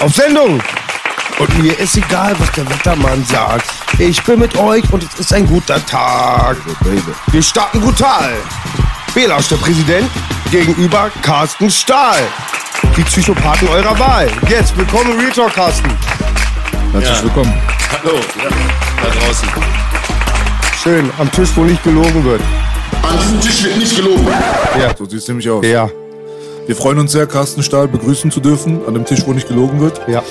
Auf Sendung! Und mir ist egal, was der Wettermann sagt. Ich bin mit euch und es ist ein guter Tag. Wir starten brutal. Belasch, der Präsident, gegenüber Carsten Stahl. Die Psychopathen eurer Wahl. Jetzt willkommen Real Talk, Carsten. Herzlich Ja. willkommen. Hallo, ja, da draußen. Schön, am Tisch, wo nicht gelogen wird. An diesem Tisch wird nicht gelogen. Ja. So sieht es nämlich aus. Ja, Wir freuen uns sehr, Carsten Stahl begrüßen zu dürfen an dem Tisch, wo nicht gelogen wird. ja.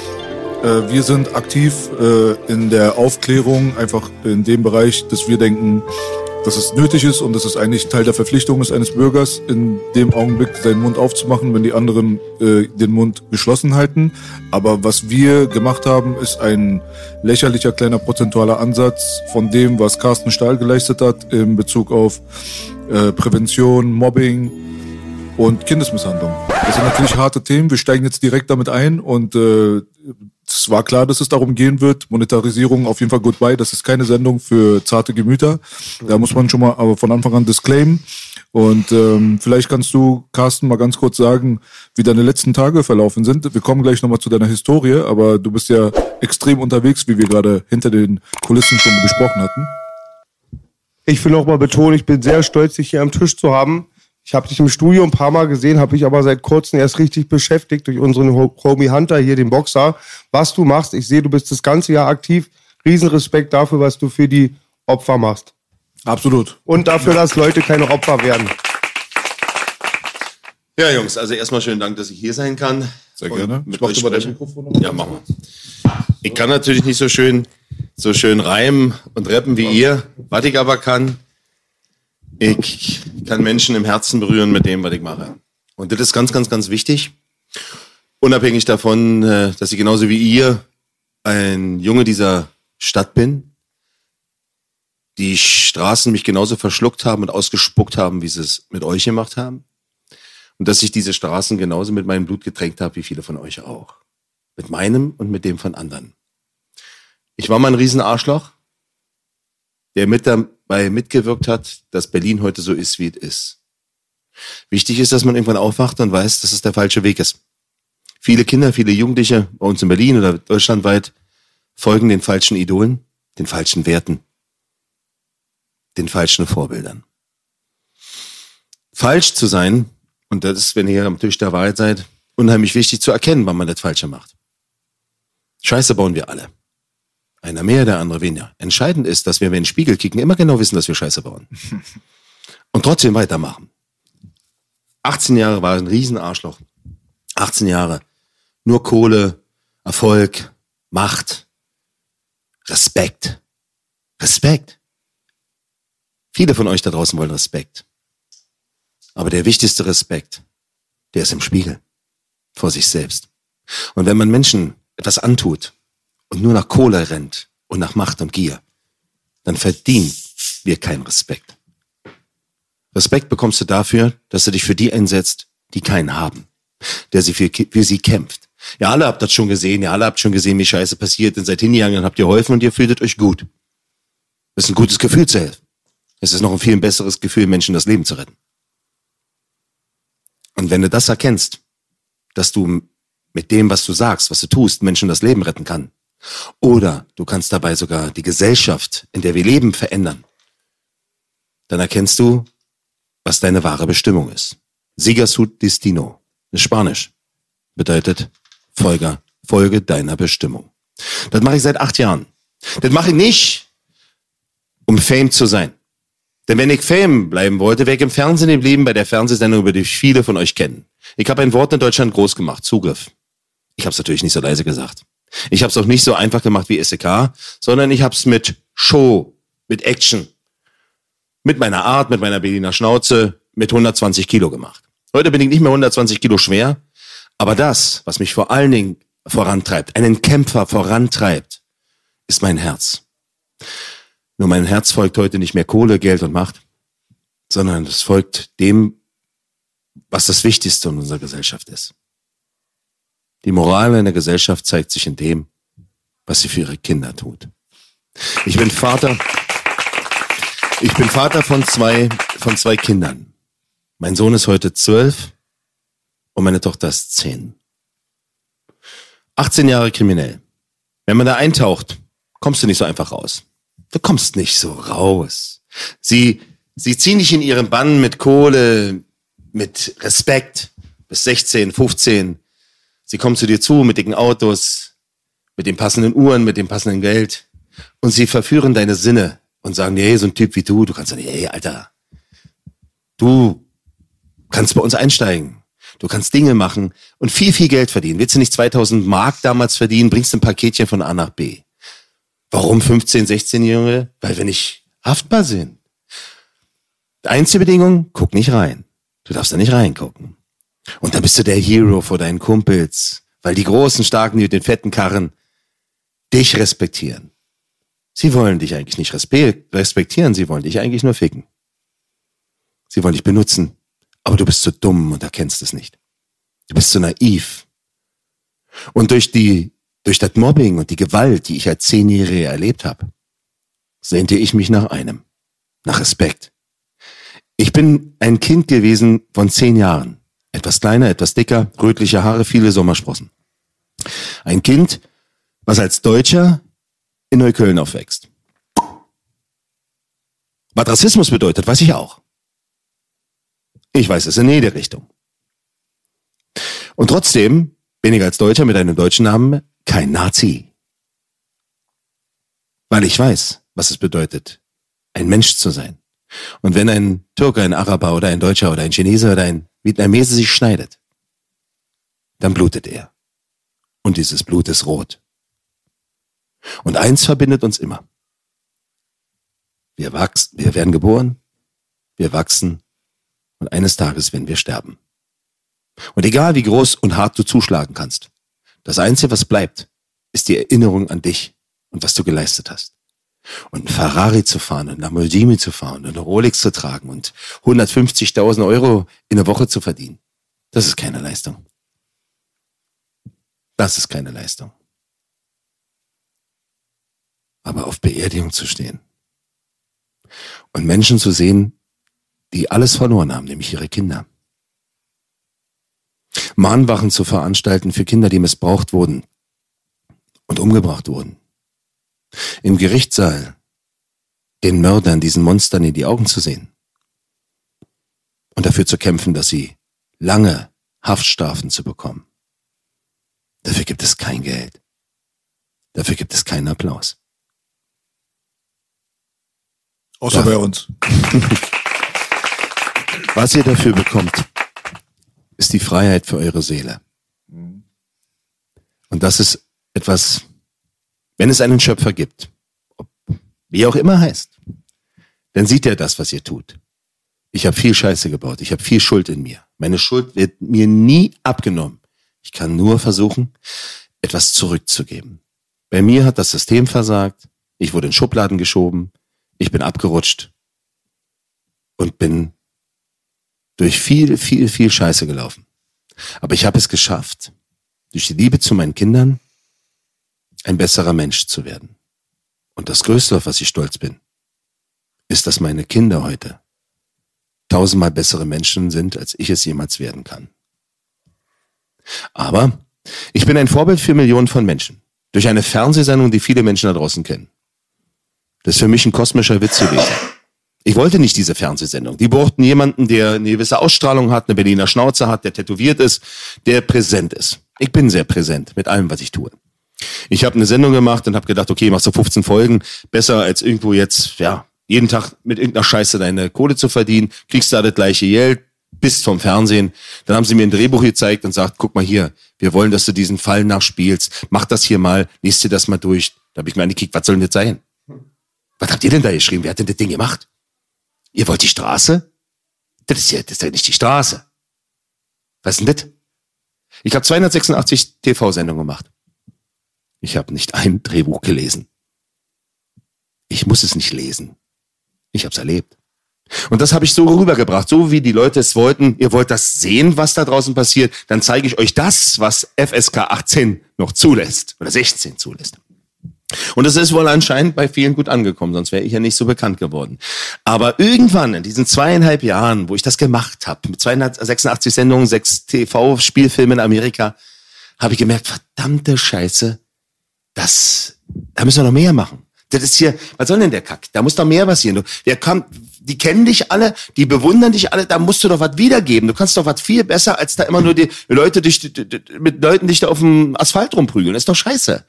Äh, wir sind aktiv äh, in der Aufklärung, einfach in dem Bereich, dass wir denken, dass es nötig ist und dass es eigentlich Teil der Verpflichtung ist eines Bürgers, in dem Augenblick seinen Mund aufzumachen, wenn die anderen äh, den Mund geschlossen halten. Aber was wir gemacht haben, ist ein lächerlicher kleiner prozentualer Ansatz von dem, was Carsten Stahl geleistet hat in Bezug auf äh, Prävention, Mobbing, und Kindesmisshandlung. Das sind natürlich harte Themen. Wir steigen jetzt direkt damit ein und äh, es war klar, dass es darum gehen wird. Monetarisierung auf jeden Fall goodbye. Das ist keine Sendung für zarte Gemüter. Da muss man schon mal aber von Anfang an disclaimen. Und ähm, vielleicht kannst du, Carsten, mal ganz kurz sagen, wie deine letzten Tage verlaufen sind. Wir kommen gleich nochmal zu deiner Historie, aber du bist ja extrem unterwegs, wie wir gerade hinter den Kulissen schon besprochen hatten. Ich will noch mal betonen, ich bin sehr stolz, dich hier am Tisch zu haben. Ich habe dich im Studio ein paar Mal gesehen, habe ich aber seit kurzem erst richtig beschäftigt durch unseren Ho- Homie Hunter hier, den Boxer. Was du machst, ich sehe, du bist das ganze Jahr aktiv. Riesenrespekt dafür, was du für die Opfer machst. Absolut. Und dafür, dass Leute keine Opfer werden. Ja, Jungs, also erstmal schönen Dank, dass ich hier sein kann. Sehr gerne. Mit Ich mach euch mal sprechen. Mikrofon noch mal. Ja, machen wir. Ich kann natürlich nicht so schön, so schön reimen und rappen wie ihr. Was ich aber kann, ich kann Menschen im Herzen berühren mit dem, was ich mache. Und das ist ganz, ganz, ganz wichtig. Unabhängig davon, äh, dass ich genauso wie ihr ein Junge dieser Stadt bin, die Straßen mich genauso verschluckt haben und ausgespuckt haben, wie sie es mit euch gemacht haben. Und dass ich diese Straßen genauso mit meinem Blut getränkt habe, wie viele von euch auch. Mit meinem und mit dem von anderen. Ich war mal ein Riesenarschloch, der mit dabei mitgewirkt hat, dass Berlin heute so ist, wie es ist. Wichtig ist, dass man irgendwann aufwacht und weiß, dass es der falsche Weg ist. Viele Kinder, viele Jugendliche bei uns in Berlin oder deutschlandweit folgen den falschen Idolen, den falschen Werten, den falschen Vorbildern. Falsch zu sein, und das ist, wenn ihr am Tisch der Wahrheit seid, unheimlich wichtig zu erkennen, wann man das Falsche macht. Scheiße bauen wir alle. Einer mehr, der andere weniger. Entscheidend ist, dass wir, wenn wir in den Spiegel kicken, immer genau wissen, dass wir Scheiße bauen. Und trotzdem weitermachen. 18 Jahre war ein Riesenarschloch. 18 Jahre. Nur Kohle, Erfolg, Macht, Respekt. Respekt. Viele von euch da draußen wollen Respekt. Aber der wichtigste Respekt, der ist im Spiegel. Vor sich selbst. Und wenn man Menschen etwas antut und nur nach Kohle rennt und nach Macht und Gier, dann verdienen wir keinen Respekt. Respekt bekommst du dafür, dass du dich für die einsetzt, die keinen haben. Der sie für, für sie kämpft. Ja, alle habt das schon gesehen, ja, alle habt schon gesehen, wie Scheiße passiert, und seid hingegangen und habt ihr geholfen und ihr fühltet euch gut. Das ist ein gutes Gefühl zu helfen. Es ist noch ein viel besseres Gefühl, Menschen das Leben zu retten. Und wenn du das erkennst, dass du mit dem, was du sagst, was du tust, Menschen das Leben retten kann, oder du kannst dabei sogar die Gesellschaft, in der wir leben, verändern, dann erkennst du, was deine wahre Bestimmung ist. Siga sud destino. Ist Spanisch. Bedeutet Folger, Folge deiner Bestimmung. Das mache ich seit acht Jahren. Das mache ich nicht, um Fame zu sein. Denn wenn ich Fame bleiben wollte, wäre ich im Fernsehen geblieben bei der Fernsehsendung, über die viele von euch kennen. Ich habe ein Wort in Deutschland groß gemacht, Zugriff. Ich habe es natürlich nicht so leise gesagt. Ich habe es auch nicht so einfach gemacht wie SEK, sondern ich habe es mit Show, mit Action, mit meiner Art, mit meiner Berliner Schnauze, mit 120 Kilo gemacht. Heute bin ich nicht mehr 120 Kilo schwer, aber das, was mich vor allen Dingen vorantreibt, einen Kämpfer vorantreibt, ist mein Herz. Nur mein Herz folgt heute nicht mehr Kohle, Geld und Macht, sondern es folgt dem, was das Wichtigste in unserer Gesellschaft ist. Die Moral einer Gesellschaft zeigt sich in dem, was sie für ihre Kinder tut. Ich bin Vater, ich bin Vater von zwei, von zwei Kindern. Mein Sohn ist heute zwölf und meine Tochter ist zehn. 18 Jahre kriminell. Wenn man da eintaucht, kommst du nicht so einfach raus. Du kommst nicht so raus. Sie, sie ziehen dich in ihren Bann mit Kohle, mit Respekt. Bis 16, 15. Sie kommen zu dir zu mit dicken Autos, mit den passenden Uhren, mit dem passenden Geld. Und sie verführen deine Sinne und sagen, hey, so ein Typ wie du, du kannst nicht, hey, Alter, du kannst bei uns einsteigen. Du kannst Dinge machen und viel, viel Geld verdienen. Willst du nicht 2000 Mark damals verdienen, bringst ein Paketchen von A nach B. Warum 15, 16-Jährige? Weil wir nicht haftbar sind. Einzige Bedingung, guck nicht rein. Du darfst da nicht reingucken. Und dann bist du der Hero vor deinen Kumpels, weil die großen, starken, die mit den fetten Karren dich respektieren. Sie wollen dich eigentlich nicht respektieren, sie wollen dich eigentlich nur ficken. Sie wollen dich benutzen, aber du bist zu dumm und erkennst es nicht. Du bist zu naiv. Und durch die, durch das Mobbing und die Gewalt, die ich als Zehnjährige erlebt habe, sehnte ich mich nach einem, nach Respekt. Ich bin ein Kind gewesen von zehn Jahren. Etwas kleiner, etwas dicker, rötliche Haare, viele Sommersprossen. Ein Kind, was als Deutscher in Neukölln aufwächst. Was Rassismus bedeutet, weiß ich auch. Ich weiß es in jede Richtung. Und trotzdem bin ich als Deutscher mit einem deutschen Namen kein Nazi. Weil ich weiß, was es bedeutet, ein Mensch zu sein. Und wenn ein Türke, ein Araber oder ein Deutscher oder ein Chinese oder ein Vietnamese sich schneidet, dann blutet er. Und dieses Blut ist rot. Und eins verbindet uns immer. Wir wachsen, wir werden geboren, wir wachsen und eines Tages werden wir sterben. Und egal wie groß und hart du zuschlagen kannst, das Einzige, was bleibt, ist die Erinnerung an dich und was du geleistet hast. Und ein Ferrari zu fahren und ein Lamborghini zu fahren und eine Rolex zu tragen und 150.000 Euro in der Woche zu verdienen, das ist keine Leistung. Das ist keine Leistung. Aber auf Beerdigung zu stehen und Menschen zu sehen, die alles verloren haben, nämlich ihre Kinder. Mahnwachen zu veranstalten für Kinder, die missbraucht wurden und umgebracht wurden. Im Gerichtssaal den Mördern, diesen Monstern in die Augen zu sehen und dafür zu kämpfen, dass sie lange Haftstrafen zu bekommen. Dafür gibt es kein Geld. Dafür gibt es keinen Applaus. Außer ja. bei uns. Was ihr dafür bekommt, ist die Freiheit für eure Seele. Und das ist etwas, wenn es einen Schöpfer gibt, wie auch immer heißt, dann sieht er das, was ihr tut. Ich habe viel Scheiße gebaut, ich habe viel Schuld in mir. Meine Schuld wird mir nie abgenommen. Ich kann nur versuchen, etwas zurückzugeben. Bei mir hat das System versagt, ich wurde in Schubladen geschoben, ich bin abgerutscht und bin durch viel, viel, viel Scheiße gelaufen. Aber ich habe es geschafft, durch die Liebe zu meinen Kindern ein besserer Mensch zu werden. Und das Größte, auf was ich stolz bin, ist, dass meine Kinder heute tausendmal bessere Menschen sind, als ich es jemals werden kann. Aber ich bin ein Vorbild für Millionen von Menschen. Durch eine Fernsehsendung, die viele Menschen da draußen kennen. Das ist für mich ein kosmischer Witz gewesen. Ich wollte nicht diese Fernsehsendung. Die brauchten jemanden, der eine gewisse Ausstrahlung hat, eine Berliner Schnauze hat, der tätowiert ist, der präsent ist. Ich bin sehr präsent mit allem, was ich tue. Ich habe eine Sendung gemacht und habe gedacht, okay, machst du 15 Folgen, besser als irgendwo jetzt, ja, jeden Tag mit irgendeiner Scheiße deine Kohle zu verdienen, kriegst da das gleiche Geld, bist vom Fernsehen. Dann haben sie mir ein Drehbuch gezeigt und sagt, guck mal hier, wir wollen, dass du diesen Fall nachspielst, mach das hier mal, liest dir das mal durch. Da habe ich mir angekickt, was soll denn das sein? Was habt ihr denn da geschrieben? Wer hat denn das Ding gemacht? Ihr wollt die Straße? Das ist ja, das ist ja nicht die Straße. Was ist denn das? Ich habe 286 TV-Sendungen gemacht. Ich habe nicht ein Drehbuch gelesen. Ich muss es nicht lesen. Ich habe es erlebt. Und das habe ich so rübergebracht, so wie die Leute es wollten. Ihr wollt das sehen, was da draußen passiert, dann zeige ich euch das, was FSK 18 noch zulässt oder 16 zulässt. Und das ist wohl anscheinend bei vielen gut angekommen, sonst wäre ich ja nicht so bekannt geworden. Aber irgendwann in diesen zweieinhalb Jahren, wo ich das gemacht habe, mit 286 Sendungen, sechs TV-Spielfilmen in Amerika, habe ich gemerkt, verdammte Scheiße, das, da müssen wir noch mehr machen. Das ist hier, was soll denn der Kack? Da muss doch mehr passieren. Der kommt, die kennen dich alle, die bewundern dich alle, da musst du doch was wiedergeben. Du kannst doch was viel besser, als da immer nur die Leute dich, mit Leuten dich da auf dem Asphalt rumprügeln. Das ist doch scheiße.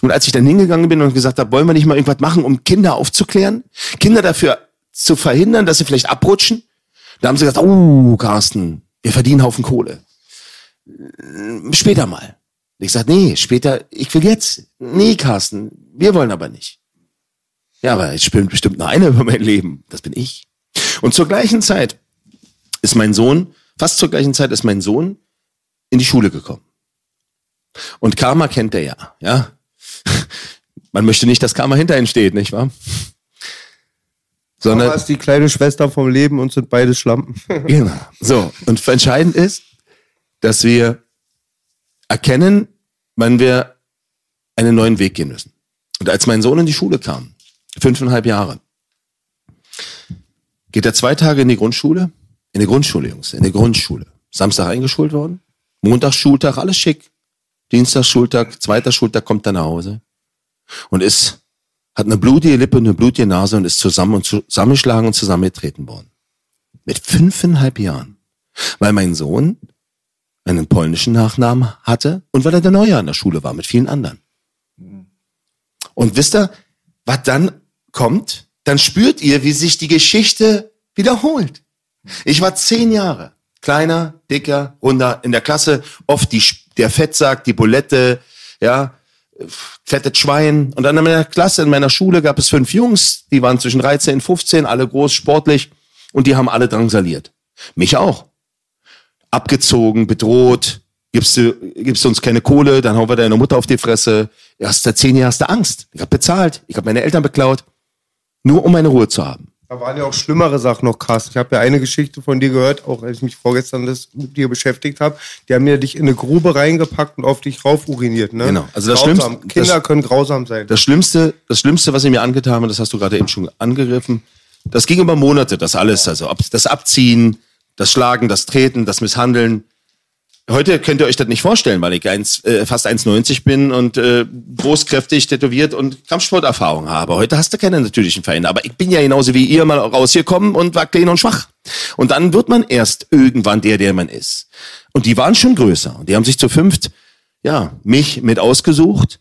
Und als ich dann hingegangen bin und gesagt habe, wollen wir nicht mal irgendwas machen, um Kinder aufzuklären, Kinder dafür zu verhindern, dass sie vielleicht abrutschen, da haben sie gesagt, oh, Carsten, wir verdienen Haufen Kohle. Später mal. Ich sage, nee, später, ich will jetzt. Nee, Carsten, wir wollen aber nicht. Ja, aber jetzt spielt bestimmt nur einer über mein Leben. Das bin ich. Und zur gleichen Zeit ist mein Sohn, fast zur gleichen Zeit ist mein Sohn in die Schule gekommen. Und Karma kennt er ja, ja. Man möchte nicht, dass Karma hinter ihm steht, nicht wahr? Sondern Karma ist die kleine Schwester vom Leben und sind beide Schlampen. genau. So. Und entscheidend ist, dass wir erkennen, wann wir einen neuen Weg gehen müssen. Und als mein Sohn in die Schule kam, fünfeinhalb Jahre, geht er zwei Tage in die Grundschule, in die Grundschule, Jungs, in die Grundschule. Samstag eingeschult worden, Montag Schultag, alles schick. Dienstag Schultag, zweiter Schultag kommt er nach Hause und ist, hat eine blutige Lippe und eine blutige Nase und ist zusammen und zusammengeschlagen und zusammengetreten worden. Mit fünfeinhalb Jahren. Weil mein Sohn einen polnischen Nachnamen hatte und weil er der Neue an der Schule war mit vielen anderen. Und wisst ihr, was dann kommt? Dann spürt ihr, wie sich die Geschichte wiederholt. Ich war zehn Jahre, kleiner, dicker, runder, in der Klasse, oft die, der Fettsack, die Bulette, ja, fettes Schwein. Und dann in meiner Klasse, in meiner Schule gab es fünf Jungs, die waren zwischen 13 und 15, alle groß, sportlich und die haben alle drangsaliert. Mich auch abgezogen, bedroht, gibst du, gibst du uns keine Kohle, dann hauen wir deine Mutter auf die Fresse. Erst seit zehn Jahren hast du Angst. Ich habe bezahlt, ich habe meine Eltern beklaut, nur um meine Ruhe zu haben. Da waren ja auch schlimmere Sachen noch krass. Ich habe ja eine Geschichte von dir gehört, auch als ich mich vorgestern das mit dir beschäftigt habe. Die haben mir dich in eine Grube reingepackt und auf dich rauf uriniert. Ne? Genau. Also das grausam. Schlimmste, Kinder das, können grausam sein. Das Schlimmste, das Schlimmste, was sie mir angetan haben, das hast du gerade eben schon angegriffen, das ging über Monate, das alles. Also das Abziehen, das Schlagen, das Treten, das Misshandeln. Heute könnt ihr euch das nicht vorstellen, weil ich eins, äh, fast 1,90 bin und äh, großkräftig tätowiert und Kampfsporterfahrung habe. Heute hast du keine natürlichen Feinde. Aber ich bin ja genauso wie ihr mal rausgekommen und war klein und schwach. Und dann wird man erst irgendwann der, der man ist. Und die waren schon größer. Und die haben sich zu fünft, ja, mich mit ausgesucht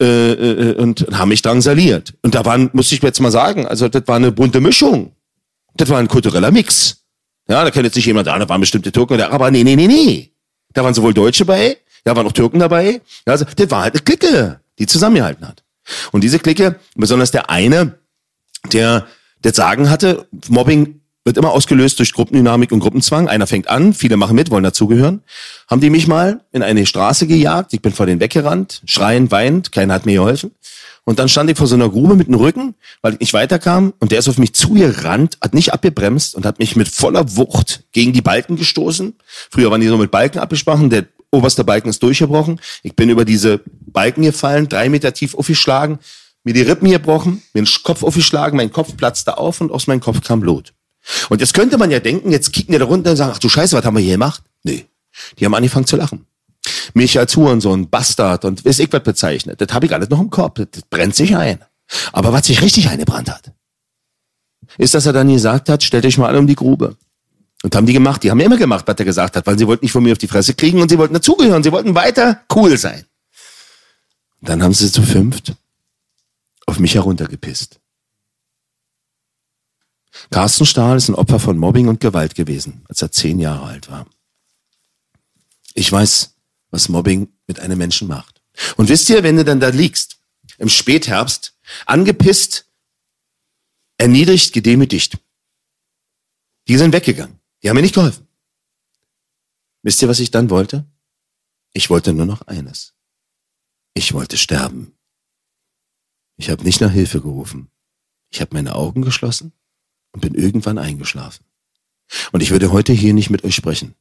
äh, äh, und haben mich drangsaliert. Und da waren, muss ich jetzt mal sagen, also das war eine bunte Mischung. Das war ein kultureller Mix. Ja, da kann nicht jemand sagen, da waren bestimmte Türken oder Araber. Nee, nee, nee, nee. Da waren sowohl Deutsche bei, da waren auch Türken dabei. Ja, also, das war halt eine Clique, die zusammengehalten hat. Und diese Clique, besonders der eine, der das Sagen hatte, Mobbing wird immer ausgelöst durch Gruppendynamik und Gruppenzwang. Einer fängt an, viele machen mit, wollen dazugehören. Haben die mich mal in eine Straße gejagt, ich bin vor denen weggerannt, schreiend, weinend, keiner hat mir geholfen. Und dann stand ich vor so einer Grube mit dem Rücken, weil ich nicht weiterkam. Und der ist auf mich zugerannt, hat nicht abgebremst und hat mich mit voller Wucht gegen die Balken gestoßen. Früher waren die so mit Balken abgesprochen. Der oberste Balken ist durchgebrochen. Ich bin über diese Balken gefallen, drei Meter tief aufgeschlagen, mir die Rippen gebrochen, mir den Kopf aufgeschlagen, mein Kopf platzte auf und aus meinem Kopf kam Blut. Und jetzt könnte man ja denken, jetzt kicken die da runter und sagen, ach du Scheiße, was haben wir hier gemacht? Nee. Die haben angefangen zu lachen mich als Hurensohn, Bastard und weiß ich was bezeichnet. Das habe ich alles noch im Kopf. Das brennt sich ein. Aber was sich richtig eingebrannt hat, ist, dass er dann gesagt hat, stellt euch mal alle um die Grube. Und haben die gemacht. Die haben immer gemacht, was er gesagt hat, weil sie wollten nicht von mir auf die Fresse kriegen und sie wollten dazugehören. Sie wollten weiter cool sein. Dann haben sie zu fünft auf mich heruntergepisst. Carsten Stahl ist ein Opfer von Mobbing und Gewalt gewesen, als er zehn Jahre alt war. Ich weiß, was Mobbing mit einem Menschen macht. Und wisst ihr, wenn du dann da liegst, im Spätherbst, angepisst, erniedrigt, gedemütigt. Die sind weggegangen. Die haben mir nicht geholfen. Wisst ihr, was ich dann wollte? Ich wollte nur noch eines. Ich wollte sterben. Ich habe nicht nach Hilfe gerufen. Ich habe meine Augen geschlossen und bin irgendwann eingeschlafen. Und ich würde heute hier nicht mit euch sprechen.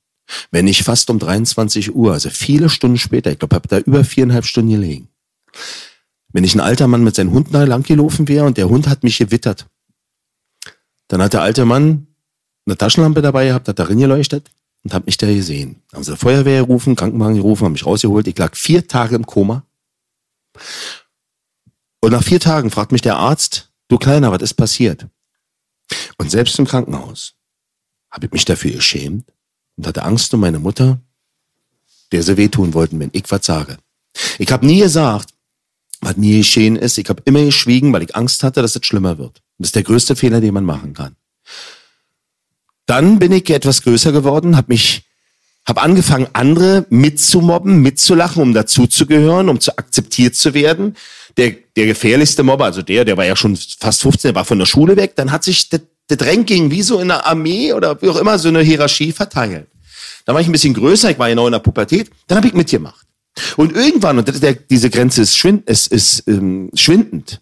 Wenn ich fast um 23 Uhr, also viele Stunden später, ich glaube, habe da über viereinhalb Stunden gelegen, wenn ich ein alter Mann mit seinem Hund lang gelaufen wäre und der Hund hat mich gewittert, dann hat der alte Mann eine Taschenlampe dabei gehabt, hat darin geleuchtet und hat mich da gesehen. Haben sie Feuerwehr gerufen, Krankenwagen gerufen, haben mich rausgeholt. Ich lag vier Tage im Koma. Und nach vier Tagen fragt mich der Arzt, du Kleiner, was ist passiert? Und selbst im Krankenhaus habe ich mich dafür geschämt und hatte Angst um meine Mutter, der sie wehtun wollten, wenn ich was sage. Ich habe nie gesagt, was mir geschehen ist. Ich habe immer geschwiegen, weil ich Angst hatte, dass es schlimmer wird. Das ist der größte Fehler, den man machen kann. Dann bin ich etwas größer geworden, habe mich habe angefangen, andere mitzumobben, mitzulachen, um dazuzugehören, um zu akzeptiert zu werden. Der, der gefährlichste Mobber, also der, der war ja schon fast 15, der war von der Schule weg, dann hat sich das, das Ranking wie so in der Armee oder wie auch immer so eine Hierarchie verteilt. Dann war ich ein bisschen größer, ich war genau in der Pubertät, dann habe ich mitgemacht. Und irgendwann, und der, diese Grenze ist, schwind, ist, ist ähm, schwindend,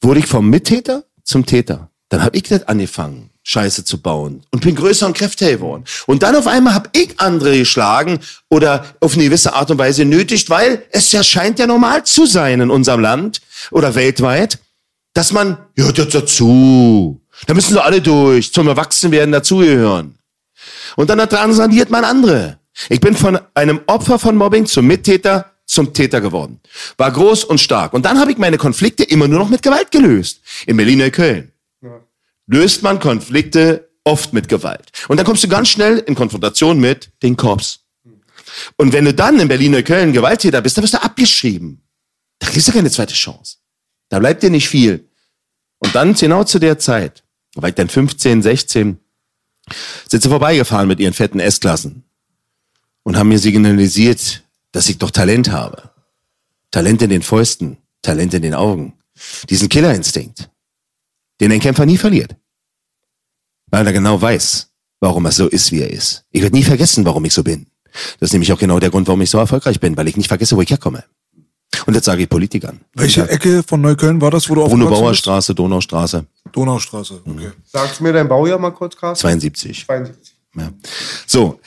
wurde ich vom Mittäter zum Täter. Dann habe ich das angefangen, Scheiße zu bauen und bin größer und kräftiger geworden. Und dann auf einmal habe ich andere geschlagen oder auf eine gewisse Art und Weise nötigt, weil es ja scheint ja normal zu sein in unserem Land oder weltweit, dass man, ja, das dazu. Da müssen so alle durch, zum Erwachsenwerden dazugehören. Und dann transaniert man andere. Ich bin von einem Opfer von Mobbing zum Mittäter zum Täter geworden. War groß und stark. Und dann habe ich meine Konflikte immer nur noch mit Gewalt gelöst. In Berlin Köln. Ja. Löst man Konflikte oft mit Gewalt. Und dann kommst du ganz schnell in Konfrontation mit den Korps. Und wenn du dann in Berlin Köln Gewalttäter bist, dann wirst du abgeschrieben. Da kriegst du keine zweite Chance. Da bleibt dir nicht viel. Und dann genau zu der Zeit, war ich dann 15, 16, sind sie vorbeigefahren mit ihren fetten S-Klassen und haben mir signalisiert, dass ich doch Talent habe. Talent in den Fäusten, Talent in den Augen. Diesen Killerinstinkt, den ein Kämpfer nie verliert. Weil er genau weiß, warum er so ist, wie er ist. Ich werde nie vergessen, warum ich so bin. Das ist nämlich auch genau der Grund, warum ich so erfolgreich bin, weil ich nicht vergesse, wo ich herkomme. Und jetzt sage ich Politikern. Welche Ecke von Neukölln war das, wo du Bruno Bauer Straße, Donaustraße. Donaustraße, okay. Mhm. Sagst mir dein Baujahr mal kurz, Carsten? 72. 72. Ja. So,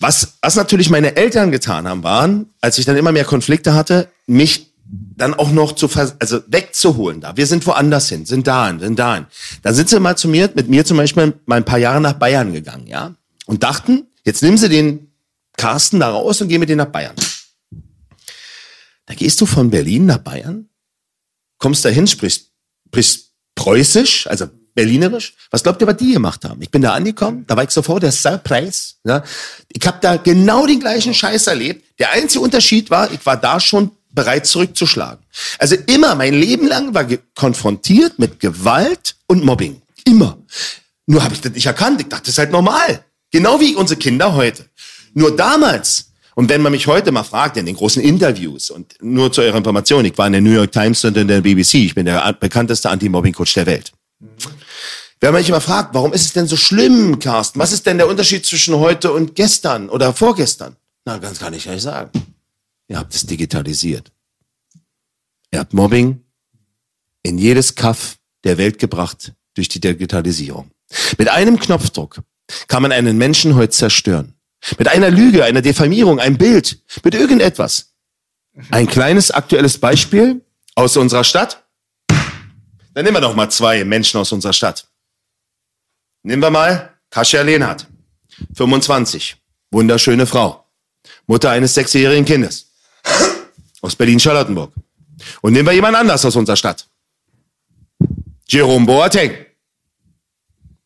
was, was natürlich meine Eltern getan haben, waren, als ich dann immer mehr Konflikte hatte, mich dann auch noch zu also wegzuholen da. Wir sind woanders hin, sind dahin, sind dahin. Dann sind sie mal zu mir, mit mir zum Beispiel mal ein paar Jahre nach Bayern gegangen, ja, und dachten, jetzt nimm sie den Carsten da raus und geh mit denen nach Bayern. Da gehst du von Berlin nach Bayern, kommst dahin, sprichst, sprichst Preußisch, also Berlinerisch. Was glaubt ihr, was die gemacht haben? Ich bin da angekommen, da war ich sofort der Surprise. Ja. Ich habe da genau den gleichen Scheiß erlebt. Der einzige Unterschied war, ich war da schon bereit zurückzuschlagen. Also immer, mein Leben lang war konfrontiert mit Gewalt und Mobbing. Immer. Nur habe ich das nicht erkannt. Ich dachte, das ist halt normal. Genau wie unsere Kinder heute. Nur damals, und wenn man mich heute mal fragt in den großen Interviews, und nur zu eurer Information, ich war in der New York Times und in der BBC, ich bin der bekannteste Anti-Mobbing-Coach der Welt. Wenn man mich immer fragt, warum ist es denn so schlimm, Carsten? Was ist denn der Unterschied zwischen heute und gestern oder vorgestern? Na, ganz kann ich nicht sagen. Ihr habt es digitalisiert. Ihr habt Mobbing in jedes Kaff der Welt gebracht durch die Digitalisierung. Mit einem Knopfdruck kann man einen Menschen heute zerstören. Mit einer Lüge, einer Diffamierung, einem Bild, mit irgendetwas. Ein kleines aktuelles Beispiel aus unserer Stadt. Dann nehmen wir doch mal zwei Menschen aus unserer Stadt. Nehmen wir mal Kasia Lehnhardt, 25, wunderschöne Frau, Mutter eines sechsjährigen Kindes, aus Berlin-Charlottenburg. Und nehmen wir jemand anders aus unserer Stadt. Jerome Boateng,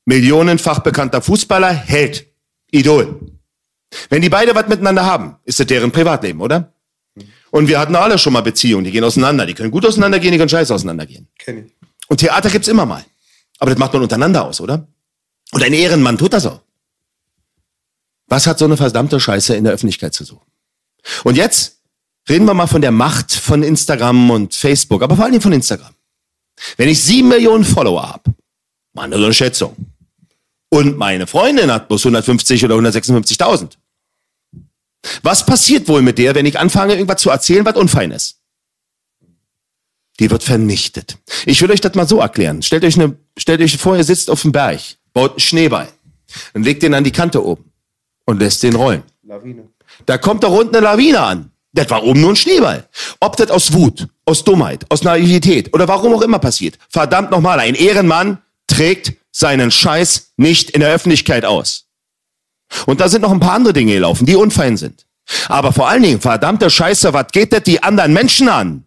millionenfach bekannter Fußballer, Held, Idol. Wenn die beide was miteinander haben, ist das deren Privatleben, oder? Und wir hatten alle schon mal Beziehungen, die gehen auseinander. Die können gut auseinandergehen, die können scheiße auseinandergehen. Kenn ich. Und Theater gibt's immer mal. Aber das macht man untereinander aus, oder? Und ein Ehrenmann tut das auch. Was hat so eine verdammte Scheiße in der Öffentlichkeit zu suchen? Und jetzt reden wir mal von der Macht von Instagram und Facebook, aber vor allem von Instagram. Wenn ich sieben Millionen Follower habe, nur so eine Schätzung, Und meine Freundin hat bloß 150 oder 156.000. Was passiert wohl mit der, wenn ich anfange, irgendwas zu erzählen, was unfein ist? Die wird vernichtet. Ich will euch das mal so erklären. Stellt euch, eine, stellt euch vor, ihr sitzt auf dem Berg, baut einen Schneeball und legt den an die Kante oben und lässt den rollen. Lawine. Da kommt doch unten eine Lawine an. Das war oben nur ein Schneeball. Ob das aus Wut, aus Dummheit, aus Naivität oder warum auch immer passiert. Verdammt nochmal, ein Ehrenmann trägt seinen Scheiß nicht in der Öffentlichkeit aus. Und da sind noch ein paar andere Dinge gelaufen, die unfein sind. Aber vor allen Dingen, verdammte Scheiße, was geht das die anderen Menschen an?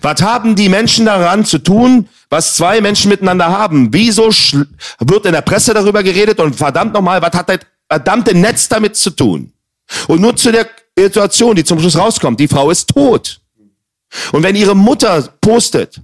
Was haben die Menschen daran zu tun, was zwei Menschen miteinander haben? Wieso wird in der Presse darüber geredet und verdammt nochmal, was hat das verdammte Netz damit zu tun? Und nur zu der Situation, die zum Schluss rauskommt, die Frau ist tot. Und wenn ihre Mutter postet,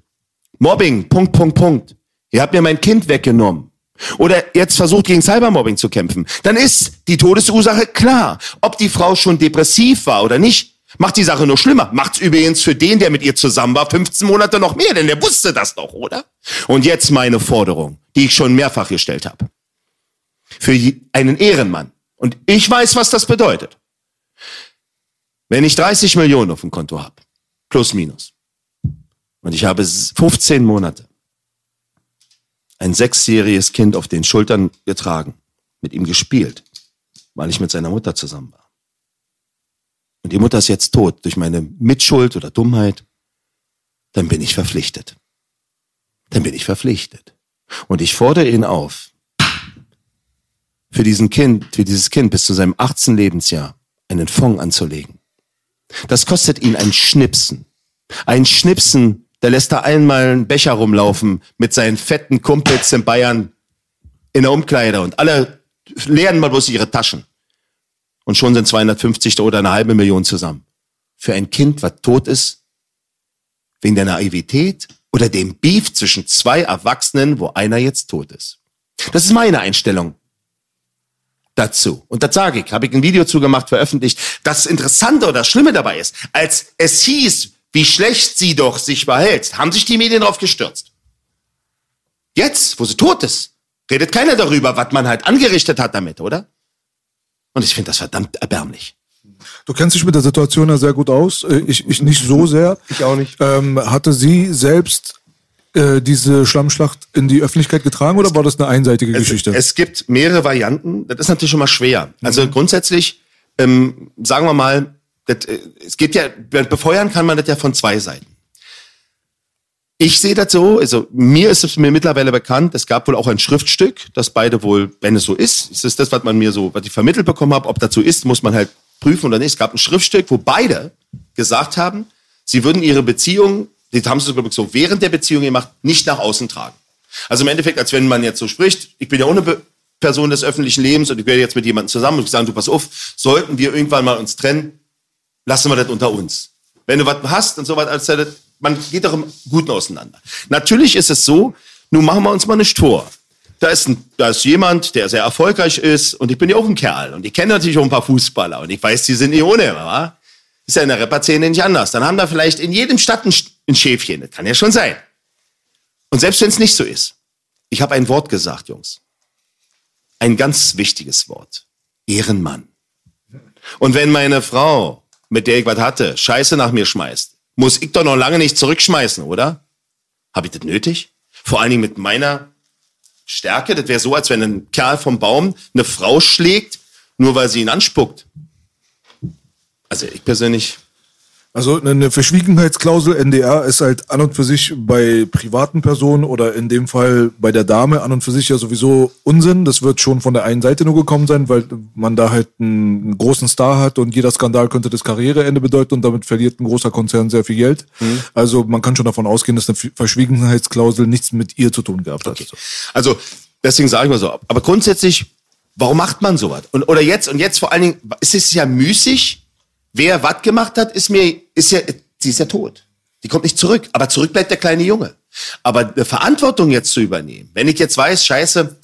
Mobbing, Punkt, Punkt, Punkt, ihr habt mir mein Kind weggenommen, oder jetzt versucht gegen Cybermobbing zu kämpfen, dann ist die Todesursache klar. Ob die Frau schon depressiv war oder nicht, macht die Sache nur schlimmer. Macht's übrigens für den, der mit ihr zusammen war, 15 Monate noch mehr, denn der wusste das doch, oder? Und jetzt meine Forderung, die ich schon mehrfach gestellt habe. Für einen Ehrenmann. Und ich weiß, was das bedeutet. Wenn ich 30 Millionen auf dem Konto habe, plus minus, und ich habe 15 Monate ein sechsjähriges Kind auf den Schultern getragen, mit ihm gespielt, weil ich mit seiner Mutter zusammen war. Und die Mutter ist jetzt tot durch meine Mitschuld oder Dummheit, dann bin ich verpflichtet. Dann bin ich verpflichtet. Und ich fordere ihn auf, für diesen Kind, für dieses Kind bis zu seinem 18. Lebensjahr einen Fonds anzulegen. Das kostet ihn ein Schnipsen. Ein Schnipsen der lässt da einmal einen Becher rumlaufen mit seinen fetten Kumpels in Bayern in der Umkleide und alle leeren mal bloß ihre Taschen. Und schon sind 250 oder eine halbe Million zusammen. Für ein Kind, was tot ist, wegen der Naivität oder dem Beef zwischen zwei Erwachsenen, wo einer jetzt tot ist. Das ist meine Einstellung dazu. Und das sage ich, habe ich ein Video zugemacht, veröffentlicht. Das Interessante oder das Schlimme dabei ist, als es hieß, wie schlecht sie doch sich verhält, haben sich die Medien drauf gestürzt. Jetzt, wo sie tot ist, redet keiner darüber, was man halt angerichtet hat damit, oder? Und ich finde das verdammt erbärmlich. Du kennst dich mit der Situation ja sehr gut aus. Äh, ich, ich nicht so sehr. Ich auch nicht. Ähm, hatte sie selbst äh, diese Schlammschlacht in die Öffentlichkeit getragen oder war das eine einseitige es, Geschichte? Es gibt mehrere Varianten. Das ist natürlich schon mal schwer. Also mhm. grundsätzlich, ähm, sagen wir mal, das, äh, es geht ja, befeuern kann man das ja von zwei Seiten. Ich sehe das so, also mir ist es mir mittlerweile bekannt, es gab wohl auch ein Schriftstück, das beide wohl, wenn es so ist, es ist das, was man mir so, was ich vermittelt bekommen habe, ob das so ist, muss man halt prüfen oder nicht. Es gab ein Schriftstück, wo beide gesagt haben, sie würden ihre Beziehung, das haben sie so während der Beziehung gemacht, nicht nach außen tragen. Also im Endeffekt, als wenn man jetzt so spricht, ich bin ja ohne Person des öffentlichen Lebens und ich werde jetzt mit jemandem zusammen und ich sage, du pass auf, sollten wir irgendwann mal uns trennen, lassen wir das unter uns. Wenn du was hast und so weiter, man geht doch im Guten auseinander. Natürlich ist es so, nun machen wir uns mal nicht vor. Da ist, ein, da ist jemand, der sehr erfolgreich ist und ich bin ja auch ein Kerl und ich kenne natürlich auch ein paar Fußballer und ich weiß, die sind nicht ohne, wa? Ist ja in der Rapper-Szene nicht anders. Dann haben da vielleicht in jedem Stadt ein, ein Schäfchen. Das kann ja schon sein. Und selbst wenn es nicht so ist, ich habe ein Wort gesagt, Jungs. Ein ganz wichtiges Wort. Ehrenmann. Und wenn meine Frau mit der ich was hatte, Scheiße nach mir schmeißt, muss ich doch noch lange nicht zurückschmeißen, oder? Habe ich das nötig? Vor allen Dingen mit meiner Stärke. Das wäre so, als wenn ein Kerl vom Baum eine Frau schlägt, nur weil sie ihn anspuckt. Also ich persönlich also eine Verschwiegenheitsklausel NDR ist halt an und für sich bei privaten Personen oder in dem Fall bei der Dame an und für sich ja sowieso Unsinn. Das wird schon von der einen Seite nur gekommen sein, weil man da halt einen großen Star hat und jeder Skandal könnte das Karriereende bedeuten und damit verliert ein großer Konzern sehr viel Geld. Mhm. Also man kann schon davon ausgehen, dass eine Verschwiegenheitsklausel nichts mit ihr zu tun gehabt okay. hat. Also deswegen sage ich mal so. Aber grundsätzlich, warum macht man sowas? Und, oder jetzt, und jetzt vor allen Dingen, es ist ja müßig, Wer was gemacht hat, ist mir, ist ja, sie ist ja tot. Die kommt nicht zurück. Aber zurück bleibt der kleine Junge. Aber eine Verantwortung jetzt zu übernehmen, wenn ich jetzt weiß, scheiße,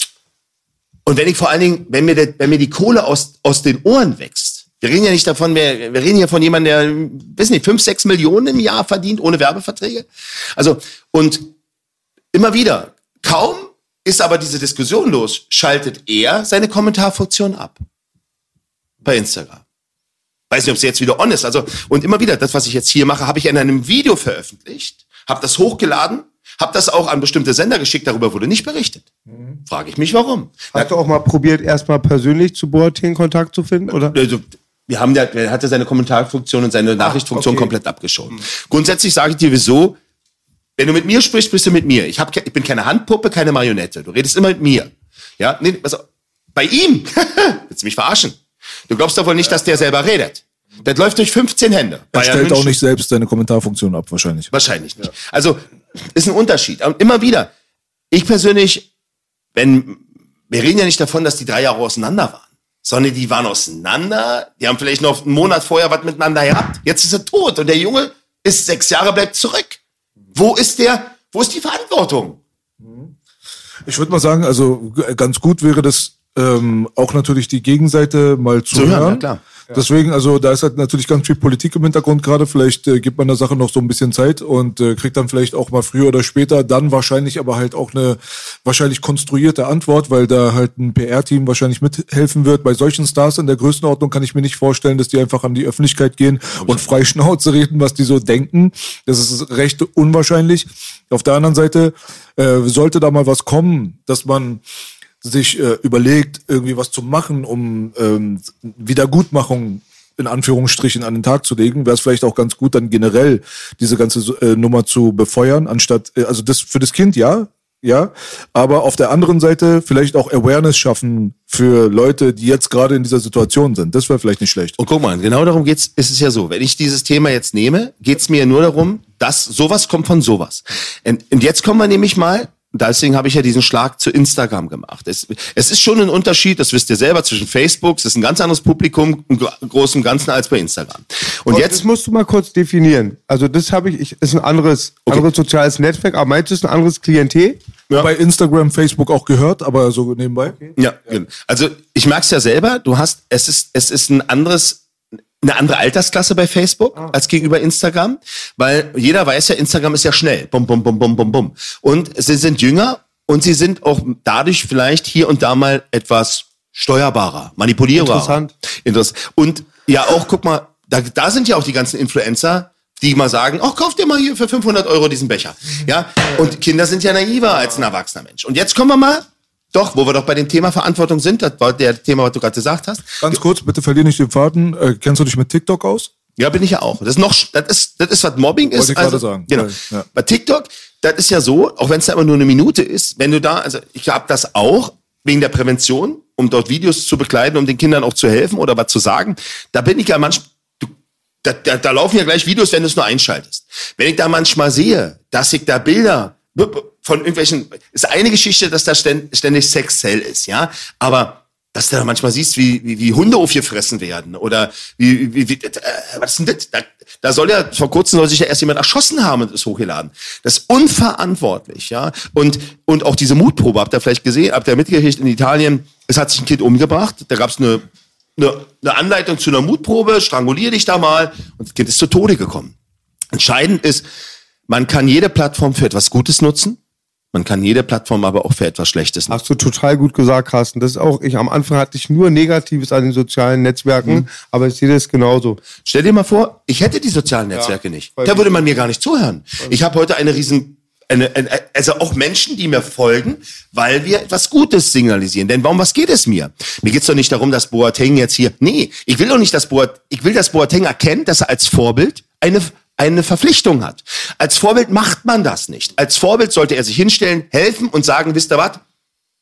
und wenn ich vor allen Dingen, wenn mir, der, wenn mir die Kohle aus, aus den Ohren wächst, wir reden ja nicht davon, wir, wir reden hier von jemandem, der, wissen nicht, fünf, sechs Millionen im Jahr verdient, ohne Werbeverträge. Also, und immer wieder, kaum ist aber diese Diskussion los, schaltet er seine Kommentarfunktion ab. Bei Instagram. Weiß nicht, ob sie jetzt wieder on ist. Also, und immer wieder, das, was ich jetzt hier mache, habe ich in einem Video veröffentlicht, habe das hochgeladen, habe das auch an bestimmte Sender geschickt, darüber wurde nicht berichtet. Frage ich mich, warum. Hast du auch mal probiert, erstmal persönlich zu Boateng Kontakt zu finden, oder? Also, wir haben ja, er hatte seine Kommentarfunktion und seine Nachrichtfunktion okay. komplett abgeschoben. Grundsätzlich sage ich dir, wieso? Wenn du mit mir sprichst, bist du mit mir. Ich, hab, ich bin keine Handpuppe, keine Marionette. Du redest immer mit mir. Ja, nee, also, bei ihm. Willst du mich verarschen? Du glaubst doch wohl nicht, dass der selber redet. Das läuft durch 15 Hände. Er Bayern stellt auch München. nicht selbst seine Kommentarfunktion ab, wahrscheinlich. Wahrscheinlich nicht. Also, ist ein Unterschied. Und immer wieder. Ich persönlich, wenn, wir reden ja nicht davon, dass die drei Jahre auseinander waren, sondern die waren auseinander, die haben vielleicht noch einen Monat vorher was miteinander gehabt. Jetzt ist er tot und der Junge ist sechs Jahre, bleibt zurück. Wo ist der, wo ist die Verantwortung? Ich würde mal sagen, also ganz gut wäre das ähm, auch natürlich die Gegenseite mal zu, Zu hören, hören. ja, klar. Deswegen, also da ist halt natürlich ganz viel Politik im Hintergrund gerade. Vielleicht äh, gibt man der Sache noch so ein bisschen Zeit und äh, kriegt dann vielleicht auch mal früher oder später dann wahrscheinlich aber halt auch eine wahrscheinlich konstruierte Antwort, weil da halt ein PR-Team wahrscheinlich mithelfen wird. Bei solchen Stars in der Größenordnung kann ich mir nicht vorstellen, dass die einfach an die Öffentlichkeit gehen und frei Schnauze reden, was die so denken. Das ist recht unwahrscheinlich. Auf der anderen Seite äh, sollte da mal was kommen, dass man sich äh, überlegt, irgendwie was zu machen, um ähm, Wiedergutmachung in Anführungsstrichen an den Tag zu legen, wäre es vielleicht auch ganz gut, dann generell diese ganze äh, Nummer zu befeuern, anstatt, äh, also das für das Kind ja, ja, aber auf der anderen Seite vielleicht auch Awareness schaffen für Leute, die jetzt gerade in dieser Situation sind. Das wäre vielleicht nicht schlecht. Und guck mal, genau darum geht's, ist es ja so. Wenn ich dieses Thema jetzt nehme, geht's mir nur darum, dass sowas kommt von sowas. Und, und jetzt kommen wir nämlich mal, deswegen habe ich ja diesen Schlag zu Instagram gemacht. Es, es ist schon ein Unterschied, das wisst ihr selber, zwischen Facebook, es ist ein ganz anderes Publikum im Gro- Großen und Ganzen als bei Instagram. Und Das jetzt, musst du mal kurz definieren. Also das habe ich, ich, ist ein anderes, anderes soziales Netzwerk, aber meinst du, es ist ein anderes Klientel? Ja. Bei Instagram, Facebook auch gehört, aber so nebenbei. ja, genau. also ich merk's ja selber, du hast, es ist, es ist ein anderes, eine andere Altersklasse bei Facebook als gegenüber Instagram, weil jeder weiß ja, Instagram ist ja schnell. Bum, bum, bum, bum, bum, bum. Und sie sind jünger und sie sind auch dadurch vielleicht hier und da mal etwas steuerbarer, manipulierbarer. Interessant. Interess und ja auch, guck mal, da, da sind ja auch die ganzen Influencer, die mal sagen, ach, kauf dir mal hier für 500 Euro diesen Becher. Ja, und Kinder sind ja naiver als ein erwachsener Mensch. Und jetzt kommen wir mal, doch, wo wir doch bei dem Thema Verantwortung sind, das war der Thema, was du gerade gesagt hast. Ganz kurz, bitte verlier nicht den Faden. Äh, kennst du dich mit TikTok aus? Ja, bin ich ja auch. Das ist noch, das ist, das ist was Mobbing ist. Wollte ich gerade sagen. Genau. Ja. Bei TikTok, das ist ja so, auch wenn es da immer nur eine Minute ist, wenn du da, also ich habe das auch wegen der Prävention, um dort Videos zu bekleiden, um den Kindern auch zu helfen oder was zu sagen. Da bin ich ja manchmal, da, da, da laufen ja gleich Videos, wenn du es nur einschaltest. Wenn ich da manchmal sehe, dass ich da Bilder von irgendwelchen, ist eine Geschichte, dass da ständ- ständig Sexzell ist, ja, aber dass du da manchmal siehst, wie, wie, wie Hunde aufgefressen werden oder wie, wie, wie äh, was ist denn das? Da, da soll ja, vor kurzem soll sich ja erst jemand erschossen haben und ist hochgeladen. Das ist unverantwortlich, ja. Und, und auch diese Mutprobe, habt ihr vielleicht gesehen, habt ihr mitgekriegt in Italien, es hat sich ein Kind umgebracht, da gab es eine, eine, eine Anleitung zu einer Mutprobe, strangulier dich da mal und das Kind ist zu Tode gekommen. Entscheidend ist, man kann jede Plattform für etwas Gutes nutzen, man kann jede Plattform aber auch für etwas Schlechtes nutzen. Hast du total gut gesagt, Carsten. Das ist auch, ich am Anfang hatte ich nur Negatives an den sozialen Netzwerken, Mhm. aber ich sehe das genauso. Stell dir mal vor, ich hätte die sozialen Netzwerke nicht. voll Da würde man mir gar nicht zuhören. Ich habe heute eine riesen, eine, eine, also auch Menschen, die mir folgen, weil wir etwas Gutes signalisieren. Denn warum, was geht es mir? Mir geht's doch nicht darum, dass Boateng jetzt hier, nee, ich will doch nicht, dass Boateng, ich will, dass Boateng erkennt, dass er als Vorbild eine, eine Verpflichtung hat. Als Vorbild macht man das nicht. Als Vorbild sollte er sich hinstellen, helfen und sagen, wisst ihr was?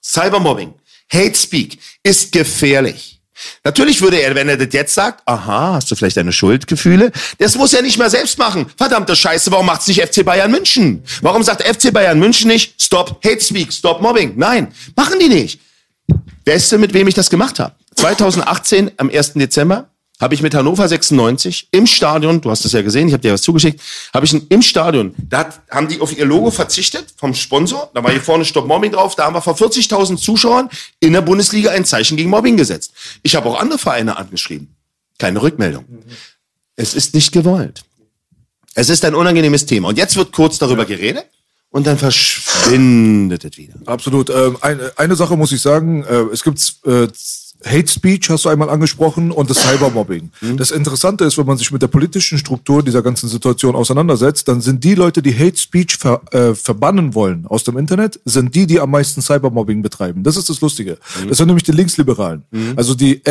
Cybermobbing, Hate Speak ist gefährlich. Natürlich würde er, wenn er das jetzt sagt, aha, hast du vielleicht deine Schuldgefühle? Das muss er nicht mehr selbst machen. Verdammte Scheiße, warum macht's nicht FC Bayern München? Warum sagt FC Bayern München nicht, stop Hate Speak, stop Mobbing? Nein, machen die nicht. Weißt du, mit wem ich das gemacht habe? 2018, am 1. Dezember, habe ich mit Hannover 96 im Stadion, du hast es ja gesehen, ich habe dir was zugeschickt, habe ich im Stadion, da hat, haben die auf ihr Logo verzichtet vom Sponsor, da war hier vorne Stop Mobbing drauf, da haben wir vor 40.000 Zuschauern in der Bundesliga ein Zeichen gegen Mobbing gesetzt. Ich habe auch andere Vereine angeschrieben. Keine Rückmeldung. Es ist nicht gewollt. Es ist ein unangenehmes Thema. Und jetzt wird kurz darüber geredet und dann verschwindet es wieder. Absolut. Ähm, eine, eine Sache muss ich sagen, äh, es gibt äh, Hate Speech, hast du einmal angesprochen, und das Cybermobbing. Mhm. Das Interessante ist, wenn man sich mit der politischen Struktur dieser ganzen Situation auseinandersetzt, dann sind die Leute, die Hate Speech ver, äh, verbannen wollen aus dem Internet, sind die, die am meisten Cybermobbing betreiben. Das ist das Lustige. Mhm. Das sind nämlich die Linksliberalen. Also die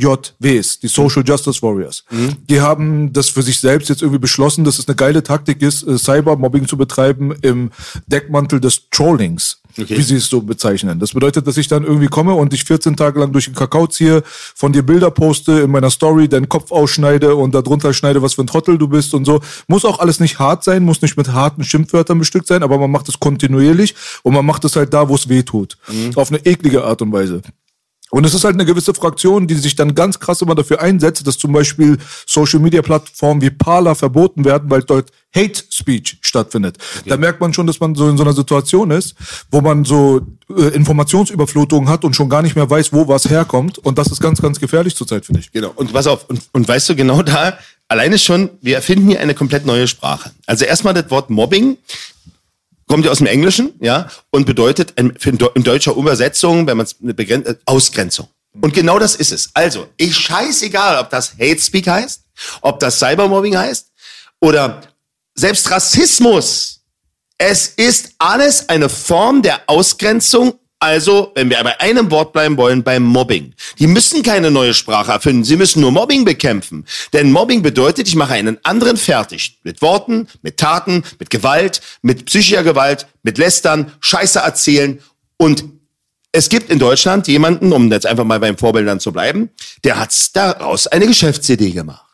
SJWs, die Social Justice Warriors. Mhm. Die haben das für sich selbst jetzt irgendwie beschlossen, dass es eine geile Taktik ist, äh, Cybermobbing zu betreiben im Deckmantel des Trollings. Okay. Wie sie es so bezeichnen. Das bedeutet, dass ich dann irgendwie komme und dich 14 Tage lang durch den Kakao ziehe, von dir Bilder poste, in meiner Story deinen Kopf ausschneide und darunter schneide, was für ein Trottel du bist und so. Muss auch alles nicht hart sein, muss nicht mit harten Schimpfwörtern bestückt sein, aber man macht es kontinuierlich und man macht es halt da, wo es weh tut. Auf eine eklige Art und Weise. Und es ist halt eine gewisse Fraktion, die sich dann ganz krass immer dafür einsetzt, dass zum Beispiel Social Media Plattformen wie Parler verboten werden, weil dort Hate Speech stattfindet. Da merkt man schon, dass man so in so einer Situation ist, wo man so äh, Informationsüberflutung hat und schon gar nicht mehr weiß, wo was herkommt. Und das ist ganz, ganz gefährlich zurzeit, finde ich. Genau. Und pass auf, und, und weißt du, genau da, alleine schon, wir erfinden hier eine komplett neue Sprache. Also erstmal das Wort Mobbing kommt ja aus dem Englischen, ja, und bedeutet deu- in deutscher Übersetzung, wenn man es begrenzt, äh, Ausgrenzung. Und genau das ist es. Also, ich scheißegal, ob das Hate Speak heißt, ob das Cybermobbing heißt oder selbst Rassismus. Es ist alles eine Form der Ausgrenzung. Also, wenn wir bei einem Wort bleiben wollen, beim Mobbing. Die müssen keine neue Sprache erfinden. Sie müssen nur Mobbing bekämpfen. Denn Mobbing bedeutet, ich mache einen anderen fertig. Mit Worten, mit Taten, mit Gewalt, mit psychischer Gewalt, mit Lästern, Scheiße erzählen. Und es gibt in Deutschland jemanden, um jetzt einfach mal beim Vorbildern zu bleiben, der hat daraus eine Geschäftsidee gemacht.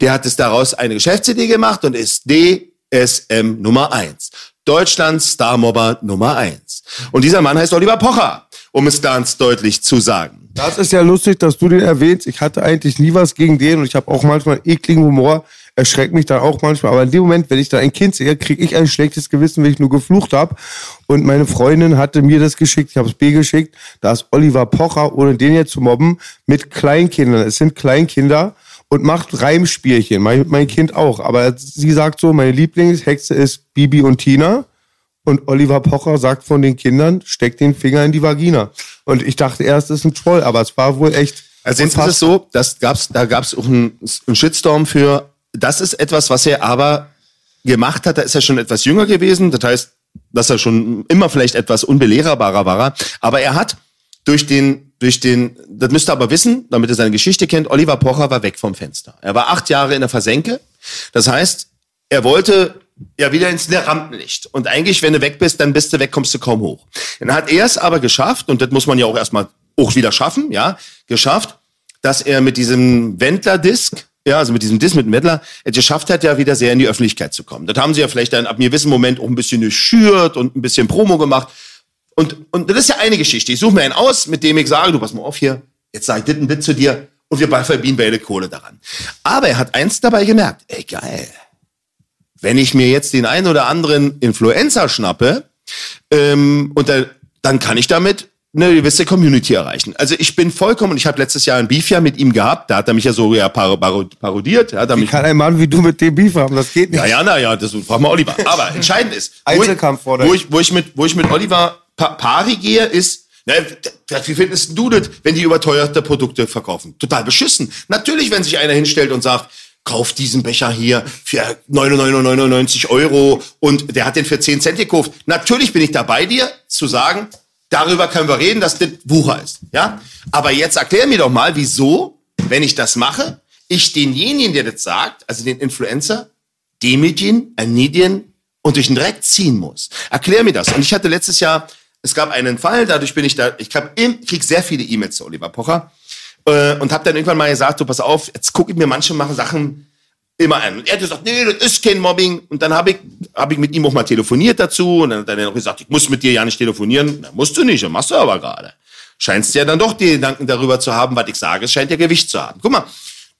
Der hat es daraus eine Geschäftsidee gemacht und ist DSM Nummer eins. Deutschlands Starmobber Nummer eins. Und dieser Mann heißt Oliver Pocher, um es ganz deutlich zu sagen. Das ist ja lustig, dass du den erwähnst. Ich hatte eigentlich nie was gegen den und ich habe auch manchmal ekligen Humor. Erschreckt mich dann auch manchmal. Aber in dem Moment, wenn ich da ein Kind sehe, kriege ich ein schlechtes Gewissen, wenn ich nur geflucht habe. Und meine Freundin hatte mir das geschickt. Ich habe es B geschickt. Da ist Oliver Pocher, ohne den jetzt zu mobben, mit Kleinkindern. Es sind Kleinkinder und macht Reimspielchen. Mein, mein Kind auch. Aber sie sagt so, meine Lieblingshexe ist Bibi und Tina. Und Oliver Pocher sagt von den Kindern, steckt den Finger in die Vagina. Und ich dachte erst, es ist ein Troll, aber es war wohl echt. Also jetzt ist es so, das gab's, da gab es auch einen, einen Shitstorm für. Das ist etwas, was er aber gemacht hat. Da ist er schon etwas jünger gewesen. Das heißt, dass er schon immer vielleicht etwas unbelehrbarer war. Aber er hat durch den, durch den, das müsst ihr aber wissen, damit ihr seine Geschichte kennt, Oliver Pocher war weg vom Fenster. Er war acht Jahre in der Versenke. Das heißt, er wollte ja wieder ins Rampenlicht. Und eigentlich, wenn du weg bist, dann bist du weg, kommst du kaum hoch. Dann hat er es aber geschafft, und das muss man ja auch erstmal auch wieder schaffen, ja, geschafft, dass er mit diesem Wendler-Disc, ja, also mit diesem Disc mit dem Wendler, es geschafft hat, ja wieder sehr in die Öffentlichkeit zu kommen. Das haben sie ja vielleicht dann ab einem gewissen Moment auch ein bisschen geschürt und ein bisschen Promo gemacht. Und, und das ist ja eine Geschichte. Ich suche mir einen aus, mit dem ich sage, du pass mal auf hier, jetzt sage ich dit und dit zu dir und wir verdienen beide Kohle daran. Aber er hat eins dabei gemerkt, ey geil, wenn ich mir jetzt den einen oder anderen Influencer schnappe, ähm, und da, dann kann ich damit eine gewisse Community erreichen. Also ich bin vollkommen, und ich habe letztes Jahr ein Beef ja mit ihm gehabt, da hat er mich ja so ja par par parodiert, ja, Wie mich, kann ein Mann wie du mit dem Beef haben? Das geht nicht. ja, ja, na ja, das frag mal Oliver. Aber entscheidend ist, wo ich, wo ich mit, wo ich mit Oliver pa pari gehe, ist, na, wie findest du das, wenn die überteuerte Produkte verkaufen? Total beschissen. Natürlich, wenn sich einer hinstellt und sagt, kauf diesen Becher hier für 99,99 Euro und der hat den für 10 Cent gekauft. Natürlich bin ich da bei dir, zu sagen, darüber können wir reden, dass das Wucher ist. Ja? Aber jetzt erklär mir doch mal, wieso, wenn ich das mache, ich denjenigen, der das sagt, also den Influencer, demütigen, erniedrigen und durch den Dreck ziehen muss. Erklär mir das. Und ich hatte letztes Jahr, es gab einen Fall, dadurch bin ich da, ich krieg sehr viele E-Mails zu Oliver Pocher äh, und habe dann irgendwann mal gesagt, du pass auf, jetzt gucke ich mir manche machen Sachen immer an. Und er hat gesagt, nee, das ist kein Mobbing. Und dann habe ich, hab ich mit ihm auch mal telefoniert dazu. Und dann hat er auch gesagt, ich muss mit dir ja nicht telefonieren. Na, musst du nicht, machst du aber gerade. Scheinst ja dann doch die Gedanken darüber zu haben, was ich sage. Es scheint ja Gewicht zu haben. Guck mal,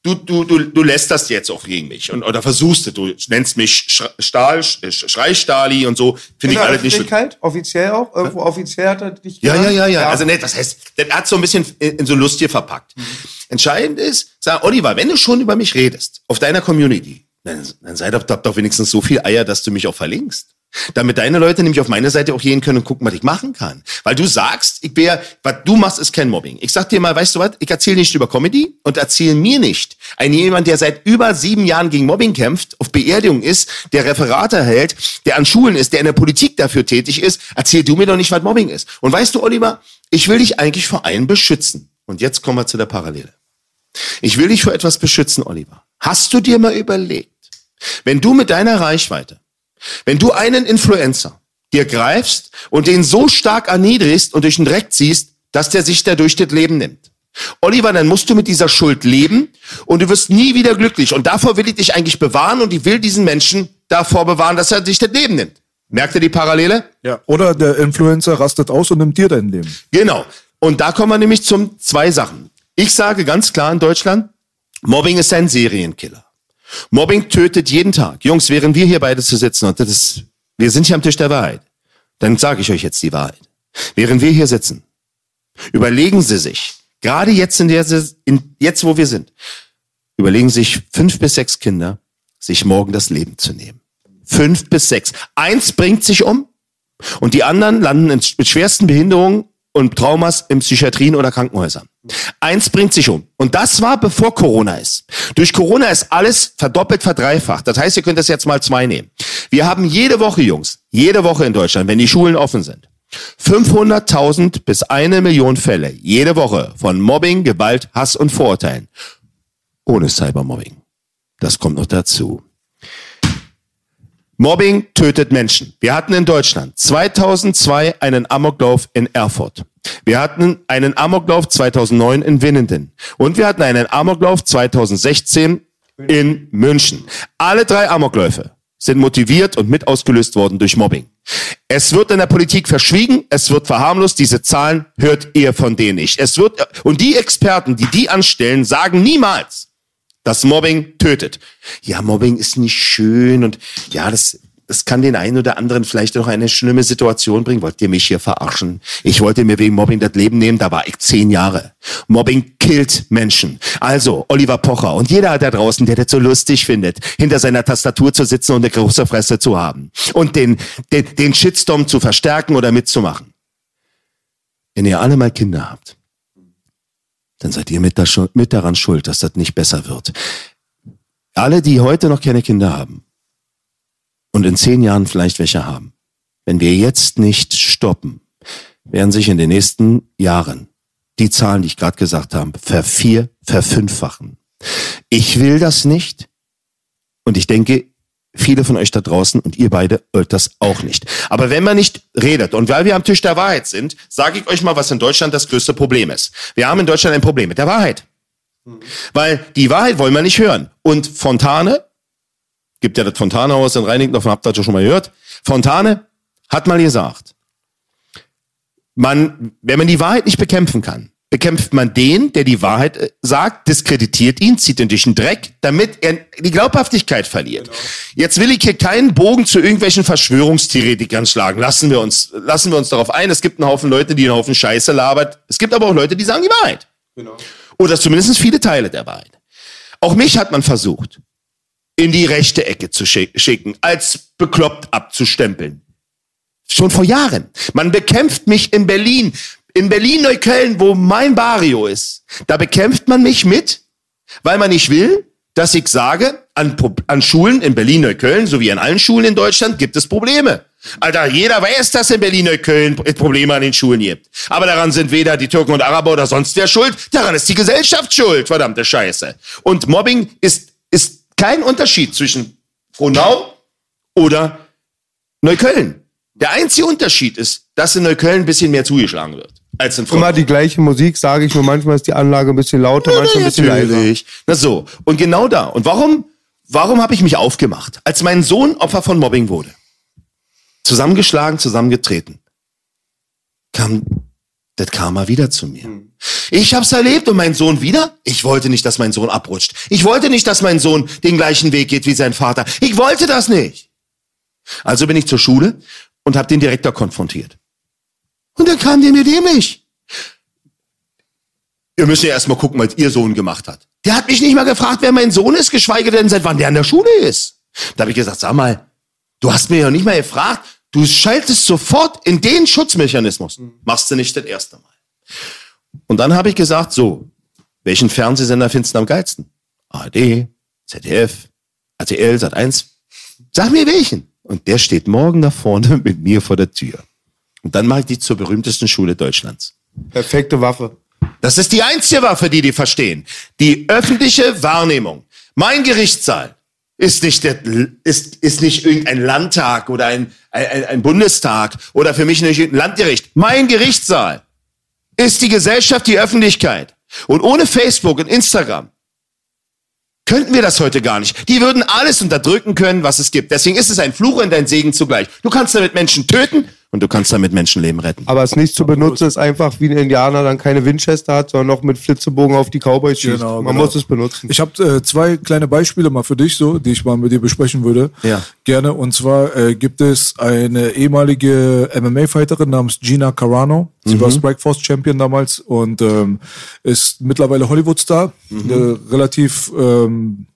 du, du, du, du lässt das jetzt auch gegen mich. Und, oder versuchst es. Du nennst mich Stahl, Sch Schreistali und so. Finde ich alles nicht. Öffentlichkeit, offiziell auch? Irgendwo offiziell hat er dich Ja, ja, genannt? ja, ja. Also ne, das heißt, der hat so ein bisschen in, so Lust hier verpackt. Entscheidend ist, sag, Oliver, wenn du schon über mich redest, auf deiner Community, dann, dann sei doch, doch, doch wenigstens so viel Eier, dass du mich auch verlinkst. Damit deine Leute nämlich auf meine Seite auch gehen können und gucken, was ich machen kann. Weil du sagst, ich bin, was du machst, ist kein Mobbing. Ich sag dir mal, weißt du was, ich erzähle nicht über Comedy und erzähle mir nicht. Ein jemand, der seit über sieben Jahren gegen Mobbing kämpft, auf Beerdigung ist, der Referate hält, der an Schulen ist, der in der Politik dafür tätig ist, erzähl du mir doch nicht, was Mobbing ist. Und weißt du, Oliver, ich will dich eigentlich vor allem beschützen. Und jetzt kommen wir zu der Parallele. Ich will dich vor etwas beschützen, Oliver. Hast du dir mal überlegt, wenn du mit deiner Reichweite wenn du einen Influencer dir greifst und den so stark erniedrigst und durch den Dreck ziehst, dass der sich dadurch das Leben nimmt. Oliver, dann musst du mit dieser Schuld leben und du wirst nie wieder glücklich. Und davor will ich dich eigentlich bewahren und ich will diesen Menschen davor bewahren, dass er sich das Leben nimmt. Merkt ihr die Parallele? Ja. Oder der Influencer rastet aus und nimmt dir dein Leben. Genau. Und da kommen wir nämlich zum zwei Sachen. Ich sage ganz klar in Deutschland, Mobbing ist ein Serienkiller. Mobbing tötet jeden Tag. Jungs, während wir hier beide zu sitzen, und das ist, wir sind hier am Tisch der Wahrheit, dann sage ich euch jetzt die Wahrheit. Während wir hier sitzen, überlegen Sie sich, gerade jetzt in der, in, jetzt wo wir sind, überlegen sich fünf bis sechs Kinder, sich morgen das Leben zu nehmen. Fünf bis sechs. Eins bringt sich um und die anderen landen mit schwersten Behinderungen und Traumas in Psychiatrien oder Krankenhäusern. Eins bringt sich um. Und das war bevor Corona ist. Durch Corona ist alles verdoppelt, verdreifacht. Das heißt, ihr könnt das jetzt mal zwei nehmen. Wir haben jede Woche, Jungs, jede Woche in Deutschland, wenn die Schulen offen sind, 500.000 bis eine Million Fälle jede Woche von Mobbing, Gewalt, Hass und Vorurteilen. Ohne Cybermobbing. Das kommt noch dazu. Mobbing tötet Menschen. Wir hatten in Deutschland 2002 einen Amoklauf in Erfurt. Wir hatten einen Amoklauf 2009 in Winnenden. Und wir hatten einen Amoklauf 2016 in München. Alle drei Amokläufe sind motiviert und mit ausgelöst worden durch Mobbing. Es wird in der Politik verschwiegen, es wird verharmlost, diese Zahlen hört ihr von denen nicht. Es wird, und die Experten, die die anstellen, sagen niemals, das Mobbing tötet. Ja, Mobbing ist nicht schön und ja, das, das kann den einen oder anderen vielleicht noch eine schlimme Situation bringen. Wollt ihr mich hier verarschen? Ich wollte mir wegen Mobbing das Leben nehmen, da war ich zehn Jahre. Mobbing killt Menschen. Also, Oliver Pocher und jeder da draußen, der das so lustig findet, hinter seiner Tastatur zu sitzen und eine große Fresse zu haben und den, den, den Shitstorm zu verstärken oder mitzumachen. Wenn ihr alle mal Kinder habt, dann seid ihr mit, da, mit daran schuld, dass das nicht besser wird. Alle, die heute noch keine Kinder haben und in zehn Jahren vielleicht welche haben, wenn wir jetzt nicht stoppen, werden sich in den nächsten Jahren die Zahlen, die ich gerade gesagt habe, vervier, verfünffachen. Ich will das nicht und ich denke, viele von euch da draußen und ihr beide wollt das auch nicht. Aber wenn man nicht redet und weil wir am Tisch der Wahrheit sind, sage ich euch mal, was in Deutschland das größte Problem ist. Wir haben in Deutschland ein Problem mit der Wahrheit. Weil die Wahrheit wollen wir nicht hören. Und Fontane, gibt ja das Fontane-Haus in Reinickendorf, habt ihr das schon mal gehört, Fontane hat mal gesagt, man, wenn man die Wahrheit nicht bekämpfen kann, bekämpft man den, der die Wahrheit äh, sagt, diskreditiert ihn, zieht ihn durch den Dreck, damit er die Glaubhaftigkeit verliert. Genau. Jetzt will ich hier keinen Bogen zu irgendwelchen Verschwörungstheoretikern schlagen. Lassen wir uns, lassen wir uns darauf ein. Es gibt einen Haufen Leute, die einen Haufen Scheiße labert. Es gibt aber auch Leute, die sagen die Wahrheit. Genau. Oder zumindest viele Teile der Wahrheit. Auch mich hat man versucht, in die rechte Ecke zu schicken, als bekloppt abzustempeln. Schon vor Jahren. Man bekämpft mich in Berlin in Berlin-Neukölln, wo mein Barrio ist, da bekämpft man mich mit, weil man nicht will, dass ich sage, an, an Schulen in Berlin-Neukölln, sowie an allen Schulen in Deutschland, gibt es Probleme. Alter, jeder weiß, dass in Berlin-Neukölln Probleme an den Schulen gibt. Aber daran sind weder die Türken und Araber oder sonst wer schuld, daran ist die Gesellschaft schuld, verdammte Scheiße. Und Mobbing ist, ist kein Unterschied zwischen Frohnau oder Neukölln. Der einzige Unterschied ist, dass in Neukölln ein bisschen mehr zugeschlagen wird als in Immer die gleiche Musik, sage ich nur. Manchmal ist die Anlage ein bisschen lauter, ja, manchmal ein bisschen leiser. Na so. Und genau da. Und warum, warum habe ich mich aufgemacht? Als mein Sohn Opfer von Mobbing wurde. Zusammengeschlagen, zusammengetreten. Kam das Karma wieder zu mir. Hm. Ich hab's erlebt und mein Sohn wieder. Ich wollte nicht, dass mein Sohn abrutscht. Ich wollte nicht, dass mein Sohn den gleichen Weg geht wie sein Vater. Ich wollte das nicht. Also bin ich zur Schule und habe den Direktor konfrontiert. Und dann kam der mir dämlich. Ihr müsst ja erstmal gucken, was ihr Sohn gemacht hat. Der hat mich nicht mal gefragt, wer mein Sohn ist, geschweige denn seit wann der in der Schule ist. Da habe ich gesagt, sag mal, Du hast mir ja nicht mal gefragt, du schaltest sofort in den Schutzmechanismus. Machst du nicht das erste Mal. Und dann habe ich gesagt, so, welchen Fernsehsender findest du am geilsten? ARD, ZDF, RTL, Sat1. Sag mir welchen. Und der steht morgen da vorne mit mir vor der Tür. Und dann mache ich die zur berühmtesten Schule Deutschlands. Perfekte Waffe. Das ist die einzige Waffe, die die verstehen. Die öffentliche Wahrnehmung. Mein Gerichtssaal ist nicht, der, ist, ist nicht irgendein Landtag oder ein, ein, ein Bundestag oder für mich nicht ein Landgericht. Mein Gerichtssaal ist die Gesellschaft, die Öffentlichkeit. Und ohne Facebook und Instagram könnten wir das heute gar nicht. Die würden alles unterdrücken können, was es gibt. Deswegen ist es ein Fluch und ein Segen zugleich. Du kannst damit Menschen töten und du kannst damit Menschenleben retten. Aber es nicht zu benutzen ist einfach wie ein Indianer dann keine Winchester hat, sondern noch mit Flitzebogen auf die Cowboys schießt. Genau, Man genau. muss es benutzen. Ich habe äh, zwei kleine Beispiele mal für dich, so, die ich mal mit dir besprechen würde. Ja. Gerne. Und zwar äh, gibt es eine ehemalige MMA-Fighterin namens Gina Carano. Sie war Strikeforce Champion damals und ähm, ist mittlerweile Hollywood-Star. Eine relativ ähm,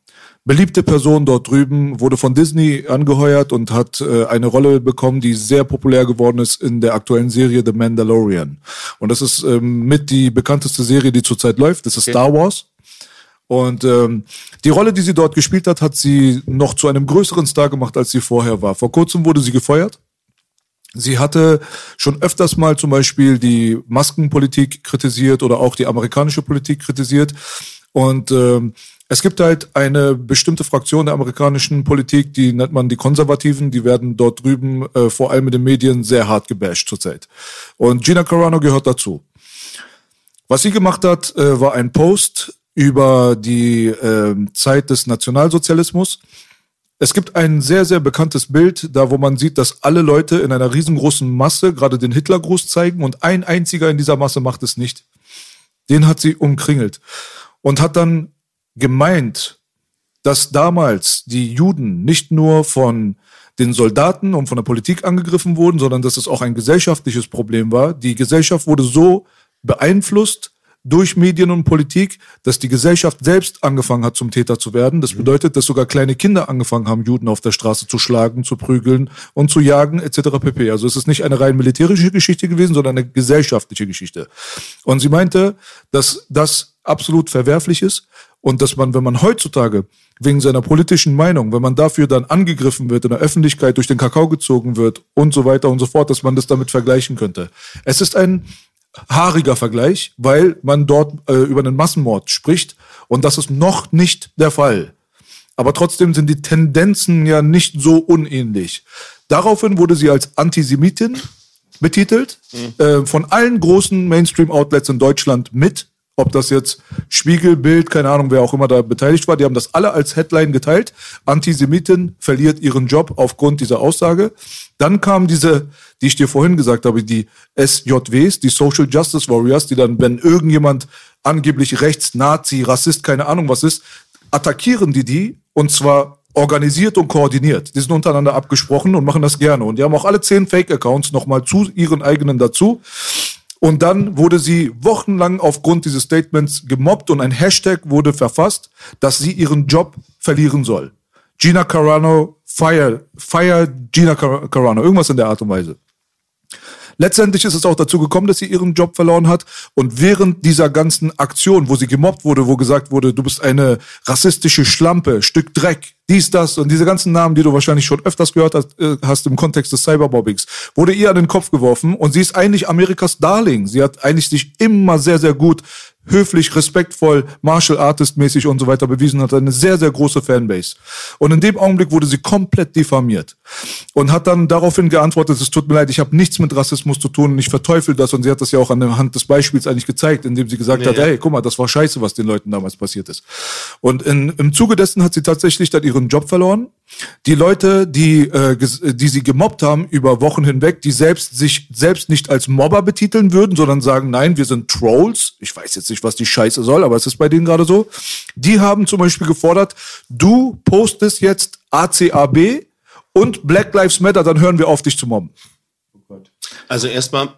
beliebte Person dort drüben, wurde von Disney angeheuert und hat äh, eine Rolle bekommen, die sehr populär geworden ist in der aktuellen Serie The Mandalorian. Und das ist ähm, mit die bekannteste Serie, die zurzeit läuft. Das ist Star Wars. Und ähm, die Rolle, die sie dort gespielt hat, hat sie noch zu einem größeren Star gemacht, als sie vorher war. Vor kurzem wurde sie gefeuert. Sie hatte schon öfters mal zum Beispiel die Maskenpolitik kritisiert oder auch die amerikanische Politik kritisiert. Und ähm, es gibt halt eine bestimmte Fraktion der amerikanischen Politik, die nennt man die Konservativen, die werden dort drüben äh, vor allem in den Medien sehr hart gebasht zurzeit. Und Gina Carano gehört dazu. Was sie gemacht hat, äh, war ein Post über die äh, Zeit des Nationalsozialismus. Es gibt ein sehr, sehr bekanntes Bild, da wo man sieht, dass alle Leute in einer riesengroßen Masse gerade den Hitlergruß zeigen und ein einziger in dieser Masse macht es nicht. Den hat sie umkringelt und hat dann gemeint, dass damals die Juden nicht nur von den Soldaten und von der Politik angegriffen wurden, sondern dass es auch ein gesellschaftliches Problem war. Die Gesellschaft wurde so beeinflusst durch Medien und Politik, dass die Gesellschaft selbst angefangen hat, zum Täter zu werden. Das bedeutet, dass sogar kleine Kinder angefangen haben, Juden auf der Straße zu schlagen, zu prügeln und zu jagen, etc. pp. Also es ist nicht eine rein militärische Geschichte gewesen, sondern eine gesellschaftliche Geschichte. Und sie meinte, dass das absolut verwerflich ist und dass man, wenn man heutzutage wegen seiner politischen Meinung, wenn man dafür dann angegriffen wird, in der Öffentlichkeit durch den Kakao gezogen wird und so weiter und so fort, dass man das damit vergleichen könnte. Es ist ein haariger Vergleich, weil man dort äh, über einen Massenmord spricht und das ist noch nicht der Fall. Aber trotzdem sind die Tendenzen ja nicht so unähnlich. Daraufhin wurde sie als Antisemitin betitelt, äh, von allen großen Mainstream-Outlets in Deutschland mit. Ob das jetzt Spiegel, Bild, keine Ahnung, wer auch immer da beteiligt war, die haben das alle als Headline geteilt. Antisemitin verliert ihren Job aufgrund dieser Aussage. Dann kam diese, die ich dir vorhin gesagt habe, die SJWs, die Social Justice Warriors, die dann, wenn irgendjemand angeblich rechts, Nazi, Rassist, keine Ahnung was ist, attackieren die die und zwar organisiert und koordiniert. Die sind untereinander abgesprochen und machen das gerne. Und die haben auch alle zehn Fake-Accounts nochmal zu ihren eigenen dazu. Und dann wurde sie wochenlang aufgrund dieses Statements gemobbt und ein Hashtag wurde verfasst, dass sie ihren Job verlieren soll. Gina Carano, fire, fire Gina Car Carano, irgendwas in der Art und Weise. Letztendlich ist es auch dazu gekommen, dass sie ihren Job verloren hat. Und während dieser ganzen Aktion, wo sie gemobbt wurde, wo gesagt wurde, du bist eine rassistische Schlampe, Stück Dreck, dies, das und diese ganzen Namen, die du wahrscheinlich schon öfters gehört hast, äh, hast im Kontext des Cybermobbings, wurde ihr an den Kopf geworfen. Und sie ist eigentlich Amerikas Darling. Sie hat eigentlich sich immer sehr, sehr gut höflich, respektvoll, Martial Artist mäßig und so weiter bewiesen, hat eine sehr, sehr große Fanbase. Und in dem Augenblick wurde sie komplett diffamiert und hat dann daraufhin geantwortet, es tut mir leid, ich habe nichts mit Rassismus zu tun und ich verteufel das und sie hat das ja auch anhand des Beispiels eigentlich gezeigt, indem sie gesagt hat, hey, guck mal, das war scheiße, was den Leuten damals passiert ist. Und in, im Zuge dessen hat sie tatsächlich dann ihren Job verloren. Die Leute, die, äh, die sie gemobbt haben über Wochen hinweg, die selbst sich selbst nicht als Mobber betiteln würden, sondern sagen, nein, wir sind Trolls. Ich weiß jetzt nicht, was die Scheiße soll, aber es ist bei denen gerade so. Die haben zum Beispiel gefordert, du postest jetzt ACAB und Black Lives Matter, dann hören wir auf, dich zu mobben. Also erstmal,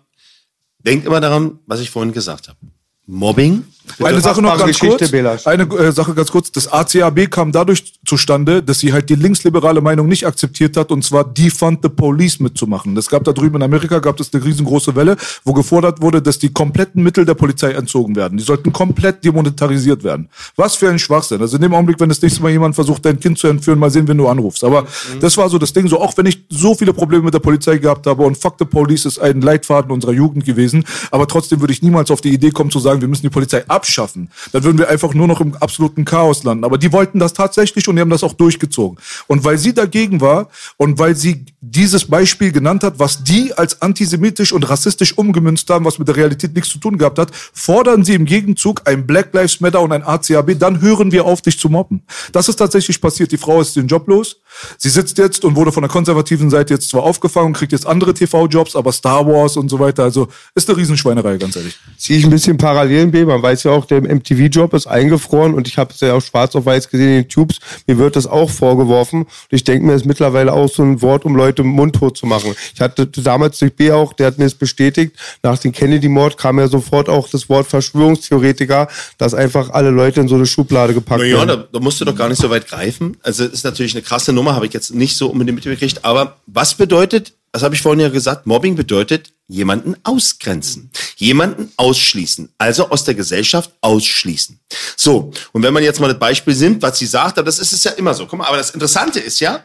denkt immer daran, was ich vorhin gesagt habe. Mobbing Eine Sache noch ganz Geschichte, kurz. Eine äh, Sache ganz kurz. Das ACAB kam dadurch zustande, dass sie halt die linksliberale Meinung nicht akzeptiert hat, und zwar Defund the Police mitzumachen. Es gab da drüben in Amerika gab es eine riesengroße Welle, wo gefordert wurde, dass die kompletten Mittel der Polizei entzogen werden. Die sollten komplett demonetarisiert werden. Was für ein Schwachsinn. Also in dem Augenblick, wenn das nächste Mal jemand versucht, dein Kind zu entführen, mal sehen, wenn du anrufst. Aber das war so das Ding. So auch wenn ich so viele Probleme mit der Polizei gehabt habe und Fuck the Police ist ein Leitfaden unserer Jugend gewesen, aber trotzdem würde ich niemals auf die Idee kommen zu sagen, wir müssen die Polizei abschaffen. Dann würden wir einfach nur noch im absoluten Chaos landen. Aber die wollten das tatsächlich und die haben das auch durchgezogen. Und weil sie dagegen war und weil sie dieses Beispiel genannt hat, was die als antisemitisch und rassistisch umgemünzt haben, was mit der Realität nichts zu tun gehabt hat, fordern sie im Gegenzug ein Black Lives Matter und ein ACAB, dann hören wir auf, dich zu mobben. Das ist tatsächlich passiert. Die Frau ist den Job los. Sie sitzt jetzt und wurde von der konservativen Seite jetzt zwar aufgefangen und kriegt jetzt andere TV-Jobs, aber Star Wars und so weiter, also ist eine Riesenschweinerei, ganz ehrlich. Ziehe ich ein bisschen Parallelen. Man weiß ja auch, der MTV-Job ist eingefroren und ich habe es ja auch schwarz auf weiß gesehen in den Tubes. Mir wird das auch vorgeworfen. Und ich denke mir, das ist mittlerweile auch so ein Wort, um Leute mundtot zu machen. Ich hatte damals durch B auch, der hat mir es bestätigt, nach dem Kennedy-Mord kam ja sofort auch das Wort Verschwörungstheoretiker, dass einfach alle Leute in so eine Schublade gepackt werden. da, da musst du doch gar nicht so weit greifen. Also ist natürlich eine krasse Nummer, habe ich jetzt nicht so unbedingt mitgekriegt. Aber was bedeutet, das habe ich vorhin ja gesagt, Mobbing bedeutet jemanden ausgrenzen, jemanden ausschließen, also aus der Gesellschaft ausschließen. So, und wenn man jetzt mal das Beispiel nimmt, was sie sagt, aber das ist es ja immer so. Guck mal, aber das Interessante ist ja,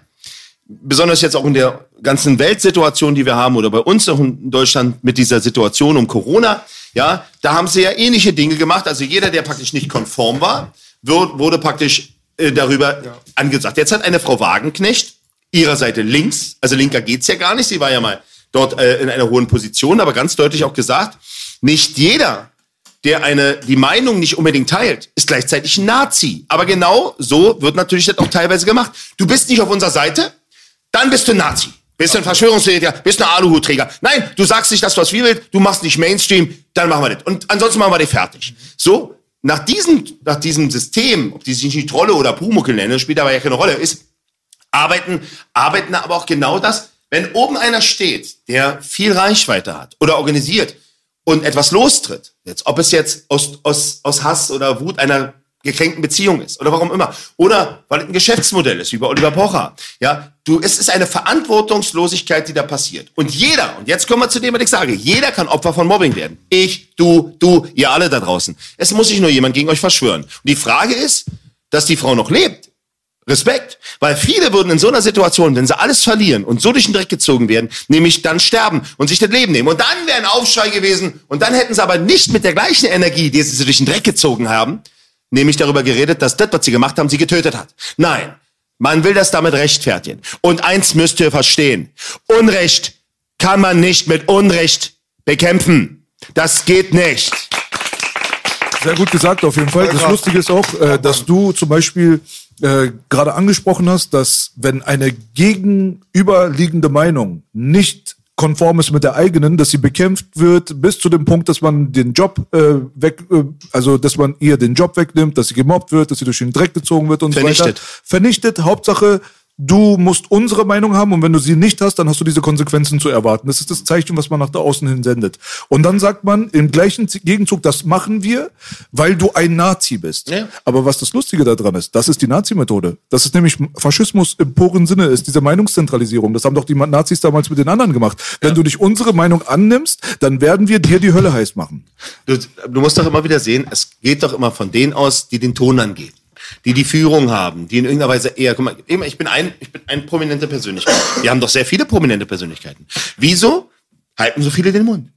besonders jetzt auch in der ganzen Weltsituation, die wir haben, oder bei uns auch in Deutschland mit dieser Situation um Corona, ja, da haben sie ja ähnliche Dinge gemacht. Also jeder, der praktisch nicht konform war, wird, wurde praktisch äh, darüber angesagt. Jetzt hat eine Frau Wagenknecht ihrer Seite links, also linker geht's ja gar nicht, sie war ja mal dort äh, in einer hohen Position, aber ganz deutlich auch gesagt, nicht jeder, der eine, die Meinung nicht unbedingt teilt, ist gleichzeitig Nazi. Aber genau so wird natürlich das auch teilweise gemacht. Du bist nicht auf unserer Seite, dann bist du Nazi. Bist du ein Verschwörungstheoretiker, bist du ein Aluhutträger. Nein, du sagst nicht das, was wir willst, du machst nicht Mainstream, dann machen wir das. Und ansonsten machen wir dich fertig. So, nach diesem, nach diesem System, ob die sich nicht Trolle oder Pumuckel nennen, spielt aber ja keine Rolle, ist, arbeiten, arbeiten aber auch genau das, wenn oben einer steht, der viel Reichweite hat oder organisiert und etwas lostritt, jetzt, ob es jetzt aus, aus, aus Hass oder Wut einer gekränkten Beziehung ist oder warum immer oder weil es ein Geschäftsmodell ist wie bei Oliver Pocher ja du es ist eine Verantwortungslosigkeit die da passiert. Und jeder und jetzt kommen wir zu dem was ich sage jeder kann Opfer von Mobbing werden. Ich du du ihr alle da draußen. Es muss sich nur jemand gegen euch verschwören. Und die Frage ist dass die Frau noch lebt Respekt, weil viele würden in so einer Situation, wenn sie alles verlieren und so durch den Dreck gezogen werden, nämlich dann sterben und sich das Leben nehmen. Und dann wäre ein Aufschrei gewesen und dann hätten sie aber nicht mit der gleichen Energie, die sie durch den Dreck gezogen haben, nämlich darüber geredet, dass das, was sie gemacht haben, sie getötet hat. Nein, man will das damit rechtfertigen. Und eins müsst ihr verstehen. Unrecht kann man nicht mit Unrecht bekämpfen. Das geht nicht. Sehr gut gesagt, auf jeden Fall. Das Lustige ist auch, äh, dass du zum Beispiel äh, gerade angesprochen hast, dass wenn eine gegenüberliegende Meinung nicht konform ist mit der eigenen, dass sie bekämpft wird bis zu dem Punkt, dass man den Job äh, weg, äh, also dass man ihr den Job wegnimmt, dass sie gemobbt wird, dass sie durch den Dreck gezogen wird und so Vernichtet. weiter. Vernichtet. Hauptsache, du musst unsere Meinung haben und wenn du sie nicht hast, dann hast du diese Konsequenzen zu erwarten. Das ist das Zeichen, was man nach da außen hin sendet. Und dann sagt man im gleichen Gegenzug, das machen wir, weil du ein Nazi bist. Ja. Aber was das Lustige daran ist, das ist die Nazi-Methode. Das ist nämlich Faschismus im puren Sinne, ist diese Meinungszentralisierung. Das haben doch die Nazis damals mit den anderen gemacht. Wenn du nicht unsere Meinung annimmst, dann werden wir dir die Hölle heiß machen. Du, du musst doch immer wieder sehen, es geht doch immer von denen aus, die den Ton angeben. Die die Führung haben, die in irgendeiner Weise eher, guck mal, ich bin ein, ich bin eine prominente Persönlichkeit. Wir haben doch sehr viele prominente Persönlichkeiten. Wieso halten so viele den Mund?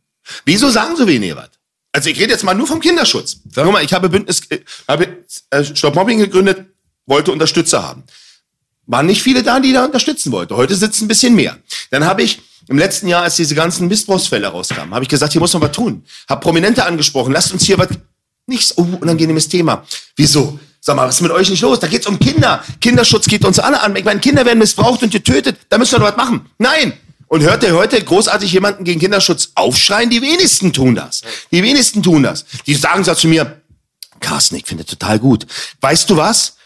Wieso sagen so wenige was? Also ich rede jetzt mal nur vom Kinderschutz. Guck mal, ich habe Bündnis, äh, habe äh, Stop Mobbing gegründet, wollte Unterstützer haben. Waren nicht viele da, die da unterstützen wollten. Heute sitzen ein bisschen mehr. Dann habe ich im letzten Jahr, als diese ganzen Missbrauchsfälle rauskamen, habe ich gesagt, hier muss man was tun. Hab Prominente angesprochen, lasst uns hier was, nichts, oh, unangenehmes Thema. Wieso? Sag mal, was ist mit euch nicht los? Da geht's um Kinder. Kinderschutz geht uns alle an. Ich meine, Kinder werden missbraucht und getötet. Da müssen wir doch was machen. Nein! Und hört ihr heute großartig jemanden gegen Kinderschutz aufschreien? Die wenigsten tun das. Die wenigsten tun das. Die sagen so zu mir, Carsten, ich finde total gut. Weißt du was?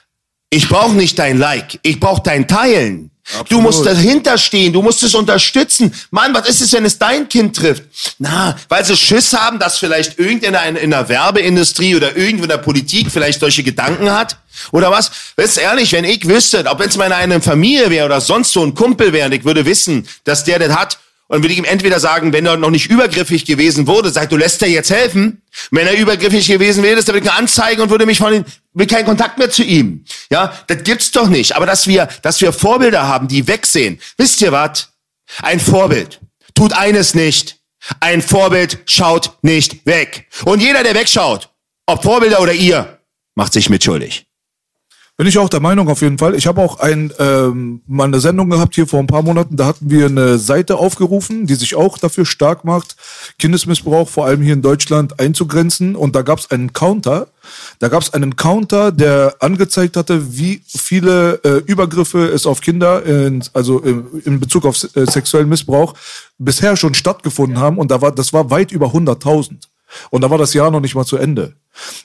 Ich brauche nicht dein Like, ich brauche dein Teilen. Du musst dahinter stehen, du musst es unterstützen. Mann, was ist es, wenn es dein Kind trifft? Na, weil sie Schiss haben, dass vielleicht irgendeiner in, der Werbeindustrie oder irgendwo in der Politik vielleicht solche Gedanken hat? Oder was? Wisst ehrlich, wenn ich wüsste, ob es meine eine Familie wäre oder sonst so ein Kumpel wäre und ich würde wissen, dass der das hat, und würde ich ihm entweder sagen, wenn er noch nicht übergriffig gewesen wurde, sagt, du lässt dir jetzt helfen. Wenn er übergriffig gewesen wäre, dann würde ich ihn anzeigen und würde mich von ihm, will keinen Kontakt mehr zu ihm. Ja, das gibt's doch nicht. Aber dass wir, dass wir Vorbilder haben, die wegsehen. Wisst ihr was? Ein Vorbild tut eines nicht. Ein Vorbild schaut nicht weg. Und jeder, der wegschaut, ob Vorbilder oder ihr, macht sich mitschuldig. Bin ich auch der Meinung auf jeden Fall. Ich habe auch ein, ähm, mal eine Sendung gehabt hier vor ein paar Monaten. Da hatten wir eine Seite aufgerufen, die sich auch dafür stark macht, Kindesmissbrauch vor allem hier in Deutschland einzugrenzen. Und da gab es einen Counter. Da gab es einen Counter, der angezeigt hatte, wie viele äh, Übergriffe es auf Kinder, in, also in, in Bezug auf äh, sexuellen Missbrauch, bisher schon stattgefunden haben. Und da war, das war weit über 100.000. Und da war das Jahr noch nicht mal zu Ende.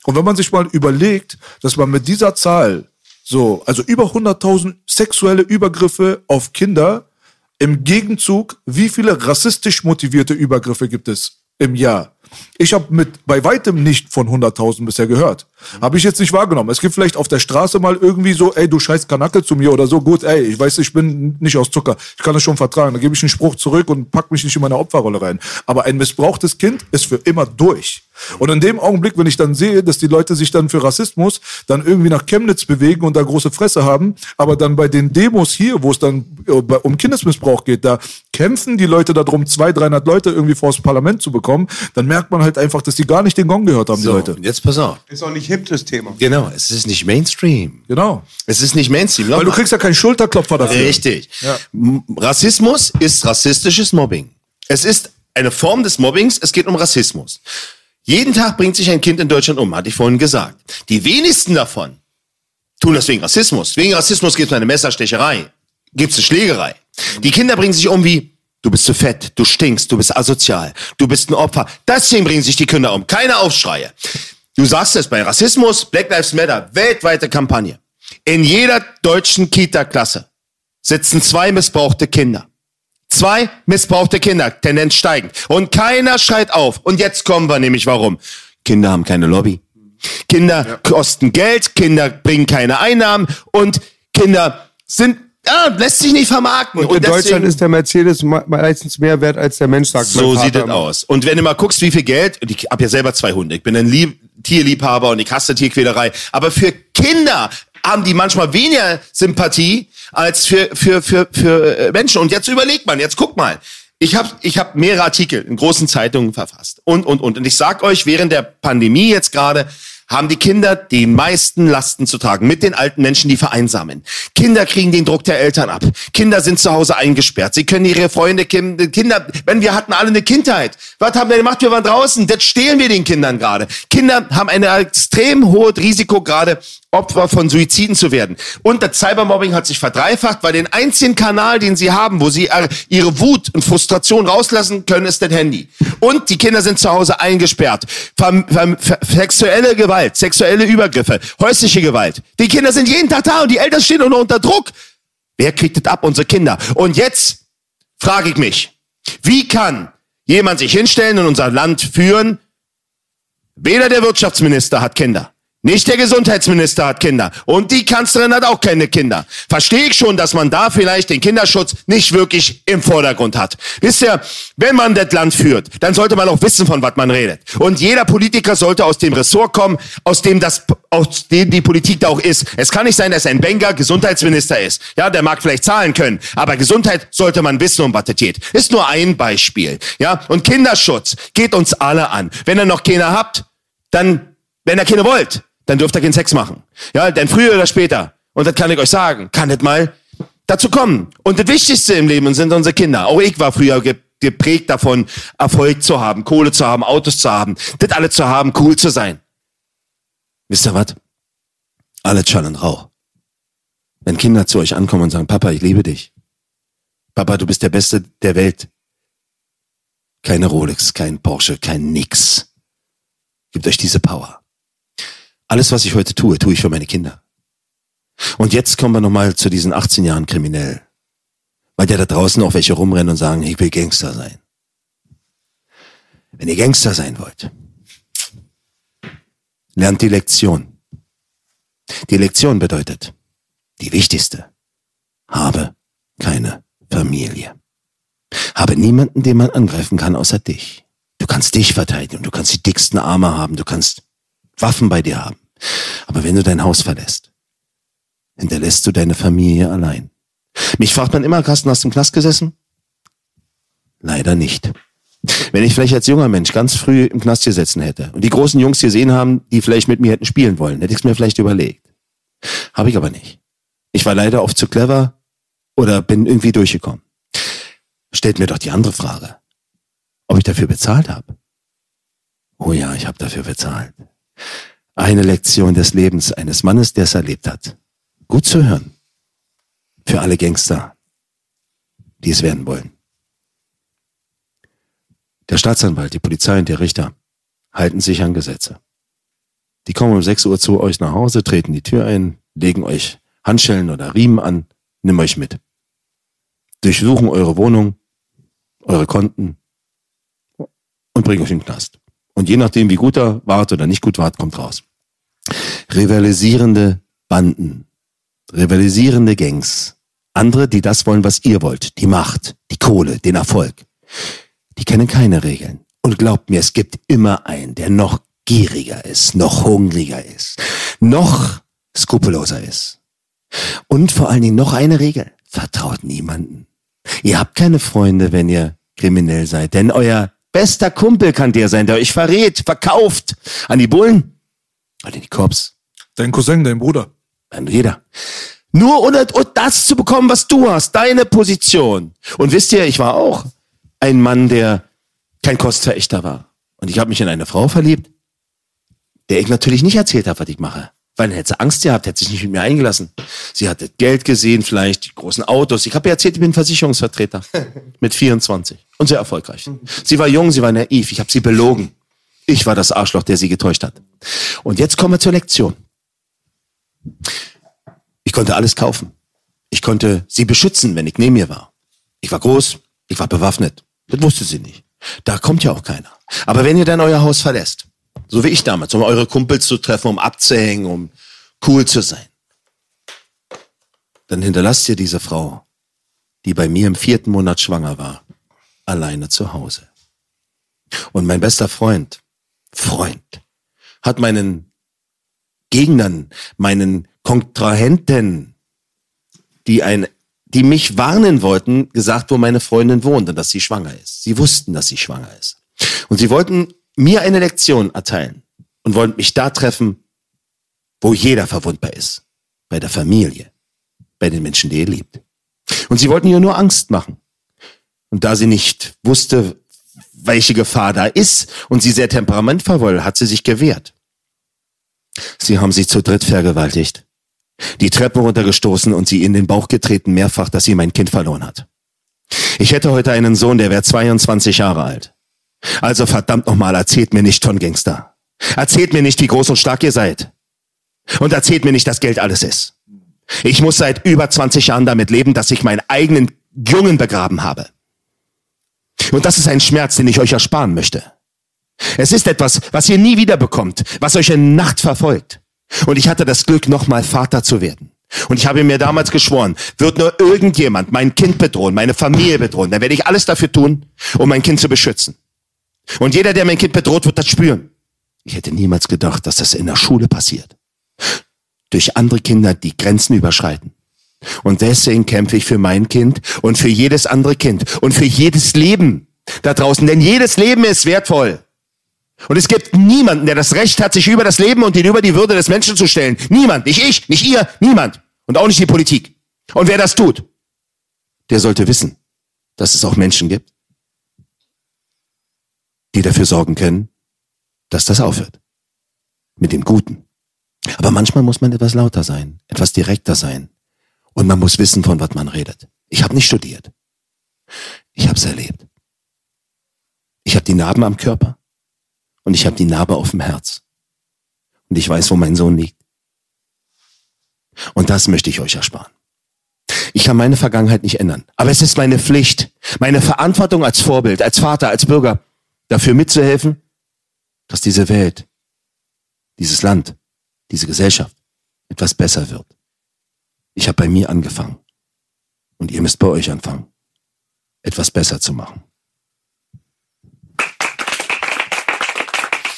Und wenn man sich mal überlegt, dass man mit dieser Zahl so, also über 100.000 sexuelle Übergriffe auf Kinder. Im Gegenzug, wie viele rassistisch motivierte Übergriffe gibt es im Jahr? Ich habe mit bei weitem nicht von 100.000 bisher gehört. Habe ich jetzt nicht wahrgenommen. Es gibt vielleicht auf der Straße mal irgendwie so, ey, du scheiß Kanacke zu mir oder so. Gut, ey, ich weiß, ich bin nicht aus Zucker. Ich kann das schon vertragen. Da gebe ich einen Spruch zurück und pack mich nicht in meine Opferrolle rein. Aber ein missbrauchtes Kind ist für immer durch. Und in dem Augenblick, wenn ich dann sehe, dass die Leute sich dann für Rassismus dann irgendwie nach Chemnitz bewegen und da große Fresse haben, aber dann bei den Demos hier, wo es dann äh, um Kindesmissbrauch geht, da kämpfen die Leute darum, zwei, 300 Leute irgendwie vors Parlament zu bekommen, dann merkt man halt einfach, dass die gar nicht den Gong gehört haben, So, die Leute. jetzt pass auf. Ist auch nicht hip, das Thema. Genau, es ist nicht Mainstream. Genau. Es ist nicht Mainstream. Weil du kriegst ja keinen Schulterklopfer dafür. Richtig. M- Rassismus ist rassistisches Mobbing. Es ist eine Form des Mobbings, es geht um Rassismus. Jeden Tag bringt sich ein Kind in Deutschland um, hatte ich vorhin gesagt. Die wenigsten davon tun das wegen Rassismus. Wegen Rassismus gibt es eine Messerstecherei, gibt es eine Schlägerei. Die Kinder bringen sich um wie, du bist zu fett, du stinkst, du bist asozial, du bist ein Opfer. Deswegen bringen sich die Kinder um. Keine Aufschreie. Du sagst es bei Rassismus, Black Lives Matter, weltweite Kampagne. In jeder deutschen Kita-Klasse sitzen zwei missbrauchte Kinder. Zwei missbrauchte Kinder, Tendenz steigend. Und keiner schreit auf. Und jetzt kommen wir nämlich warum. Kinder haben keine Lobby. Kinder kosten Geld, Kinder bringen keine Einnahmen und Kinder sind, ja, lässt sich nicht vermarkten. Und in deswegen- Deutschland ist der Mercedes me- meistens mehr wert als der Mensch, sagt so sieht immer. aus. Und wenn du mal guckst, wie viel Geld, und ich habe ja selber zwei Hunde, ich bin ein Lieb Tierliebhaber und ich hasse Tierquälerei, aber für Kinder haben die manchmal weniger Sympathie als für, für, für, für äh, Menschen. Und jetzt überlegt man, jetzt guck mal. Ich habe ich hab mehrere Artikel in großen Zeitungen verfasst. Und, und, und. Und ich sag euch, während der Pandemie jetzt gerade haben die Kinder die meisten Lasten zu tragen mit den alten Menschen, die vereinsamen. Kinder kriegen den Druck der Eltern ab. Kinder sind zu Hause eingesperrt. Sie können ihre Freunde, Kinder, wenn wir hatten alle eine Kindheit. Was haben wir gemacht? Wir waren draußen. Das stehlen wir den Kindern gerade. Kinder haben ein extrem hohes Risiko gerade, Opfer von Suiziden zu werden. Und das Cybermobbing hat sich verdreifacht, weil den einzigen Kanal, den sie haben, wo sie äh, ihre Wut und Frustration rauslassen können, ist das Handy. Und die Kinder sind zu Hause eingesperrt. Ver ver ver sexuelle Gewalt, sexuelle Übergriffe, häusliche Gewalt. Die Kinder sind jeden Tag da und die Eltern stehen unter Druck. Wer kriegt das ab? Unsere Kinder. Und jetzt frage ich mich, wie kann jemand sich hinstellen und unser Land führen? Weder der Wirtschaftsminister hat Kinder. Nicht der Gesundheitsminister hat Kinder. Und die Kanzlerin hat auch keine Kinder. Verstehe ich schon, dass man da vielleicht den Kinderschutz nicht wirklich im Vordergrund hat. Wisst ihr, wenn man das Land führt, dann sollte man auch wissen, von was man redet. Und jeder Politiker sollte aus dem Ressort kommen, aus dem das, aus dem die Politik da auch ist. Es kann nicht sein, dass ein Benga Gesundheitsminister ist. Ja, der mag vielleicht zahlen können. Aber Gesundheit sollte man wissen, um was es geht. Ist nur ein Beispiel. Ja, und Kinderschutz geht uns alle an. Wenn ihr noch Kinder habt, dann, wenn ihr keine wollt, dann dürft ihr keinen Sex machen. Ja, denn früher oder später, und das kann ich euch sagen, kann das mal dazu kommen. Und das Wichtigste im Leben sind unsere Kinder. Auch ich war früher ge geprägt davon, Erfolg zu haben, Kohle zu haben, Autos zu haben, das alles zu haben, cool zu sein. Wisst ihr was? Alles Schall Rauch. Wenn Kinder zu euch ankommen und sagen, Papa, ich liebe dich. Papa, du bist der Beste der Welt. Keine Rolex, kein Porsche, kein Nix. Gibt euch diese Power. Alles, was ich heute tue, tue ich für meine Kinder. Und jetzt kommen wir nochmal zu diesen 18 Jahren kriminell. Weil ja da draußen auch welche rumrennen und sagen, ich will Gangster sein. Wenn ihr Gangster sein wollt, lernt die Lektion. Die Lektion bedeutet, die wichtigste, habe keine Familie. Habe niemanden, den man angreifen kann, außer dich. Du kannst dich verteidigen, du kannst die dicksten Arme haben, du kannst Waffen bei dir haben. Aber wenn du dein Haus verlässt, hinterlässt du deine Familie allein. Mich fragt man immer, Carsten, hast du im Knast gesessen? Leider nicht. Wenn ich vielleicht als junger Mensch ganz früh im Knast gesessen hätte und die großen Jungs gesehen haben, die vielleicht mit mir hätten spielen wollen, hätte ich es mir vielleicht überlegt. Habe ich aber nicht. Ich war leider oft zu clever oder bin irgendwie durchgekommen. Stellt mir doch die andere Frage. Ob ich dafür bezahlt habe? Oh ja, ich habe dafür bezahlt. Eine Lektion des Lebens eines Mannes, der es erlebt hat. Gut zu hören. Für alle Gangster, die es werden wollen. Der Staatsanwalt, die Polizei und der Richter halten sich an Gesetze. Die kommen um 6 Uhr zu euch nach Hause, treten die Tür ein, legen euch Handschellen oder Riemen an, nimm euch mit. Durchsuchen eure Wohnung, eure Konten und bringen euch in den Knast. Und je nachdem, wie gut er wart oder nicht gut wart, kommt raus. Rivalisierende Banden, rivalisierende Gangs, andere, die das wollen, was ihr wollt, die Macht, die Kohle, den Erfolg die kennen keine Regeln. Und glaubt mir, es gibt immer einen, der noch gieriger ist, noch hungriger ist, noch skrupelloser ist. Und vor allen Dingen noch eine Regel. Vertraut niemanden. Ihr habt keine Freunde, wenn ihr kriminell seid, denn euer bester Kumpel kann der sein, der euch verrät, verkauft an die Bullen oder die Korps. Dein Cousin, dein Bruder. An jeder. Nur um das zu bekommen, was du hast, deine Position. Und wisst ihr, ich war auch ein Mann, der kein Kostverächter war. Und ich habe mich in eine Frau verliebt, der ich natürlich nicht erzählt habe, was ich mache. Weil dann hätte sie Angst gehabt, hätte sich nicht mit mir eingelassen. Sie hatte Geld gesehen, vielleicht die großen Autos. Ich habe ihr erzählt, ich bin Versicherungsvertreter mit 24 und sehr erfolgreich. Sie war jung, sie war naiv. Ich habe sie belogen. Ich war das Arschloch, der sie getäuscht hat. Und jetzt kommen wir zur Lektion. Ich konnte alles kaufen. Ich konnte sie beschützen, wenn ich neben ihr war. Ich war groß, ich war bewaffnet. Das wusste sie nicht. Da kommt ja auch keiner. Aber wenn ihr dann euer Haus verlässt, so wie ich damals, um eure Kumpels zu treffen, um abzuhängen, um cool zu sein, dann hinterlasst ihr diese Frau, die bei mir im vierten Monat schwanger war, alleine zu Hause. Und mein bester Freund, Freund, hat meinen Gegnern, meinen Kontrahenten, die ein die mich warnen wollten, gesagt, wo meine Freundin wohnt und dass sie schwanger ist. Sie wussten, dass sie schwanger ist. Und sie wollten mir eine Lektion erteilen und wollten mich da treffen, wo jeder verwundbar ist. Bei der Familie. Bei den Menschen, die ihr liebt. Und sie wollten ihr nur Angst machen. Und da sie nicht wusste, welche Gefahr da ist und sie sehr temperamentvoll war, hat sie sich gewehrt. Sie haben sie zu dritt vergewaltigt die Treppe runtergestoßen und sie in den Bauch getreten mehrfach, dass sie mein Kind verloren hat. Ich hätte heute einen Sohn, der wäre 22 Jahre alt. Also verdammt nochmal, erzählt mir nicht von Gangster. Erzählt mir nicht, wie groß und stark ihr seid. Und erzählt mir nicht, dass Geld alles ist. Ich muss seit über 20 Jahren damit leben, dass ich meinen eigenen Jungen begraben habe. Und das ist ein Schmerz, den ich euch ersparen möchte. Es ist etwas, was ihr nie wieder bekommt, was euch in Nacht verfolgt. Und ich hatte das Glück, nochmal Vater zu werden. Und ich habe mir damals geschworen, wird nur irgendjemand mein Kind bedrohen, meine Familie bedrohen, dann werde ich alles dafür tun, um mein Kind zu beschützen. Und jeder, der mein Kind bedroht, wird das spüren. Ich hätte niemals gedacht, dass das in der Schule passiert. Durch andere Kinder, die Grenzen überschreiten. Und deswegen kämpfe ich für mein Kind und für jedes andere Kind und für jedes Leben da draußen, denn jedes Leben ist wertvoll. Und es gibt niemanden, der das Recht hat, sich über das Leben und über die Würde des Menschen zu stellen. Niemand, nicht ich, nicht ihr, niemand. Und auch nicht die Politik. Und wer das tut, der sollte wissen, dass es auch Menschen gibt, die dafür sorgen können, dass das aufhört. Mit dem Guten. Aber manchmal muss man etwas lauter sein, etwas direkter sein. Und man muss wissen, von was man redet. Ich habe nicht studiert. Ich habe es erlebt. Ich habe die Narben am Körper. Und ich habe die Narbe auf dem Herz. Und ich weiß, wo mein Sohn liegt. Und das möchte ich euch ersparen. Ich kann meine Vergangenheit nicht ändern. Aber es ist meine Pflicht, meine Verantwortung als Vorbild, als Vater, als Bürger, dafür mitzuhelfen, dass diese Welt, dieses Land, diese Gesellschaft etwas besser wird. Ich habe bei mir angefangen. Und ihr müsst bei euch anfangen, etwas besser zu machen.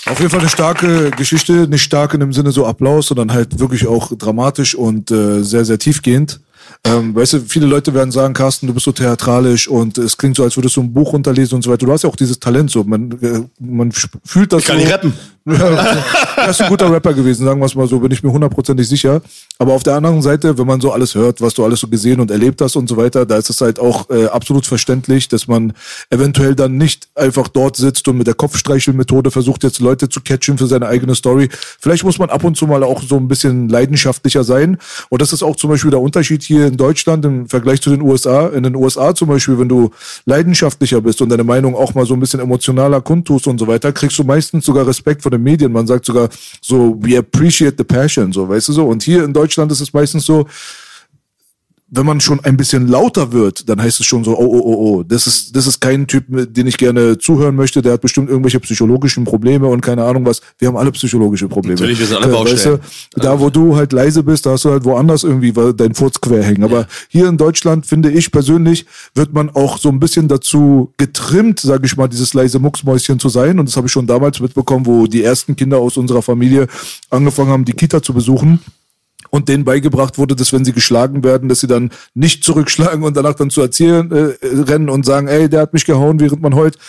Auf jeden Fall eine starke Geschichte, nicht stark in dem Sinne so Applaus, sondern halt wirklich auch dramatisch und äh, sehr, sehr tiefgehend. Ähm, weißt du, viele Leute werden sagen, Carsten, du bist so theatralisch und es klingt so, als würdest du ein Buch runterlesen und so weiter. Du hast ja auch dieses Talent so. Man, äh, man fühlt das Ich kann so. nicht rappen. Er ist ein guter Rapper gewesen, sagen wir es mal so, bin ich mir hundertprozentig sicher. Aber auf der anderen Seite, wenn man so alles hört, was du alles so gesehen und erlebt hast und so weiter, da ist es halt auch äh, absolut verständlich, dass man eventuell dann nicht einfach dort sitzt und mit der Kopfstreichelmethode versucht, jetzt Leute zu catchen für seine eigene Story. Vielleicht muss man ab und zu mal auch so ein bisschen leidenschaftlicher sein. Und das ist auch zum Beispiel der Unterschied hier in Deutschland im Vergleich zu den USA. In den USA zum Beispiel, wenn du leidenschaftlicher bist und deine Meinung auch mal so ein bisschen emotionaler kundtust und so weiter, kriegst du meistens sogar Respekt von den Medien. Man sagt sogar so, we appreciate the passion, so, weißt du so. Und hier in Deutschland ist es meistens so, wenn man schon ein bisschen lauter wird, dann heißt es schon so, oh, oh, oh, oh, das ist, das ist kein Typ, mit den ich gerne zuhören möchte, der hat bestimmt irgendwelche psychologischen Probleme und keine Ahnung was. Wir haben alle psychologische Probleme. Natürlich, wir sind alle Äh, weißt Baustellen. du, da, wo du halt leise bist, da hast du halt woanders irgendwie dein Furz quer hängen. Aber hier in Deutschland, finde ich persönlich, wird man auch so ein bisschen dazu getrimmt, sage ich mal, dieses leise Mucksmäuschen zu sein. Und das habe ich schon damals mitbekommen, wo die ersten Kinder aus unserer Familie angefangen haben, die Kita zu besuchen und denen beigebracht wurde, dass wenn sie geschlagen werden, dass sie dann nicht zurückschlagen und danach dann zu erzählen äh, rennen und sagen, ey, der hat mich gehauen, während man heute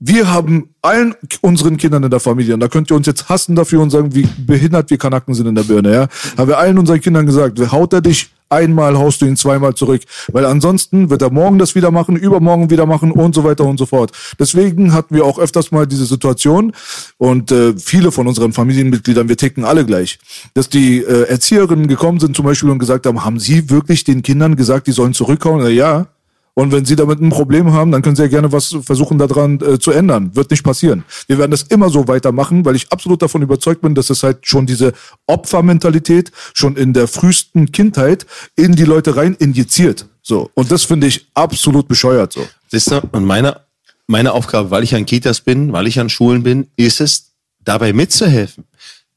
wir haben allen unseren Kindern in der Familie, und da könnt ihr uns jetzt hassen dafür und sagen, wie behindert wir Kanaken sind in der Birne, ja, haben wir allen unseren Kindern gesagt, haut er dich einmal, haust du ihn zweimal zurück, weil ansonsten wird er morgen das wieder machen, übermorgen wieder machen und so weiter und so fort. Deswegen hatten wir auch öfters mal diese Situation und äh, viele von unseren Familienmitgliedern, wir ticken alle gleich, dass die äh, Erzieherinnen gekommen sind zum Beispiel und gesagt haben, haben sie wirklich den Kindern gesagt, die sollen zurückhauen? Äh, ja, und wenn Sie damit ein Problem haben, dann können Sie ja gerne was versuchen daran äh, zu ändern. Wird nicht passieren. Wir werden das immer so weitermachen, weil ich absolut davon überzeugt bin, dass es halt schon diese Opfermentalität schon in der frühesten Kindheit in die Leute rein injiziert. So. Und das finde ich absolut bescheuert so. Siehst du, und meine, meine Aufgabe, weil ich an Kitas bin, weil ich an Schulen bin, ist es, dabei mitzuhelfen,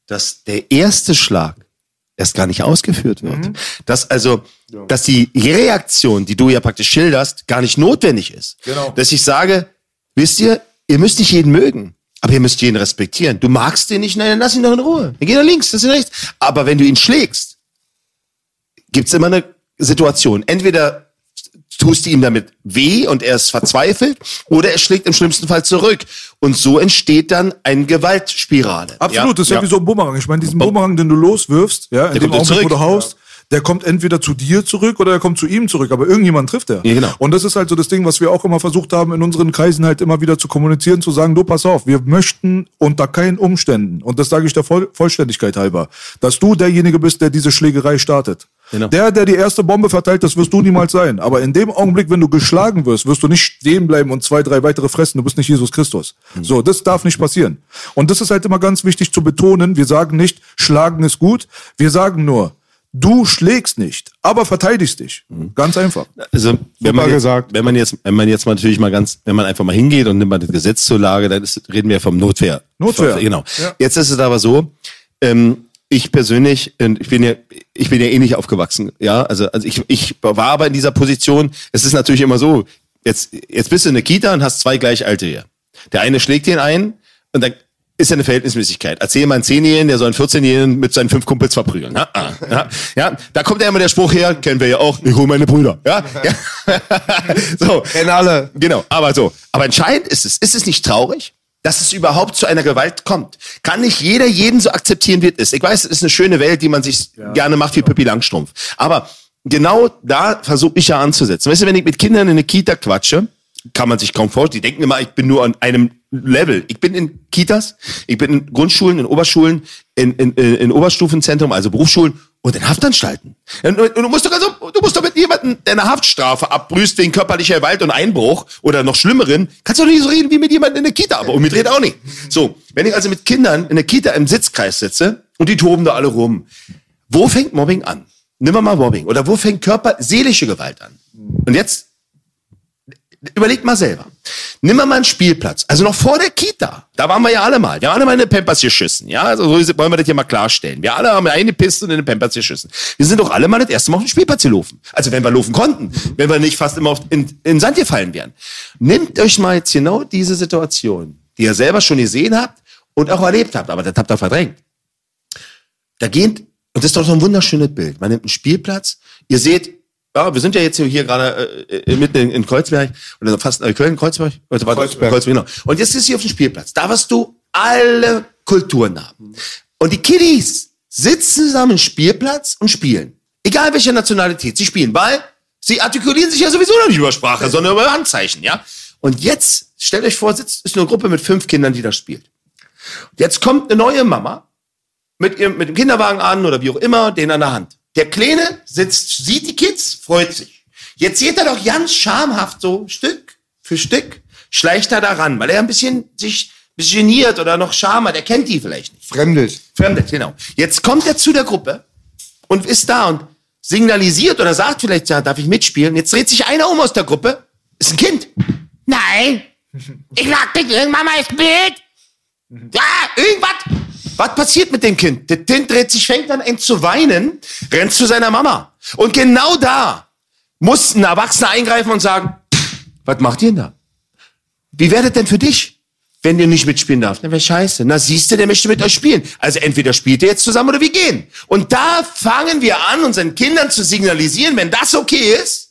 dass der erste Schlag erst gar nicht ausgeführt wird. Dass also, dass die Reaktion, die du ja praktisch schilderst, gar nicht notwendig ist. Genau. Dass ich sage, wisst ihr, ihr müsst nicht jeden mögen. Aber ihr müsst jeden respektieren. Du magst den nicht, nein, dann lass ihn doch in Ruhe. Dann geh nach links, das ist rechts. Aber wenn du ihn schlägst, gibt's immer eine Situation. Entweder tust du ihm damit weh und er ist verzweifelt oder er schlägt im schlimmsten Fall zurück. Und so entsteht dann eine Gewaltspirale. Absolut, das ist ja, wie so ein Bumerang. Ich meine, diesen Bumerang, den du loswirfst, ja, in dem kommt Augenblick, wo zurück. du haust, der kommt entweder zu dir zurück oder er kommt zu ihm zurück, aber irgendjemand trifft er. Ja, genau. Und das ist halt so das Ding, was wir auch immer versucht haben, in unseren Kreisen halt immer wieder zu kommunizieren, zu sagen, du, pass auf, wir möchten unter keinen Umständen, und das sage ich der Voll Vollständigkeit halber, dass du derjenige bist, der diese Schlägerei startet. Genau. Der, der die erste Bombe verteilt, das wirst du niemals sein. Aber in dem Augenblick, wenn du geschlagen wirst, wirst du nicht stehen bleiben und zwei, drei weitere fressen. Du bist nicht Jesus Christus. So, das darf nicht passieren. Und das ist halt immer ganz wichtig zu betonen. Wir sagen nicht, schlagen ist gut. Wir sagen nur, du schlägst nicht, aber verteidigst dich. Ganz einfach. Also, wenn man, jetzt, gesagt. wenn man jetzt, wenn man jetzt mal natürlich mal ganz, wenn man einfach mal hingeht und nimmt mal das Gesetz zur Lage, dann ist, reden wir vom Notwehr. Notwehr. Genau. Ja. Jetzt ist es aber so, ähm, ich persönlich, und ich bin ja, ich bin ja ähnlich aufgewachsen, ja, also, also ich, ich war aber in dieser Position, es ist natürlich immer so, jetzt, jetzt bist du in der Kita und hast zwei gleich alte hier. Der eine schlägt den einen und dann ist ja eine Verhältnismäßigkeit. Erzähl mal einen Zehnjährigen, der soll einen 14-Jährigen mit seinen fünf Kumpels verprügeln. Ja, ja, ja, da kommt ja immer der Spruch her, kennen wir ja auch, ich hole meine Brüder. Ja, ja. so. Kennen alle. Genau, aber so. Aber entscheidend ist es, ist es nicht traurig, dass es überhaupt zu einer Gewalt kommt? Kann nicht jeder jeden so akzeptieren, wie es ist? Ich weiß, es ist eine schöne Welt, die man sich gerne macht wie Pippi Langstrumpf. Aber genau da versuche ich ja anzusetzen. Weißt du, wenn ich mit Kindern in eine Kita quatsche, kann man sich kaum vorstellen. Die denken immer, ich bin nur an einem Level. Ich bin in Kitas, ich bin in Grundschulen, in Oberschulen, in, in, in, in Oberstufenzentrum, also Berufsschulen und in Haftanstalten. Und, du musst doch also, du musst doch mit jemandem, der eine Haftstrafe abbrüßt wegen körperlicher Gewalt und Einbruch oder noch schlimmeren, kannst du doch nicht so reden wie mit jemandem in der Kita, aber umgedreht auch nicht. So, wenn ich also mit Kindern in der Kita im Sitzkreis sitze und die toben da alle rum, wo fängt Mobbing an? Nimm mal Mobbing. Oder wo fängt Körper, seelische Gewalt an? Und jetzt, überleg mal selber. Nimm mal einen Spielplatz. Also noch vor der Kita. Da waren wir ja alle mal. Wir haben alle mal in den Pampers geschissen. Ja, also so wollen wir das hier mal klarstellen. Wir alle haben eine Piste und in den Pampers geschissen. Wir sind doch alle mal das erste Mal auf den Spielplatz gelaufen. Also wenn wir laufen konnten. Wenn wir nicht fast immer auf, in, in den Sand gefallen wären. Nehmt euch mal jetzt genau diese Situation, die ihr selber schon gesehen habt und auch erlebt habt. Aber das habt ihr verdrängt. Da geht, und das ist doch so ein wunderschönes Bild. Man nimmt einen Spielplatz. Ihr seht, ja, wir sind ja jetzt hier gerade äh, äh, mitten in, in Kreuzberg oder fast äh, Köln, Kreuzberg, warte, Kreuzberg. Kreuzberg, genau. Und jetzt ist hier auf dem Spielplatz. Da wirst du alle Kulturen haben. Und die Kiddies sitzen zusammen im Spielplatz und spielen. Egal welche Nationalität. Sie spielen Ball. Sie artikulieren sich ja sowieso noch nicht über Sprache, sondern über Handzeichen, ja. Und jetzt, stellt euch vor, sitzt, ist eine Gruppe mit fünf Kindern, die da spielt. Und jetzt kommt eine neue Mama mit, ihrem, mit dem Kinderwagen an oder wie auch immer, den an der Hand. Der Kleine sitzt, sieht die Kids, freut sich. Jetzt geht er doch ganz schamhaft so Stück für Stück, schleicht er da ran, weil er ein bisschen sich geniert oder noch Scham hat. Er kennt die vielleicht nicht. Fremdet. Fremdet, genau. Jetzt kommt er zu der Gruppe und ist da und signalisiert oder sagt vielleicht, ja, darf ich mitspielen? Jetzt dreht sich einer um aus der Gruppe. Ist ein Kind. Nein. Ich mag bitte, Mama ist Bild. Ja, irgendwas. Was passiert mit dem Kind? Das Kind dreht sich, fängt dann an zu weinen, rennt zu seiner Mama. Und genau da muss ein Erwachsener eingreifen und sagen, was macht ihr denn da? Wie wäre das denn für dich, wenn ihr nicht mitspielen darf? Na, wäre scheiße. Na, siehst du, der möchte mit euch spielen. Also entweder spielt ihr jetzt zusammen oder wir gehen. Und da fangen wir an, unseren Kindern zu signalisieren, wenn das okay ist,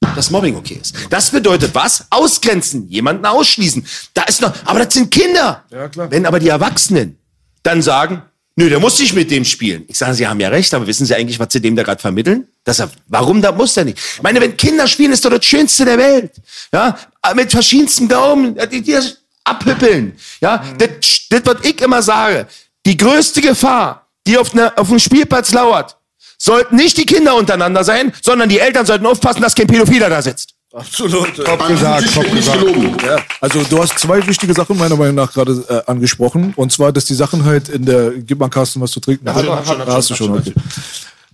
dass Mobbing okay ist. Das bedeutet was? Ausgrenzen, jemanden ausschließen. Da ist noch, aber das sind Kinder. Ja, klar. Wenn aber die Erwachsenen dann sagen, nö, der muss nicht mit dem spielen. Ich sage, sie haben ja recht, aber wissen sie eigentlich, was sie dem da gerade vermitteln? Dass er, warum da muss der nicht? Ich meine, wenn Kinder spielen, ist doch das Schönste der Welt. Ja, mit verschiedensten Glauben, die, die abhüppeln. Ja, das, das, was ich immer sage, die größte Gefahr, die auf, einer auf einem Spielplatz lauert, sollten nicht die Kinder untereinander sein, sondern die Eltern sollten aufpassen, dass kein Pädophiler da sitzt. Absolut. Top An gesagt, top gesagt. Ja, also du hast zwei wichtige Sachen meiner Meinung nach gerade äh, angesprochen. Und zwar, dass die Sachen halt in der, gib mal Carsten was zu trinken. hat er, hat hat hast du schon, schon, hat okay.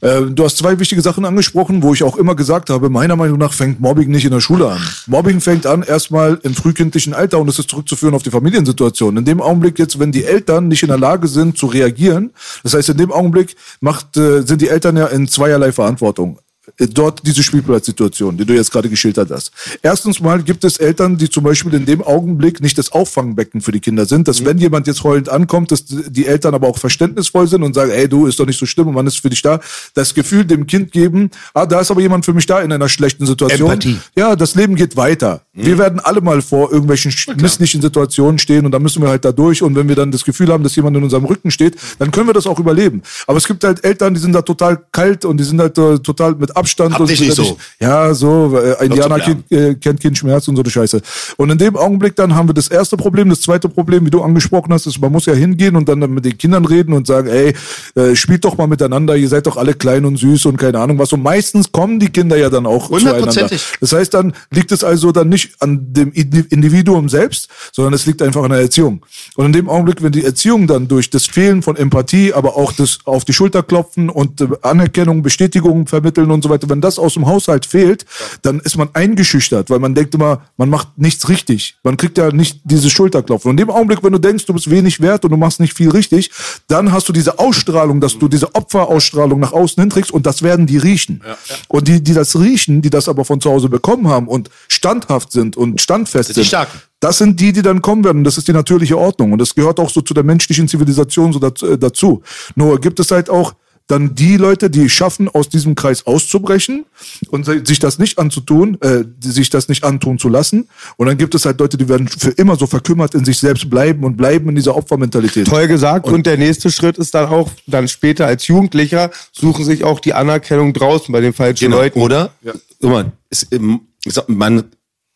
Äh, Du hast zwei wichtige Sachen angesprochen, wo ich auch immer gesagt habe, meiner Meinung nach fängt Mobbing nicht in der Schule an. Mobbing fängt an erstmal im frühkindlichen Alter und es ist zurückzuführen auf die Familiensituation. In dem Augenblick jetzt, wenn die Eltern nicht in der Lage sind zu reagieren, das heißt in dem Augenblick macht, äh, sind die Eltern ja in zweierlei Verantwortung dort diese Spielplatzsituation, die du jetzt gerade geschildert hast. Erstens mal gibt es Eltern, die zum Beispiel in dem Augenblick nicht das Auffangbecken für die Kinder sind, dass wenn jemand jetzt heulend ankommt, dass die Eltern aber auch verständnisvoll sind und sagen, ey, du, ist doch nicht so schlimm und man ist für dich da, das Gefühl dem Kind geben, ah, da ist aber jemand für mich da in einer schlechten Situation. Empathie. Ja, das Leben geht weiter. Wir werden alle mal vor irgendwelchen misslichen Situationen stehen und da müssen wir halt da durch und wenn wir dann das Gefühl haben, dass jemand in unserem Rücken steht, dann können wir das auch überleben. Aber es gibt halt Eltern, die sind da total kalt und die sind halt äh, total mit Abstand. Hab und dich nicht so. Ja, so, äh, Indianer kennt, äh, kennt keinen Schmerz und so eine Scheiße. Und in dem Augenblick dann haben wir das erste Problem. Das zweite Problem, wie du angesprochen hast, ist, man muss ja hingehen und dann mit den Kindern reden und sagen, ey, äh, spielt doch mal miteinander, ihr seid doch alle klein und süß und keine Ahnung was. Und meistens kommen die Kinder ja dann auch zueinander. Das heißt, dann liegt es also dann nicht an dem Indi- Individuum selbst, sondern es liegt einfach an der Erziehung. Und in dem Augenblick, wenn die Erziehung dann durch das Fehlen von Empathie, aber auch das auf die Schulter klopfen und äh, Anerkennung, Bestätigung vermitteln und so weiter, wenn das aus dem Haushalt fehlt, dann ist man eingeschüchtert, weil man denkt immer, man macht nichts richtig. Man kriegt ja nicht dieses Schulterklopfen. Und in dem Augenblick, wenn du denkst, du bist wenig wert und du machst nicht viel richtig, dann hast du diese Ausstrahlung, dass du diese Opferausstrahlung nach außen hinträgst und das werden die riechen. Und die, die das riechen, die das aber von zu Hause bekommen haben und standhaft sind und standfest sind sind, Starken. das sind die, die dann kommen werden. Das ist die natürliche Ordnung. Und das gehört auch so zu der menschlichen Zivilisation so äh, dazu. Nur gibt es halt auch dann die Leute, die schaffen, aus diesem Kreis auszubrechen und sich das nicht anzutun, äh, sich das nicht antun zu lassen. Und dann gibt es halt Leute, die werden für immer so verkümmert in sich selbst bleiben und bleiben in dieser Opfermentalität. Toll gesagt. Und, der nächste Schritt ist dann auch, dann später als Jugendlicher suchen sich auch die Anerkennung draußen bei den falschen Genau. Leuten. Oder? Guck mal, es, ähm, man,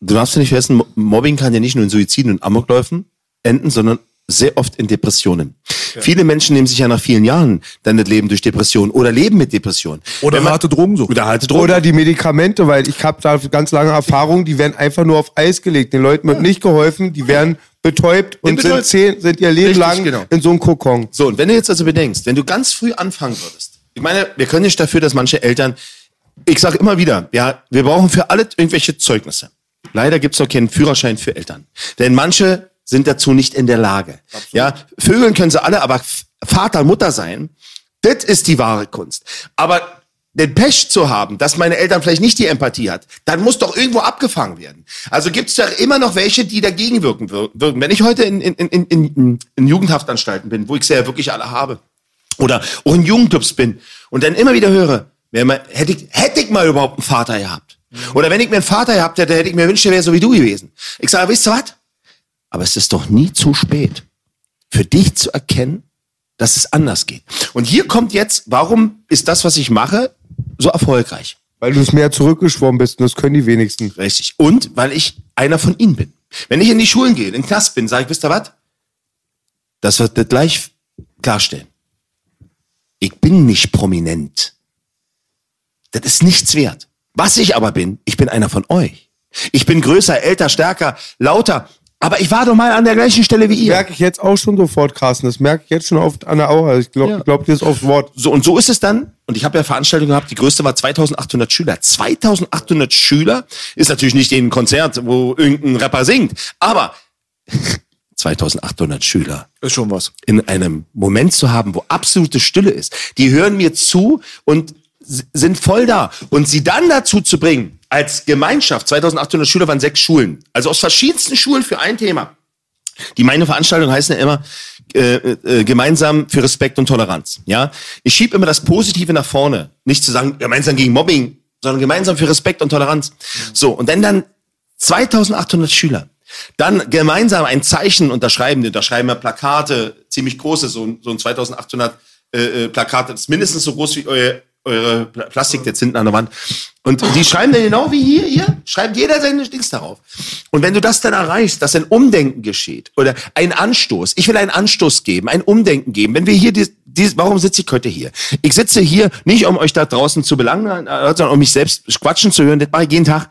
du darfst ja nicht vergessen, Mo- Mobbing kann ja nicht nur in Suiziden und Amokläufen enden, sondern sehr oft in Depressionen. Viele Menschen nehmen sich ja nach vielen Jahren dann das Leben durch Depressionen oder leben mit Depressionen. Oder man- harte Drogensucht. Oder harte Drogen. Oder die Medikamente, weil ich habe da ganz lange Erfahrung, die werden einfach nur auf Eis gelegt. Den Leuten wird nicht geholfen, die werden betäubt und betäubt. sind, zehn, sind ihr Leben Richtig, lang genau. in so einem Kokon. So, und wenn du jetzt also bedenkst, wenn du ganz früh anfangen würdest, Ich meine, wir können nicht dafür, dass manche Eltern, ich sage immer wieder, ja, wir brauchen für alle irgendwelche Zeugnisse. Leider gibt's noch keinen Führerschein für Eltern. Denn manche sind dazu nicht in der Lage. Ja, Vögeln können sie alle, aber Vater, Mutter sein, das ist die wahre Kunst. Aber den Pech zu haben, dass meine Eltern vielleicht nicht die Empathie hat, dann muss doch irgendwo abgefangen werden. Also gibt es da immer noch welche, die dagegen wirken wir- würden. Wenn ich heute in, in, in, in, in Jugendhaftanstalten bin, wo ich sie ja wirklich alle habe, oder auch in Jugendclubs bin und dann immer wieder höre, wer mal, hätte, ich, hätte ich mal überhaupt einen Vater gehabt. Oder wenn ich mir einen Vater gehabt hätte, hätte ich mir gewünscht, der wäre so wie du gewesen. Ich sage, wisst ihr was? Aber es ist doch nie zu spät, für dich zu erkennen, dass es anders geht. Und hier kommt jetzt, warum ist das, was ich mache, so erfolgreich? Weil du es mehr zurückgeschwommen bist und das können die wenigsten. Richtig. Und weil ich einer von ihnen bin. Wenn ich in die Schulen gehe, in den Knast bin, sage ich, wisst ihr was? Das wird das gleich klarstellen. Ich bin nicht prominent. Das ist nichts wert. Was ich aber bin, ich bin einer von euch. Ich bin größer, älter, stärker, lauter. Aber ich war doch mal an der gleichen Stelle wie ihr. Merke ich jetzt auch schon sofort, Carsten. Das merke ich jetzt schon oft an der Aura. Ich glaube Ja. glaub dir das aufs Wort. So, und so ist es dann. Und ich habe ja Veranstaltungen gehabt, die größte war 2800 Schüler. 2800 Schüler ist natürlich nicht ein Konzert, wo irgendein Rapper singt. Aber 2800 Schüler Ist schon was. in einem Moment zu haben, wo absolute Stille ist. Die hören mir zu und sind voll da. Und sie dann dazu zu bringen, als Gemeinschaft, 2800 Schüler waren sechs Schulen, also aus verschiedensten Schulen für ein Thema. Die meine Veranstaltungen heißen ja immer äh, äh, gemeinsam für Respekt und Toleranz. Ja, ich schiebe immer das Positive nach vorne, nicht zu sagen gemeinsam gegen Mobbing, sondern gemeinsam für Respekt und Toleranz. So und wenn dann 2800 Schüler dann gemeinsam ein Zeichen unterschreiben, unterschreiben ja Plakate, ziemlich große, so, so ein 2800 äh, äh, Plakate, das ist mindestens so groß wie euer, eure Pla- Plastik jetzt hinten an der Wand. Und die schreiben dann genau wie hier, hier, schreibt jeder seine Dings darauf. Und wenn du das dann erreichst, dass ein Umdenken geschieht oder ein Anstoß, ich will einen Anstoß geben, ein Umdenken geben. Wenn wir hier, dies, dies, warum sitze ich heute hier? Ich sitze hier nicht, um euch da draußen zu belangen, äh, sondern um mich selbst quatschen zu hören, das mache ich jeden Tag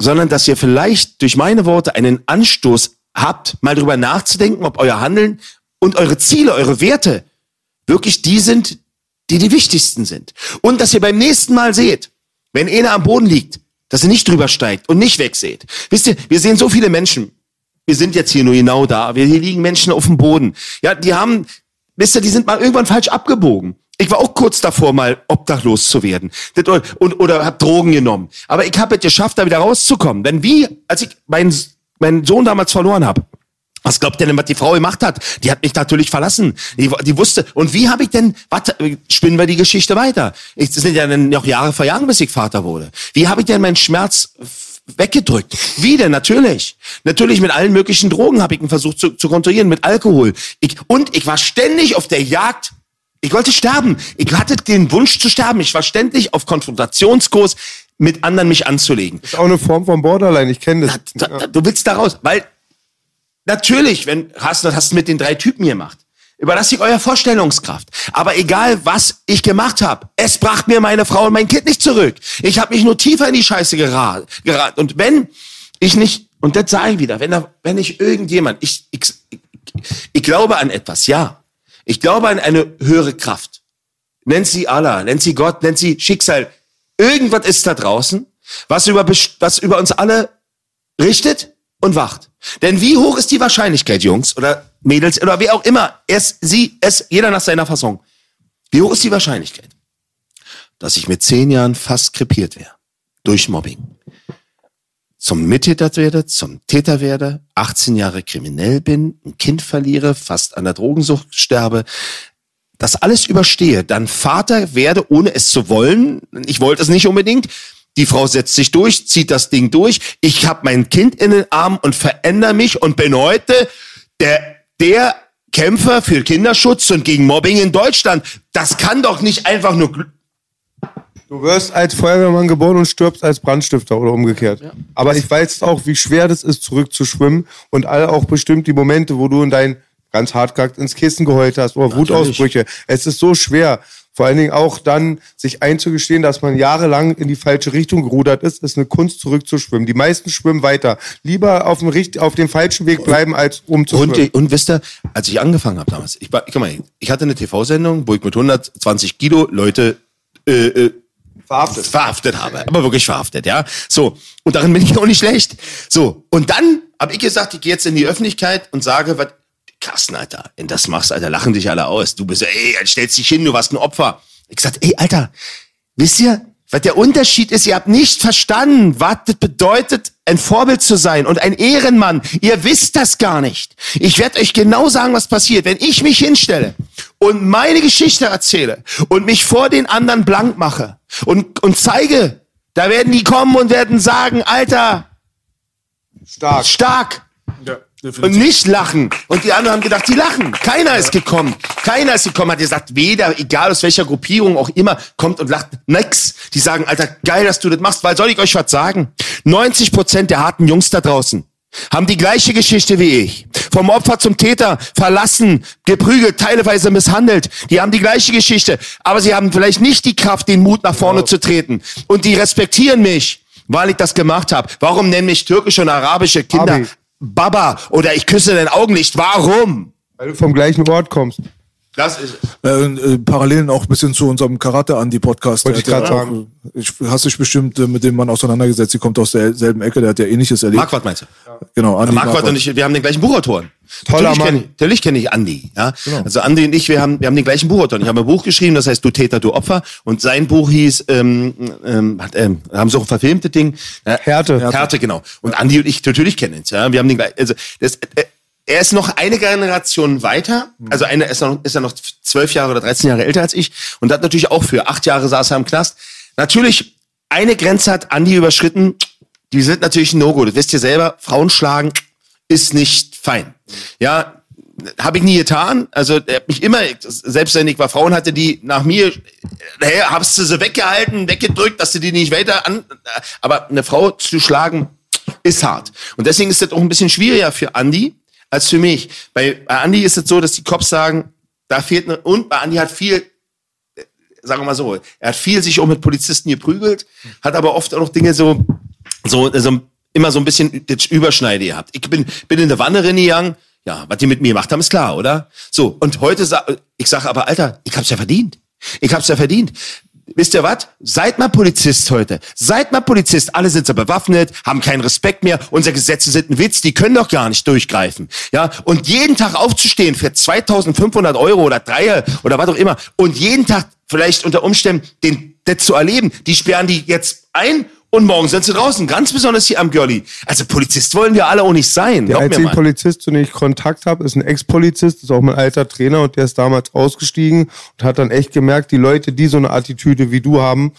sondern dass ihr vielleicht durch meine Worte einen Anstoß habt, mal drüber nachzudenken, ob euer Handeln und eure Ziele, eure Werte wirklich die sind, die die wichtigsten sind. Und dass ihr beim nächsten Mal seht, wenn einer am Boden liegt, dass ihr nicht drüber steigt und nicht wegseht. Wisst ihr, wir sehen so viele Menschen. Wir sind jetzt hier nur genau da. Wir, hier liegen Menschen auf dem Boden. Ja, die haben, wisst ihr, die sind mal irgendwann falsch abgebogen. Ich war auch kurz davor, mal obdachlos zu werden. Und, oder hab Drogen genommen. Aber ich habe es geschafft, da wieder rauszukommen. Denn wie, als ich meinen, meinen Sohn damals verloren habe, was glaubt ihr denn, was die Frau gemacht hat? Die hat mich natürlich verlassen. Die, die wusste. Und wie habe ich denn, warte, spinnen wir die Geschichte weiter. Ich, es sind ja dann noch Jahre vergangen, bis ich Vater wurde. Wie habe ich denn meinen Schmerz weggedrückt? Wie denn? Natürlich. Natürlich mit allen möglichen Drogen habe ich ihn versucht zu, zu kontrollieren, mit Alkohol. Ich, und ich war ständig auf der Jagd. Ich wollte sterben. Ich hatte den Wunsch zu sterben. Ich war ständig auf Konfrontationskurs, mit anderen mich anzulegen. Ist auch eine Form von Borderline. Ich kenne das. Da, da, du willst da raus, weil natürlich, wenn hast du das mit den drei Typen gemacht. Überlasst ich euer Vorstellungskraft. Aber egal, was ich gemacht habe, es bracht mir meine Frau und mein Kind nicht zurück. Ich habe mich nur tiefer in die Scheiße geraten. geraten. Und wenn ich nicht, und das sage ich wieder, wenn, da, wenn ich irgendjemand, ich, ich, ich, glaube an etwas, ja. Ich glaube an eine höhere Kraft. Nennt sie Allah, nennt sie Gott, nennt sie Schicksal. Irgendwas ist da draußen, was über, was über uns alle richtet und wacht. Denn wie hoch ist die Wahrscheinlichkeit, Jungs oder Mädels oder wer auch immer, es, sie, es, jeder nach seiner Fassung. Wie hoch ist die Wahrscheinlichkeit, dass ich mit zehn Jahren fast krepiert wäre durch Mobbing, zum Mittäter werde, zum Täter werde, 18 Jahre kriminell bin, ein Kind verliere, fast an der Drogensucht sterbe, das alles überstehe, dann Vater werde, ohne es zu wollen, ich wollte es nicht unbedingt, die Frau setzt sich durch, zieht das Ding durch, ich habe mein Kind in den Armen und verändere mich und bin heute der, der Kämpfer für Kinderschutz und gegen Mobbing in Deutschland. Das kann doch nicht einfach nur... Du wirst als Feuerwehrmann geboren und stirbst als Brandstifter oder umgekehrt. Aber ich weiß auch, wie schwer das ist, zurückzuschwimmen und all auch bestimmt die Momente, wo du in dein ganz hart ins Kissen geheult hast oder Wutausbrüche. Es ist so schwer. Vor allen Dingen auch dann sich einzugestehen, dass man jahrelang in die falsche Richtung gerudert ist, ist eine Kunst zurückzuschwimmen. Die meisten schwimmen weiter. Lieber auf dem, richt- auf dem falschen Weg bleiben, als um zu Und, und wisst ihr, als ich angefangen habe damals, ich, guck mal, ich hatte eine TV-Sendung, wo ich mit 120 Kilo Leute äh, äh, Verhaftet. verhaftet habe. Aber wirklich verhaftet, ja. So. Und darin bin ich auch nicht schlecht. So. Und dann habe ich gesagt, ich gehe jetzt in die Öffentlichkeit und sage, was, Carsten, Alter, wenn das machst, Alter, lachen dich alle aus. Du bist, ey, stellst dich hin, du warst ein Opfer. Ich gesagt, ey, Alter, wisst ihr, was der Unterschied ist? Ihr habt nicht verstanden, was das bedeutet, ein Vorbild zu sein und ein Ehrenmann. Ihr wisst das gar nicht. Ich werde euch genau sagen, was passiert, wenn ich mich hinstelle und meine Geschichte erzähle und mich vor den anderen blank mache und, und zeige, da werden die kommen und werden sagen, Alter, Stark. stark. Ja, Und nicht lachen. Und die anderen haben gedacht, die lachen. Keiner ist gekommen. Keiner ist gekommen, hat gesagt, weder, egal aus welcher Gruppierung auch immer, kommt und lacht. Nix. Die sagen, Alter, geil, dass du das machst, weil soll ich euch was sagen? 90 Prozent der harten Jungs da draußen haben die gleiche Geschichte wie ich. Vom Opfer zum Täter, verlassen, geprügelt, teilweise misshandelt. Die haben die gleiche Geschichte. Aber sie haben vielleicht nicht die Kraft, den Mut nach vorne zu treten. Und die respektieren mich, weil ich das gemacht habe. Warum nennen mich türkische und arabische Kinder Abi. Baba oder ich küsse dein Augenlicht. Warum? Weil du vom gleichen Ort kommst. Das ist Äh, äh, Parallelen auch ein bisschen zu unserem Karate-Andi-Podcast. Wollte ich Der hat grad ja sagen. auch- Ich, hast dich bestimmt äh, mit dem Mann auseinandergesetzt. Sie kommt aus derselben Ecke, der hat ja ähnliches erlebt. Marquardt meinst du? Genau, Andi Marquardt Marquardt. und ich, wir haben den gleichen Buchautoren. Toller natürlich Mann. Kenn natürlich kenne ich Andi. Ja? Also Andi und ich, wir haben, wir haben den gleichen Buchautor. Ich habe ein Buch geschrieben, das heißt Du Täter, du Opfer. Und sein Buch hieß, ähm, ähm, hat, ähm, haben auch ein verfilmtes Ding. Ja, Härte. Härte, genau. Und Andi und ich natürlich kennen uns. Ja? Wir haben den gleichen, also das, äh, er ist noch eine Generation weiter, also eine ist, noch, ist er noch zwölf Jahre oder 13 Jahre älter als ich und hat natürlich auch für acht Jahre saß er im Knast. Natürlich, eine Grenze hat Andi überschritten, die sind natürlich ein No-Go. Das wisst ihr selber, Frauen schlagen ist nicht fein. Ja, habe ich nie getan. Also er hat mich immer, selbst wenn ich war Frauen hatte, die nach mir, hey, habst du sie weggehalten, weggedrückt, dass du die nicht weiter an. Aber eine Frau zu schlagen ist hart. Und deswegen ist das auch ein bisschen schwieriger für Andi als für mich. Bei, bei Andi ist es so, dass die Cops sagen, da fehlt eine, und bei Andi hat viel sagen wir mal so, er hat viel sich auch mit Polizisten geprügelt, hat aber oft auch noch Dinge so, so, so immer so ein bisschen das Überschneide gehabt. Ich bin, bin in der Wanne gegangen, ja, was die mit mir gemacht haben, ist klar, oder? So, und heute, sa ich sage aber, Alter, ich hab's ja verdient. Ich hab's ja verdient. Wisst ihr was? Seid mal Polizist heute. Seid mal Polizist. Alle sind so bewaffnet, haben keinen Respekt mehr. Unsere Gesetze sind ein Witz. Die können doch gar nicht durchgreifen. Ja, und jeden Tag aufzustehen für 2500 Euro oder drei oder was auch immer und jeden Tag vielleicht unter Umständen den, das zu erleben. Die sperren die jetzt ein und morgen sind sie draußen. Ganz besonders hier am Görli. Also Polizist wollen wir alle auch nicht sein. Der einzige. Polizist, zu dem ich Kontakt habe, ist ein Ex-Polizist, ist auch mein alter Trainer und der ist damals ausgestiegen und hat dann echt gemerkt, die Leute, die so eine Attitüde wie du haben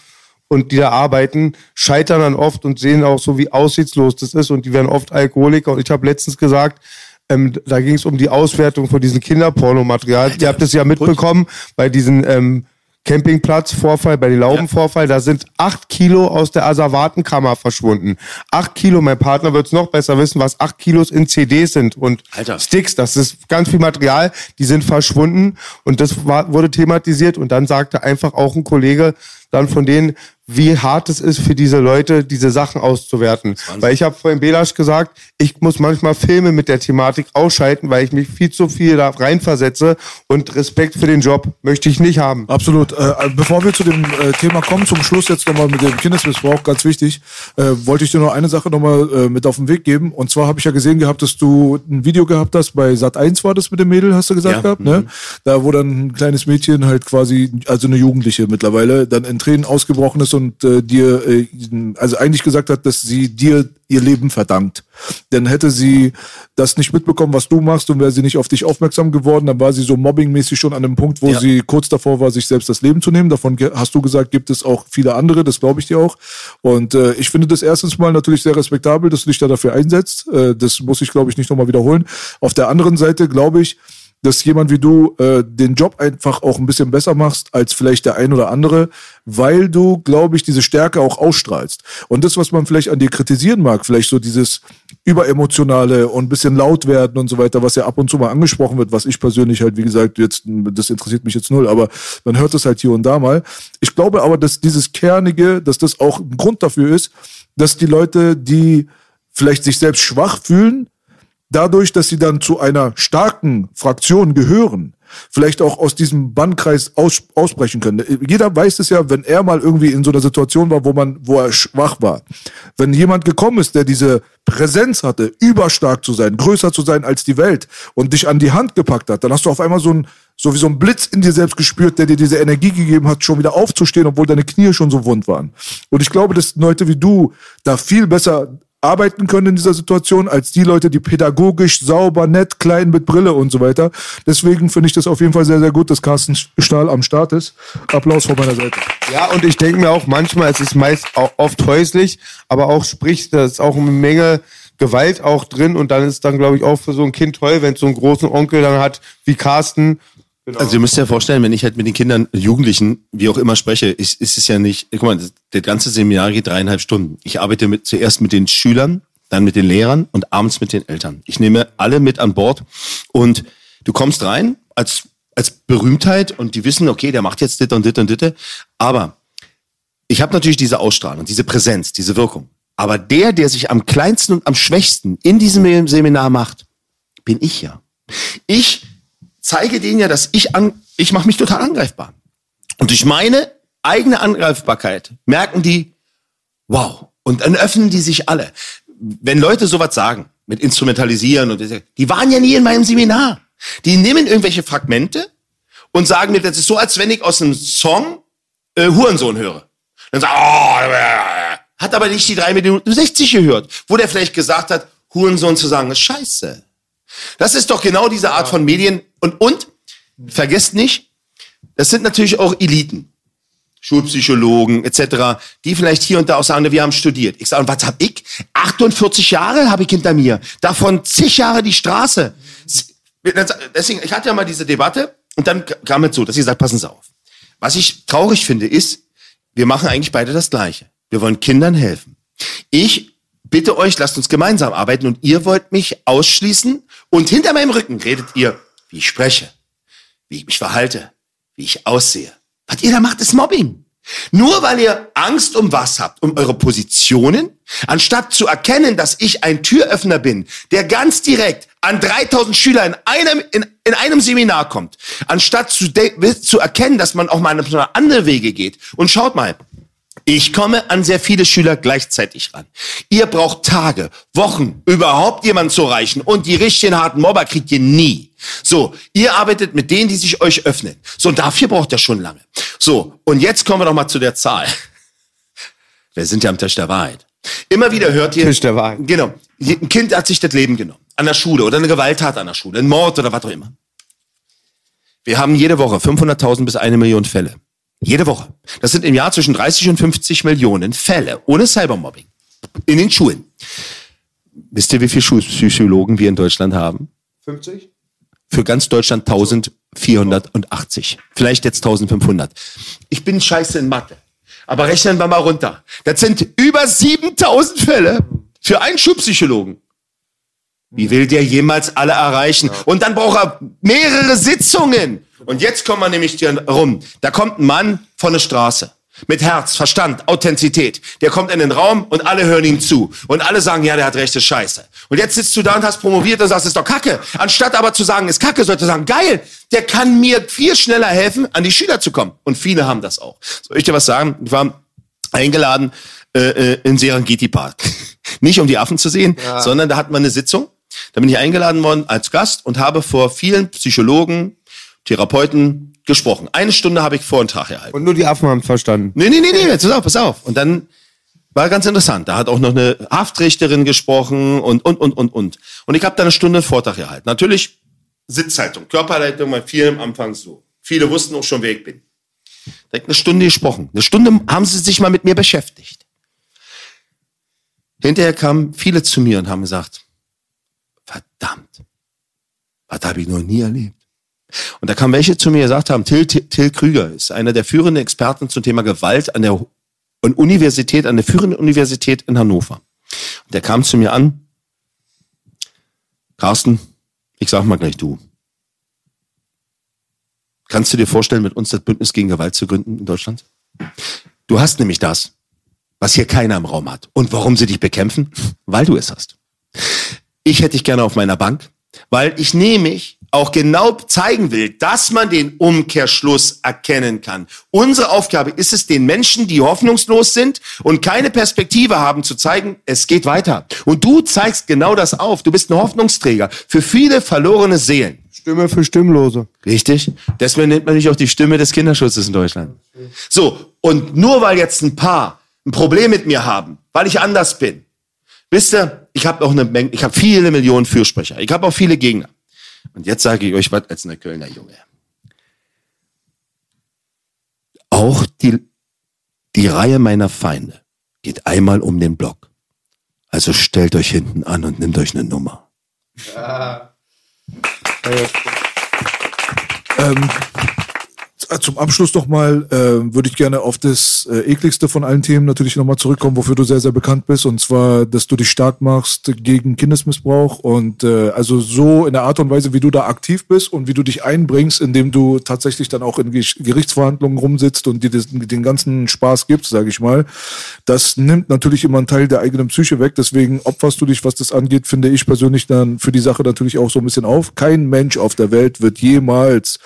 und die da arbeiten, scheitern dann oft und sehen auch so, wie aussichtslos das ist und die werden oft Alkoholiker. Und ich habe letztens gesagt, ähm, da ging es um die Auswertung von diesem Kinderpornomaterial. Ihr habt es ja mitbekommen bei diesen ähm, Campingplatz-Vorfall, bei den Laubenvorfall, da sind acht Kilo aus der Asservatenkammer verschwunden. Acht Kilo, mein Partner wird es noch besser wissen, was acht Kilos in CDs sind und Alter. Sticks, das ist ganz viel Material, die sind verschwunden und das war, wurde thematisiert und dann sagte einfach auch ein Kollege dann von denen, wie hart es ist für diese Leute, diese Sachen auszuwerten. Weil ich habe vorhin Belasch gesagt, ich muss manchmal Filme mit der Thematik ausschalten, weil ich mich viel zu viel da reinversetze und Respekt für den Job möchte ich nicht haben. Absolut. Äh, bevor wir zu dem äh, Thema kommen, zum Schluss jetzt nochmal mit dem Kindesmissbrauch, ganz wichtig, äh, wollte ich dir noch eine Sache nochmal äh, mit auf den Weg geben. Und zwar habe ich ja gesehen gehabt, dass du ein Video gehabt hast, bei Sat 1 war das mit dem Mädel, hast du gesagt Ja. gehabt, ne? Da wo dann ein kleines Mädchen halt quasi, also eine Jugendliche mittlerweile, dann in Tränen ausgebrochen ist und äh, dir, äh, also eigentlich gesagt hat, dass sie dir ihr Leben verdankt. Denn hätte sie das nicht mitbekommen, was du machst, und wäre sie nicht auf dich aufmerksam geworden, dann war sie so mobbingmäßig schon an einem Punkt, wo Ja. sie kurz davor war, sich selbst das Leben zu nehmen. Davon hast du gesagt, gibt es auch viele andere, das glaube ich dir auch. Und äh, ich finde das erstens mal natürlich sehr respektabel, dass du dich da dafür einsetzt. Äh, das muss ich, glaube ich, nicht nochmal wiederholen. Auf der anderen Seite glaube ich, dass jemand wie du äh, den Job einfach auch ein bisschen besser machst als vielleicht der ein oder andere, weil du, glaube ich, diese Stärke auch ausstrahlst. Und das, was man vielleicht an dir kritisieren mag, vielleicht so dieses überemotionale und bisschen laut werden und so weiter, was ja ab und zu mal angesprochen wird, was ich persönlich halt, wie gesagt, jetzt, das interessiert mich jetzt null, aber man hört das halt hier und da mal. Ich glaube aber, dass dieses Kernige, dass das auch ein Grund dafür ist, dass die Leute, die vielleicht sich selbst schwach fühlen, dadurch, dass sie dann zu einer starken Fraktion gehören, vielleicht auch aus diesem Bannkreis aus, ausbrechen können. Jeder weiß es ja, wenn er mal irgendwie in so einer Situation war, wo man, wo er schwach war. Wenn jemand gekommen ist, der diese Präsenz hatte, überstark zu sein, größer zu sein als die Welt und dich an die Hand gepackt hat, dann hast du auf einmal so ein, so wie so ein Blitz in dir selbst gespürt, der dir diese Energie gegeben hat, schon wieder aufzustehen, obwohl deine Knie schon so wund waren. Und ich glaube, dass Leute wie du da viel besser arbeiten können in dieser Situation als die Leute, die pädagogisch, sauber, nett, klein mit Brille und so weiter. Deswegen finde ich das auf jeden Fall sehr, sehr gut, dass Carsten Stahl am Start ist. Applaus von meiner Seite. Ja, und ich denke mir auch manchmal, es ist meist auch oft häuslich, aber auch sprich, da ist auch eine Menge Gewalt auch drin und dann ist dann, glaube ich, auch für so ein Kind toll, wenn es so einen großen Onkel dann hat wie Carsten, Genau. Also ihr müsst ja vorstellen, wenn ich halt mit den Kindern, Jugendlichen, wie auch immer spreche, ist, ist es ja nicht, guck mal, das ganze Seminar geht dreieinhalb Stunden. Ich arbeite mit, zuerst mit den Schülern, dann mit den Lehrern und abends mit den Eltern. Ich nehme alle mit an Bord und du kommst rein als, als Berühmtheit und die wissen, okay, der macht jetzt dit und dit und dit. Aber ich habe natürlich diese Ausstrahlung, diese Präsenz, diese Wirkung. Aber der, der sich am kleinsten und am schwächsten in diesem Seminar macht, bin ich ja. Ich zeige denen ja, dass ich an, ich mache mich total angreifbar. Und durch meine eigene Angreifbarkeit merken die, wow. Und dann öffnen die sich alle. Wenn Leute sowas sagen, mit Instrumentalisieren und die waren ja nie in meinem Seminar. Die nehmen irgendwelche Fragmente und sagen mir, das ist so, als wenn ich aus einem Song äh, Hurensohn höre. Dann sagt, oh, hat aber nicht die drei Minuten 60 gehört, wo der vielleicht gesagt hat, Hurensohn zu sagen, ist scheiße. Das ist doch genau diese Art von Medien. Und, und, vergesst nicht, das sind natürlich auch Eliten. Schulpsychologen etc., die vielleicht hier und da auch sagen, wir haben studiert. Ich sage, und was hab ich? 48 Jahre habe ich hinter mir. Davon zig Jahre die Straße. Deswegen, ich hatte ja mal diese Debatte und dann kam es so, dass ich sagt, passen Sie auf. Was ich traurig finde, ist, wir machen eigentlich beide das Gleiche. Wir wollen Kindern helfen. Ich bitte euch, lasst uns gemeinsam arbeiten und ihr wollt mich ausschließen und hinter meinem Rücken redet ihr, wie ich spreche, wie ich mich verhalte, wie ich aussehe. Was ihr da macht, ist Mobbing. Nur weil ihr Angst um was habt, um eure Positionen, anstatt zu erkennen, dass ich ein Türöffner bin, der ganz direkt an 3000 Schüler in einem, in, in einem Seminar kommt, anstatt zu, zu erkennen, dass man auch mal eine andere Wege geht. Und schaut mal, ich komme an sehr viele Schüler gleichzeitig ran. Ihr braucht Tage, Wochen, überhaupt jemanden zu erreichen. Und die richtigen harten Mobber kriegt ihr nie. So, ihr arbeitet mit denen, die sich euch öffnen. So, und dafür braucht ihr schon lange. So, und jetzt kommen wir doch mal zu der Zahl. Wir sind ja am Tisch der Wahrheit. Immer wieder hört ihr. Tisch der Wahrheit. Genau. Ein Kind hat sich das Leben genommen. An der Schule oder eine Gewalttat an der Schule. Ein Mord oder was auch immer. Wir haben jede Woche 500.000 bis eine Million Fälle. Jede Woche. Das sind im Jahr zwischen 30 und 50 Millionen Fälle ohne Cybermobbing in den Schulen. Wisst ihr, wie viele Schulpsychologen wir in Deutschland haben? 50? Für ganz Deutschland 1480. Vielleicht jetzt 1500. Ich bin scheiße in Mathe. Aber rechnen wir mal runter. Das sind über 7000 Fälle für einen Schulpsychologen. Wie will der jemals alle erreichen? Und dann braucht er mehrere Sitzungen. Und jetzt kommen wir nämlich hier rum. Da kommt ein Mann von der Straße. Mit Herz, Verstand, Authentizität. Der kommt in den Raum und alle hören ihm zu. Und alle sagen, ja, der hat rechte Scheiße. Und jetzt sitzt du da und hast promoviert und sagst, ist doch Kacke. Anstatt aber zu sagen, ist Kacke, sollte sagen, geil, der kann mir viel schneller helfen, an die Schüler zu kommen. Und viele haben das auch. Soll ich dir was sagen? Ich war eingeladen äh, äh in Serengeti Park. Nicht um die Affen zu sehen, ja. sondern da hatten wir eine Sitzung. Da bin ich eingeladen worden als Gast und habe vor vielen Psychologen, Therapeuten gesprochen. Eine Stunde habe ich Vortrag erhalten. Und nur die Affen haben verstanden. Nee, nee, nee, nee, pass auf, pass auf. Und dann war ganz interessant. Da hat auch noch eine Haftrichterin gesprochen und, und, und, und, und. Und ich habe da eine Stunde Vortrag erhalten. Natürlich Sitzhaltung, Körperleitung bei vielen am Anfang so. Viele wussten auch schon, wer ich bin. Da habe ich eine Stunde gesprochen. Eine Stunde haben sie sich mal mit mir beschäftigt. Hinterher kamen viele zu mir und haben gesagt, verdammt, was habe ich noch nie erlebt. Und da kamen welche zu mir gesagt haben, Till, Till, Krüger ist einer der führenden Experten zum Thema Gewalt an der Universität, an der führenden Universität in Hannover. Und der kam zu mir an, Carsten, ich sag mal gleich du. Kannst du dir vorstellen, mit uns das Bündnis gegen Gewalt zu gründen in Deutschland? Du hast nämlich das, was hier keiner im Raum hat. Und warum sie dich bekämpfen? Weil du es hast. Ich hätte dich gerne auf meiner Bank, weil ich nämlich auch genau zeigen will, dass man den Umkehrschluss erkennen kann. Unsere Aufgabe ist es, den Menschen, die hoffnungslos sind und keine Perspektive haben, zu zeigen, es geht weiter. Und du zeigst genau das auf. Du bist ein Hoffnungsträger für viele verlorene Seelen. Stimme für Stimmlose. Richtig. Deswegen nennt man dich auch die Stimme des Kinderschutzes in Deutschland. So. Und nur weil jetzt ein paar ein Problem mit mir haben, weil ich anders bin. Wisst ihr, ich habe auch eine Menge, ich habe viele Millionen Fürsprecher. Ich habe auch viele Gegner. Und jetzt sage ich euch was als eine Kölner Junge. Auch die, die Reihe meiner Feinde geht einmal um den Block. Also stellt euch hinten an und nehmt euch eine Nummer. Ja. Ähm, zum Abschluss nochmal äh, würde ich gerne auf das äh, ekligste von allen Themen natürlich nochmal zurückkommen, wofür du sehr, sehr bekannt bist. Und zwar, dass du dich stark machst gegen Kindesmissbrauch. Und äh, also so in der Art und Weise, wie du da aktiv bist und wie du dich einbringst, indem du tatsächlich dann auch in Gerichtsverhandlungen rumsitzt und dir den, ganzen Spaß gibst, sage ich mal. Das nimmt natürlich immer einen Teil der eigenen Psyche weg. Deswegen opferst du dich, was das angeht, finde ich persönlich dann für die Sache natürlich auch so ein bisschen auf. Kein Mensch auf der Welt wird jemals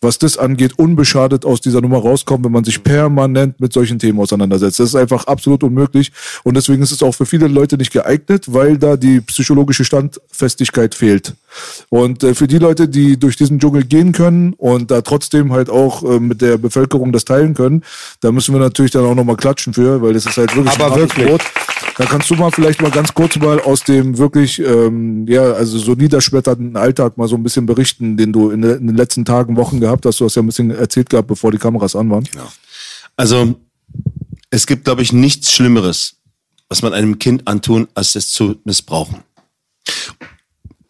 was das angeht, unbeschadet aus dieser Nummer rauskommen, wenn man sich permanent mit solchen Themen auseinandersetzt. Das ist einfach absolut unmöglich und deswegen ist es auch für viele Leute nicht geeignet, weil da die psychologische Standfestigkeit fehlt. Und äh, für die Leute, die durch diesen Dschungel gehen können und da trotzdem halt auch äh, mit der Bevölkerung das teilen können, da müssen wir natürlich dann auch nochmal klatschen für, weil das ist halt wirklich Aber wirklich. Brot. Da kannst du mal vielleicht mal ganz kurz mal aus dem wirklich, ähm, ja, also so niederschmetternden Alltag mal so ein bisschen berichten, den du in, den letzten Tagen, Wochen gehabt hast. Du hast ja ein bisschen erzählt gehabt, bevor die Kameras an waren. Genau. Also es gibt, glaube ich, nichts Schlimmeres, was man einem Kind antun, als es zu missbrauchen.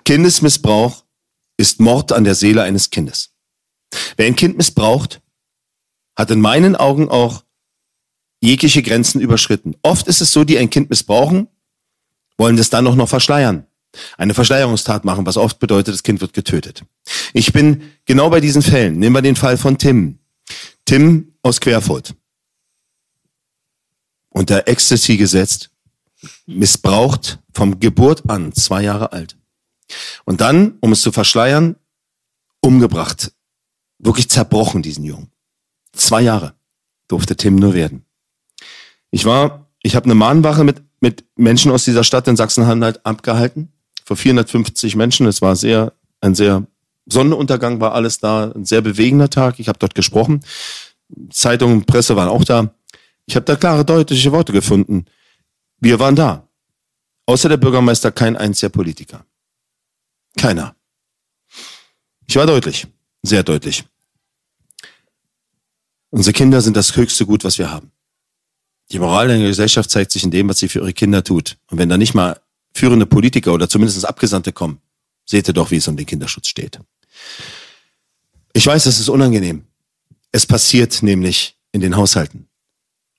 Kindesmissbrauch ist Mord an der Seele eines Kindes. Wer ein Kind missbraucht, hat in meinen Augen auch jegliche Grenzen überschritten. Oft ist es so, die ein Kind missbrauchen, wollen das dann auch noch verschleiern. Eine Verschleierungstat machen, was oft bedeutet, das Kind wird getötet. Ich bin genau bei diesen Fällen. Nehmen wir den Fall von Tim. Tim aus Querfurt. Unter Ecstasy gesetzt, missbraucht vom Geburt an, zwei Jahre alt. Und dann, um es zu verschleiern, umgebracht. Wirklich zerbrochen, diesen Jungen. Zwei Jahre durfte Tim nur werden. Ich war, ich habe eine Mahnwache mit, mit Menschen aus dieser Stadt in Sachsen-Anhalt abgehalten. Vor 450 Menschen. Es war sehr, ein sehr Sonnenuntergang war alles da, ein sehr bewegender Tag. Ich habe dort gesprochen. Zeitungen, Presse waren auch da. Ich habe da klare, deutliche Worte gefunden. Wir waren da. Außer der Bürgermeister kein einziger Politiker. Keiner. Ich war deutlich, sehr deutlich. Unsere Kinder sind das höchste Gut, was wir haben. Die Moral der Gesellschaft zeigt sich in dem, was sie für ihre Kinder tut. Und wenn da nicht mal führende Politiker oder zumindest Abgesandte kommen, seht ihr doch, wie es um den Kinderschutz steht. Ich weiß, es ist unangenehm. Es passiert nämlich in den Haushalten.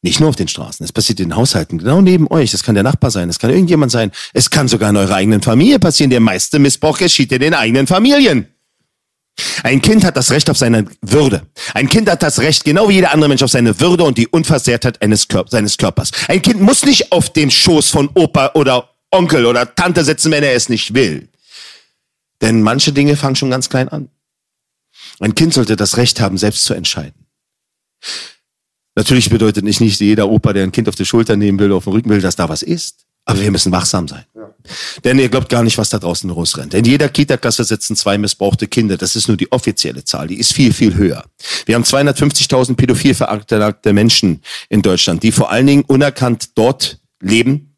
Nicht nur auf den Straßen, es passiert in den Haushalten, genau neben euch. Es kann der Nachbar sein, es kann irgendjemand sein. Es kann sogar in eurer eigenen Familie passieren. Der meiste Missbrauch geschieht in den eigenen Familien. Ein Kind hat das Recht auf seine Würde. Ein Kind hat das Recht, genau wie jeder andere Mensch, auf seine Würde und die Unversehrtheit eines Kör seines Körpers. Ein Kind muss nicht auf dem Schoß von Opa oder Onkel oder Tante sitzen, wenn er es nicht will. Denn manche Dinge fangen schon ganz klein an. Ein Kind sollte das Recht haben, selbst zu entscheiden. Natürlich bedeutet nicht, nicht jeder Opa, der ein Kind auf die Schulter nehmen will, auf den Rücken will, dass da was ist. Aber wir müssen wachsam sein. Ja. Denn ihr glaubt gar nicht, was da draußen losrennt. In jeder Kita-Klasse sitzen zwei missbrauchte Kinder. Das ist nur die offizielle Zahl. Die ist viel, viel höher. Wir haben 250.000 pädophil veranlagte Menschen in Deutschland, die vor allen Dingen unerkannt dort leben,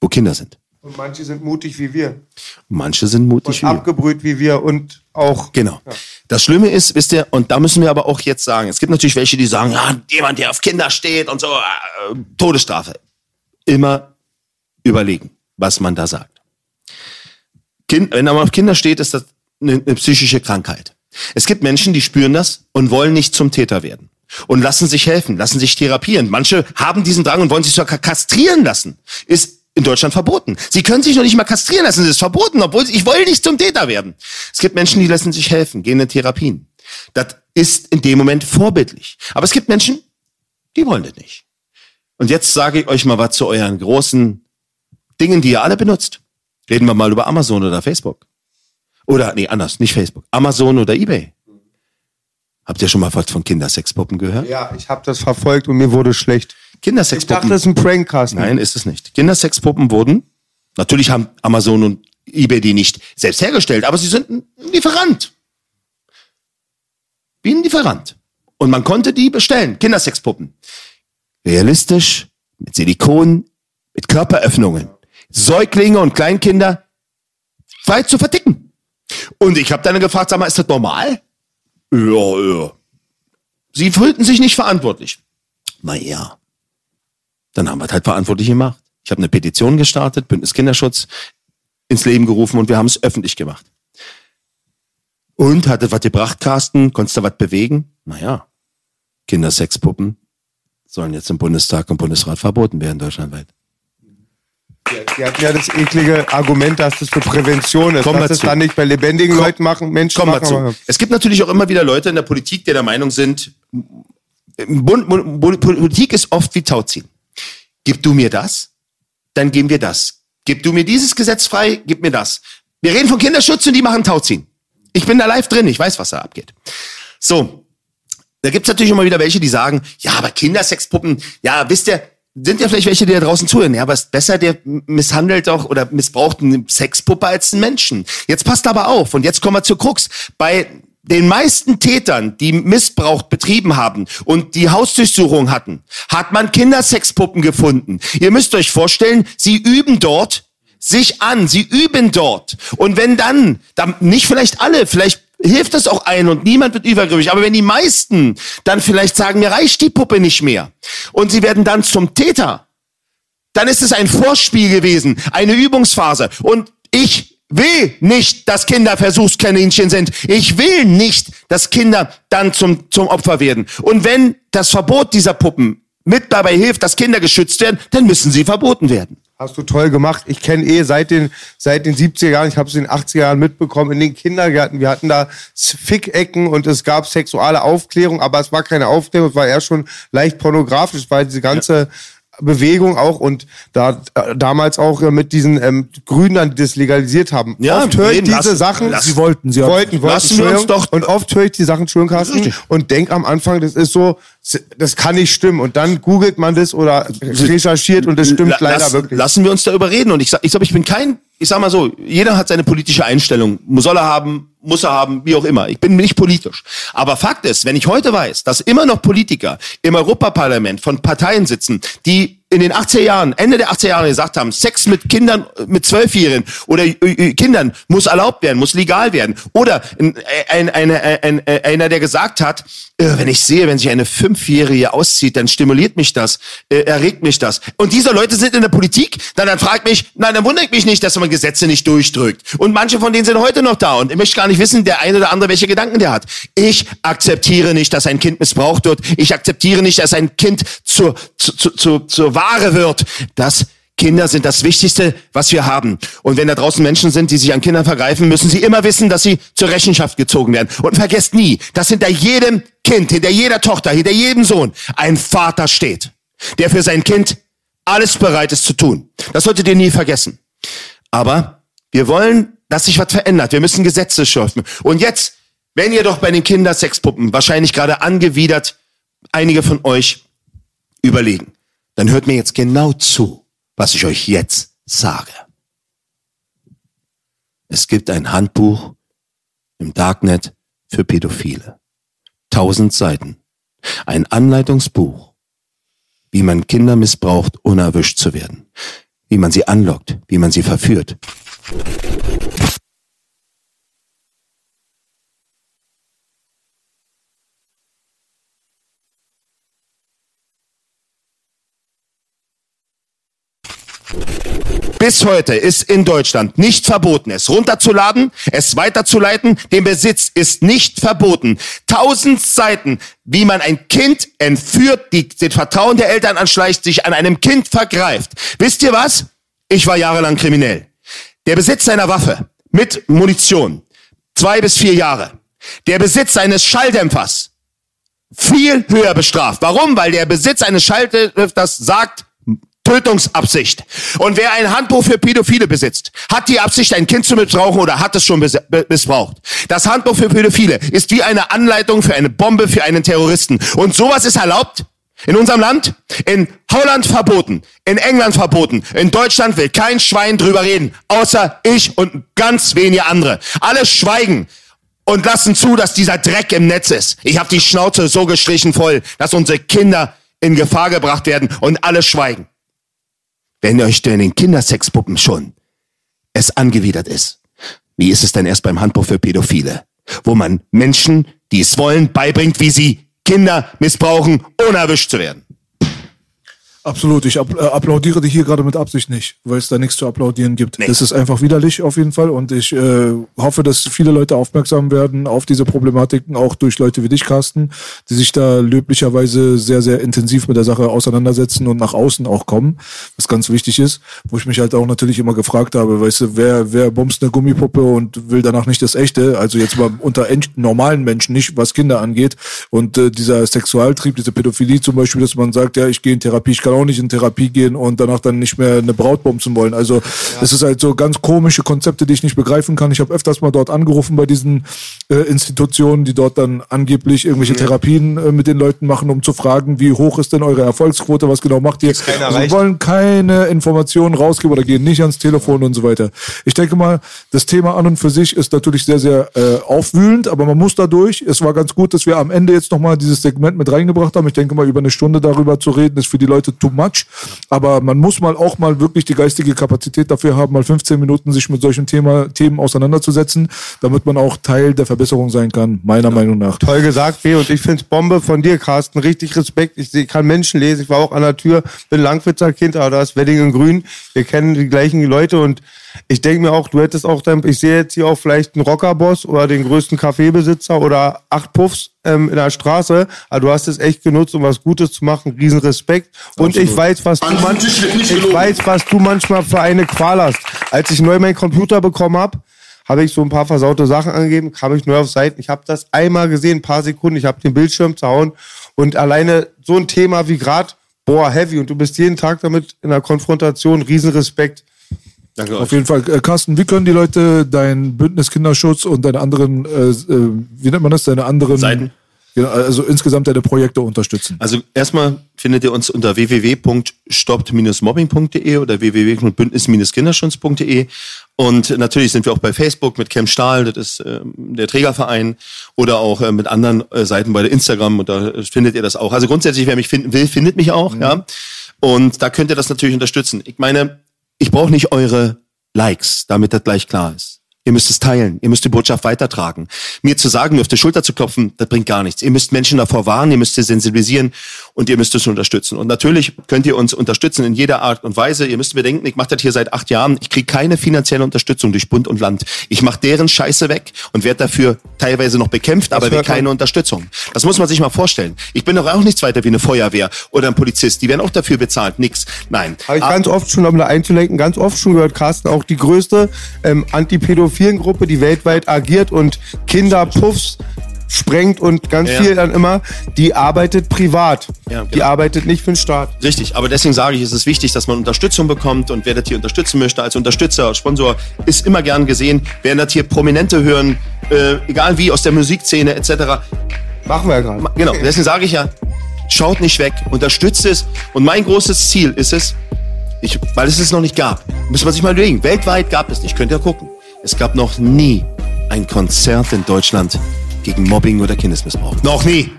wo Kinder sind. Und manche sind mutig wie wir. Manche sind mutig und wie abgebrüht wie wir und auch. Genau. Ja. Das Schlimme ist, wisst ihr, und da müssen wir aber auch jetzt sagen, es gibt natürlich welche, die sagen, ja, jemand, der auf Kinder steht und so, äh, Todesstrafe. Immer überlegen, was man da sagt. Kind, wenn man auf Kinder steht, ist das eine, eine psychische Krankheit. Es gibt Menschen, die spüren das und wollen nicht zum Täter werden. Und lassen sich helfen, lassen sich therapieren. Manche haben diesen Drang und wollen sich sogar kastrieren lassen. Ist in Deutschland verboten. Sie können sich noch nicht mal kastrieren lassen, das ist verboten, obwohl ich will nicht zum Täter werden. Es gibt Menschen, die lassen sich helfen, gehen in Therapien. Das ist in dem Moment vorbildlich. Aber es gibt Menschen, die wollen das nicht. Und jetzt sage ich euch mal was zu euren großen Dingen, die ihr alle benutzt. Reden wir mal über Amazon oder Facebook. Oder, nee, anders, nicht Facebook. Amazon oder Ebay. Habt ihr schon mal was von Kindersexpuppen gehört? Ja, ich habe das verfolgt und mir wurde schlecht. Ich Kindersexpuppen. dachte, das ist ein Prankcast. Nein, ist es nicht. Kindersexpuppen wurden, natürlich haben Amazon und eBay die nicht selbst hergestellt, aber sie sind ein Lieferant. Wie ein Lieferant. Und man konnte die bestellen. Kindersexpuppen. Realistisch, mit Silikon, mit Körperöffnungen. Säuglinge und Kleinkinder frei zu verticken. Und ich habe dann gefragt, sag mal, ist das normal? Ja, ja. Sie fühlten sich nicht verantwortlich. Na ja. Dann haben wir es halt verantwortlich gemacht. Ich habe eine Petition gestartet, Bündnis Kinderschutz ins Leben gerufen und wir haben es öffentlich gemacht. Und hat was gebracht, Carsten? Konntest du was bewegen? Naja, Kindersexpuppen sollen jetzt im Bundestag und Bundesrat verboten werden, deutschlandweit. Die hatten ja das eklige Argument, dass das für Prävention ist. Komm dass das dazu. dann nicht bei lebendigen Leuten machen, Menschen wir machen. zu. aber- Es gibt natürlich auch immer wieder Leute in der Politik, die der Meinung sind, Politik ist oft wie Tauziehen. Gib du mir das, dann geben wir das. Gib du mir dieses Gesetz frei, gib mir das. Wir reden von Kinderschutz und die machen Tauziehen. Ich bin da live drin, ich weiß, was da abgeht. So, da gibt's natürlich immer wieder welche, die sagen, ja, aber Kindersexpuppen, ja, wisst ihr, sind ja vielleicht welche, die da draußen zuhören. Ja, aber ist besser, der misshandelt doch oder missbraucht eine Sexpuppe als einen Menschen. Jetzt passt aber auf und jetzt kommen wir zur Krux. Bei den meisten Tätern, die Missbrauch betrieben haben und die Hausdurchsuchung hatten, hat man Kindersexpuppen gefunden. Ihr müsst euch vorstellen, sie üben dort sich an, sie üben dort. Und wenn dann, dann nicht vielleicht alle, vielleicht hilft es auch ein und niemand wird übergriffig, aber wenn die meisten dann vielleicht sagen, mir reicht die Puppe nicht mehr und sie werden dann zum Täter, dann ist es ein Vorspiel gewesen, eine Übungsphase. Und ich will nicht, dass Kinder Versuchskaninchen sind. Ich will nicht, dass Kinder dann zum, zum Opfer werden. Und wenn das Verbot dieser Puppen mit dabei hilft, dass Kinder geschützt werden, dann müssen sie verboten werden. Hast du toll gemacht. Ich kenne eh seit den, seit den 70er Jahren, ich habe es in den 80er Jahren mitbekommen, in den Kindergärten. Wir hatten da Fickecken und es gab sexuelle Aufklärung, aber es war keine Aufklärung, es war eher schon leicht pornografisch, weil diese ganze Bewegung auch und da äh, damals auch äh, mit diesen ähm, Grünen, die das legalisiert haben. Ja, oft höre ich diese lassen- Sachen. lassen- Sie wollten, sie wollten, wollten, Lassen wir uns doch- Und oft höre ich die Sachen, Entschuldigung, Carsten, und denk am Anfang, das ist so, das kann nicht stimmen. Und dann googelt man das oder recherchiert und das stimmt leider lass- wirklich. Lassen wir uns darüber reden. Und ich sag, ich, glaub, ich bin kein, ich sag mal so, jeder hat seine politische Einstellung. Soll er haben, muss er haben, wie auch immer. Ich bin nicht politisch. Aber Fakt ist, wenn ich heute weiß, dass immer noch Politiker im Europaparlament von Parteien sitzen, die in den 80er Jahren, Ende der 80er Jahre gesagt haben, Sex mit Kindern, mit Zwölfjährigen oder äh, Kindern muss erlaubt werden, muss legal werden. Oder ein, ein, ein, ein, einer, der gesagt hat, äh, wenn ich sehe, wenn sich eine Fünfjährige auszieht, dann stimuliert mich das, äh, erregt mich das. Und diese Leute sind in der Politik, dann, dann fragt mich, nein, dann wundert mich nicht, dass man Gesetze nicht durchdrückt. Und manche von denen sind heute noch da und ich möchte gar nicht wissen, der eine oder andere, welche Gedanken der hat. Ich akzeptiere nicht, dass ein Kind missbraucht wird. Ich akzeptiere nicht, dass ein Kind zur, zu, zu, zu, zur Ware wird. Das Kinder sind das Wichtigste, was wir haben. Und wenn da draußen Menschen sind, die sich an Kindern vergreifen, müssen sie immer wissen, dass sie zur Rechenschaft gezogen werden. Und vergesst nie, dass hinter jedem Kind, hinter jeder Tochter, hinter jedem Sohn ein Vater steht, der für sein Kind alles bereit ist zu tun. Das solltet ihr nie vergessen. Aber wir wollen, dass sich was verändert. Wir müssen Gesetze schaffen. Und jetzt, wenn ihr doch bei den Kindersexpuppen wahrscheinlich gerade angewidert einige von euch überlegen, dann hört mir jetzt genau zu, was ich euch jetzt sage. Es gibt ein Handbuch im Darknet für Pädophile. Tausend Seiten. Ein Anleitungsbuch, wie man Kinder missbraucht, ohne erwischt zu werden. Wie man sie anlockt, wie man sie verführt. Bis heute ist in Deutschland nicht verboten, es runterzuladen, es weiterzuleiten. Den Besitz ist nicht verboten. Tausend Seiten, wie man ein Kind entführt, die, den Vertrauen der Eltern anschleicht, sich an einem Kind vergreift. Wisst ihr was? Ich war jahrelang kriminell. Der Besitz einer Waffe mit Munition, zwei bis vier Jahre. Der Besitz eines Schalldämpfers, viel höher bestraft. Warum? Weil der Besitz eines Schalldämpfers sagt, Tötungsabsicht. Und wer ein Handbuch für Pädophile besitzt, hat die Absicht, ein Kind zu missbrauchen oder hat es schon missbraucht. Das Handbuch für Pädophile ist wie eine Anleitung für eine Bombe für einen Terroristen. Und sowas ist erlaubt? In unserem Land? In Holland verboten, in England verboten, in Deutschland will kein Schwein drüber reden, außer ich und ganz wenige andere. Alle schweigen und lassen zu, dass dieser Dreck im Netz ist. Ich habe die Schnauze so gestrichen voll, dass unsere Kinder in Gefahr gebracht werden und alle schweigen wenn euch denn in Kindersexpuppen schon es angewidert ist, wie ist es denn erst beim Handbuch für Pädophile, wo man Menschen, die es wollen, beibringt, wie sie Kinder missbrauchen, ohne erwischt zu werden? Absolut. Ich äh, applaudiere dich hier gerade mit Absicht nicht, weil es da nichts zu applaudieren gibt. Nee. Das ist einfach widerlich auf jeden Fall und ich äh, hoffe, dass viele Leute aufmerksam werden auf diese Problematiken, auch durch Leute wie dich, Carsten, die sich da löblicherweise sehr, sehr intensiv mit der Sache auseinandersetzen und nach außen auch kommen, was ganz wichtig ist. Wo ich mich halt auch natürlich immer gefragt habe, weißt du, wer, wer bumst eine Gummipuppe und will danach nicht das Echte, also jetzt mal unter normalen Menschen nicht, was Kinder angeht und äh, dieser Sexualtrieb, diese Pädophilie zum Beispiel, dass man sagt, ja, ich gehe in Therapie, ich kann kann auch nicht in Therapie gehen und danach dann nicht mehr eine Braut bumsen wollen. Also es ja. ist halt so ganz komische Konzepte, die ich nicht begreifen kann. Ich habe öfters mal dort angerufen bei diesen äh, Institutionen, die dort dann angeblich irgendwelche ja. Therapien äh, mit den Leuten machen, um zu fragen, wie hoch ist denn eure Erfolgsquote, was genau macht ihr? Also wir wollen keine Informationen rausgeben oder gehen nicht ans Telefon und so weiter. Ich denke mal, das Thema an und für sich ist natürlich sehr, sehr äh, aufwühlend, aber man muss dadurch. Es war ganz gut, dass wir am Ende jetzt nochmal dieses Segment mit reingebracht haben. Ich denke mal, über eine Stunde darüber zu reden, ist für die Leute too much. Aber man muss mal auch mal wirklich die geistige Kapazität dafür haben, mal 15 Minuten sich mit solchen Thema, Themen auseinanderzusetzen, damit man auch Teil der Verbesserung sein kann, meiner ja. Meinung nach. Toll gesagt, B. Und ich finde es Bombe von dir, Carsten. Richtig Respekt. Ich kann Menschen lesen. Ich war auch an der Tür, bin Langwitzer Kind, aber da ist Wedding Grün. Wir kennen die gleichen Leute und ich denke mir auch, du hättest auch dein, ich sehe jetzt hier auch vielleicht einen Rockerboss oder den größten Kaffeebesitzer oder acht Puffs ähm, in der Straße, aber du hast es echt genutzt, um was Gutes zu machen. Riesenrespekt. Und Absolut. ich weiß, was du manchmal, ich weiß, was du manchmal für eine Qual hast. Als ich neu meinen Computer bekommen habe, habe ich so ein paar versaute Sachen angegeben, kam ich neu auf Seiten. Ich habe das einmal gesehen, ein paar Sekunden, ich habe den Bildschirm zerhauen und alleine so ein Thema wie gerade, boah, heavy und du bist jeden Tag damit in der Konfrontation, Riesenrespekt. Danke Auf euch. jeden Fall. Äh, Carsten, wie können die Leute dein Bündnis Kinderschutz und deine anderen, äh, äh, wie nennt man das, deine anderen Seiten? Ja, also insgesamt deine Projekte unterstützen. Also erstmal findet ihr uns unter www.stoppt-mobbing.de oder www.bündnis-kinderschutz.de und natürlich sind wir auch bei Facebook mit Camp Stahl, das ist äh, der Trägerverein oder auch äh, mit anderen äh, Seiten bei Instagram und da findet ihr das auch. Also grundsätzlich, wer mich finden will, findet mich auch, mhm. ja. Und da könnt ihr das natürlich unterstützen. Ich meine, ich brauche nicht eure Likes, damit das gleich klar ist. Ihr müsst es teilen. Ihr müsst die Botschaft weitertragen. Mir zu sagen, mir auf die Schulter zu klopfen, das bringt gar nichts. Ihr müsst Menschen davor warnen, ihr müsst sie sensibilisieren und ihr müsst es unterstützen. Und natürlich könnt ihr uns unterstützen in jeder Art und Weise. Ihr müsst bedenken, ich mache das hier seit acht Jahren. Ich kriege keine finanzielle Unterstützung durch Bund und Land. Ich mache deren Scheiße weg und werde dafür teilweise noch bekämpft, aber will keine Unterstützung. Das muss man sich mal vorstellen. Ich bin doch auch nichts weiter wie eine Feuerwehr oder ein Polizist. Die werden auch dafür bezahlt. Nix. Nein. Habe ich ganz oft schon, um da einzulenken, ganz oft schon gehört, Carsten, auch die größte ähm, antipädophilen Gruppe, die weltweit agiert und Kinderpuffs sprengt und ganz ja. viel dann immer, die arbeitet privat. Ja, genau. Die arbeitet nicht für den Staat. Richtig, aber deswegen sage ich, es ist wichtig, dass man Unterstützung bekommt und wer das hier unterstützen möchte als Unterstützer, Sponsor, ist immer gern gesehen. Wer das hier Prominente hören, äh, egal wie, aus der Musikszene etc. Machen wir ja gerade. Genau, deswegen sage ich ja, schaut nicht weg, unterstützt es und mein großes Ziel ist es, ich, weil es es noch nicht gab, muss man sich mal überlegen, weltweit gab es nicht, könnt ihr gucken. Es gab noch nie ein Konzert in Deutschland gegen Mobbing oder Kindesmissbrauch. Noch nie.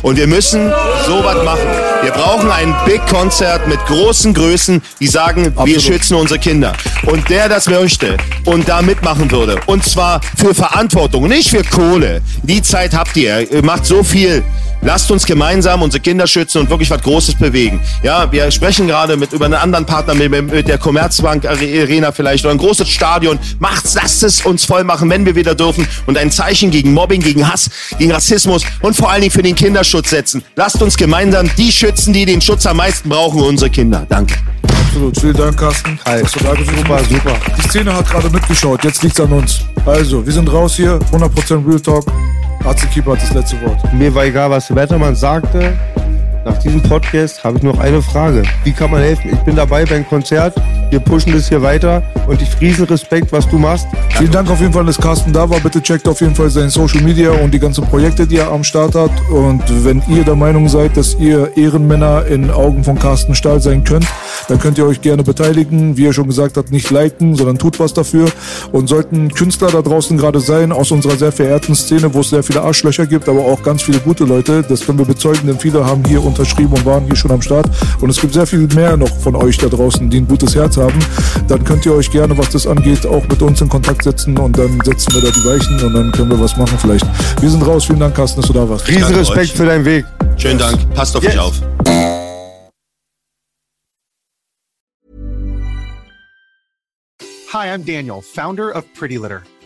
Und wir müssen sowas machen. Wir brauchen ein Big Konzert mit großen Größen, die sagen, Absolut. wir schützen unsere Kinder. Und der das möchte und da mitmachen würde, und zwar für Verantwortung, nicht für Kohle. Die Zeit habt ihr. Ihr macht so viel Lasst uns gemeinsam unsere Kinder schützen und wirklich was Großes bewegen. Ja, wir sprechen gerade mit über einen anderen Partner, mit, mit der Commerzbank Arena vielleicht oder ein großes Stadion. Macht's, lasst es uns voll machen, wenn wir wieder dürfen und ein Zeichen gegen Mobbing, gegen Hass, gegen Rassismus und vor allen Dingen für den Kinderschutz setzen. Lasst uns gemeinsam die schützen, die den Schutz am meisten brauchen, unsere Kinder. Danke. Absolut. Vielen Dank, Carsten. Hi. dass du da gewesen Super, super. Die Szene hat gerade mitgeschaut. Jetzt liegt's an uns. Also, wir sind raus hier. 100% Real Talk. Arzt Keeper hat das letzte Wort. Mir war egal, was Wettermann sagte. Nach diesem Podcast habe ich noch eine Frage. Wie kann man helfen? Ich bin dabei beim Konzert. Wir pushen das hier weiter und ich riesen Respekt, was du machst. Vielen Dank auf jeden Fall, dass Carsten da war. Bitte checkt auf jeden Fall seine Social Media und die ganzen Projekte, die er am Start hat. Und wenn ihr der Meinung seid, dass ihr Ehrenmänner in Augen von Carsten Stahl sein könnt, dann könnt ihr euch gerne beteiligen. Wie er schon gesagt hat, nicht liken, sondern tut was dafür. Und sollten Künstler da draußen gerade sein, aus unserer sehr verehrten Szene, wo es sehr viele Arschlöcher gibt, aber auch ganz viele gute Leute, das können wir bezeugen, denn viele haben hier unterschrieben und waren hier schon am Start. Und es gibt sehr viel mehr noch von euch da draußen, die ein gutes Herz haben. Dann könnt ihr euch gerne, was das angeht, auch mit uns in Kontakt setzen und dann setzen wir da die Weichen und dann können wir was machen vielleicht. Wir sind raus. Vielen Dank, Carsten, dass du da warst. Riesen Respekt euch. für deinen Weg. Schönen Dank. Passt auf Yes. euch auf. Hi, I'm Daniel, founder of Pretty Litter.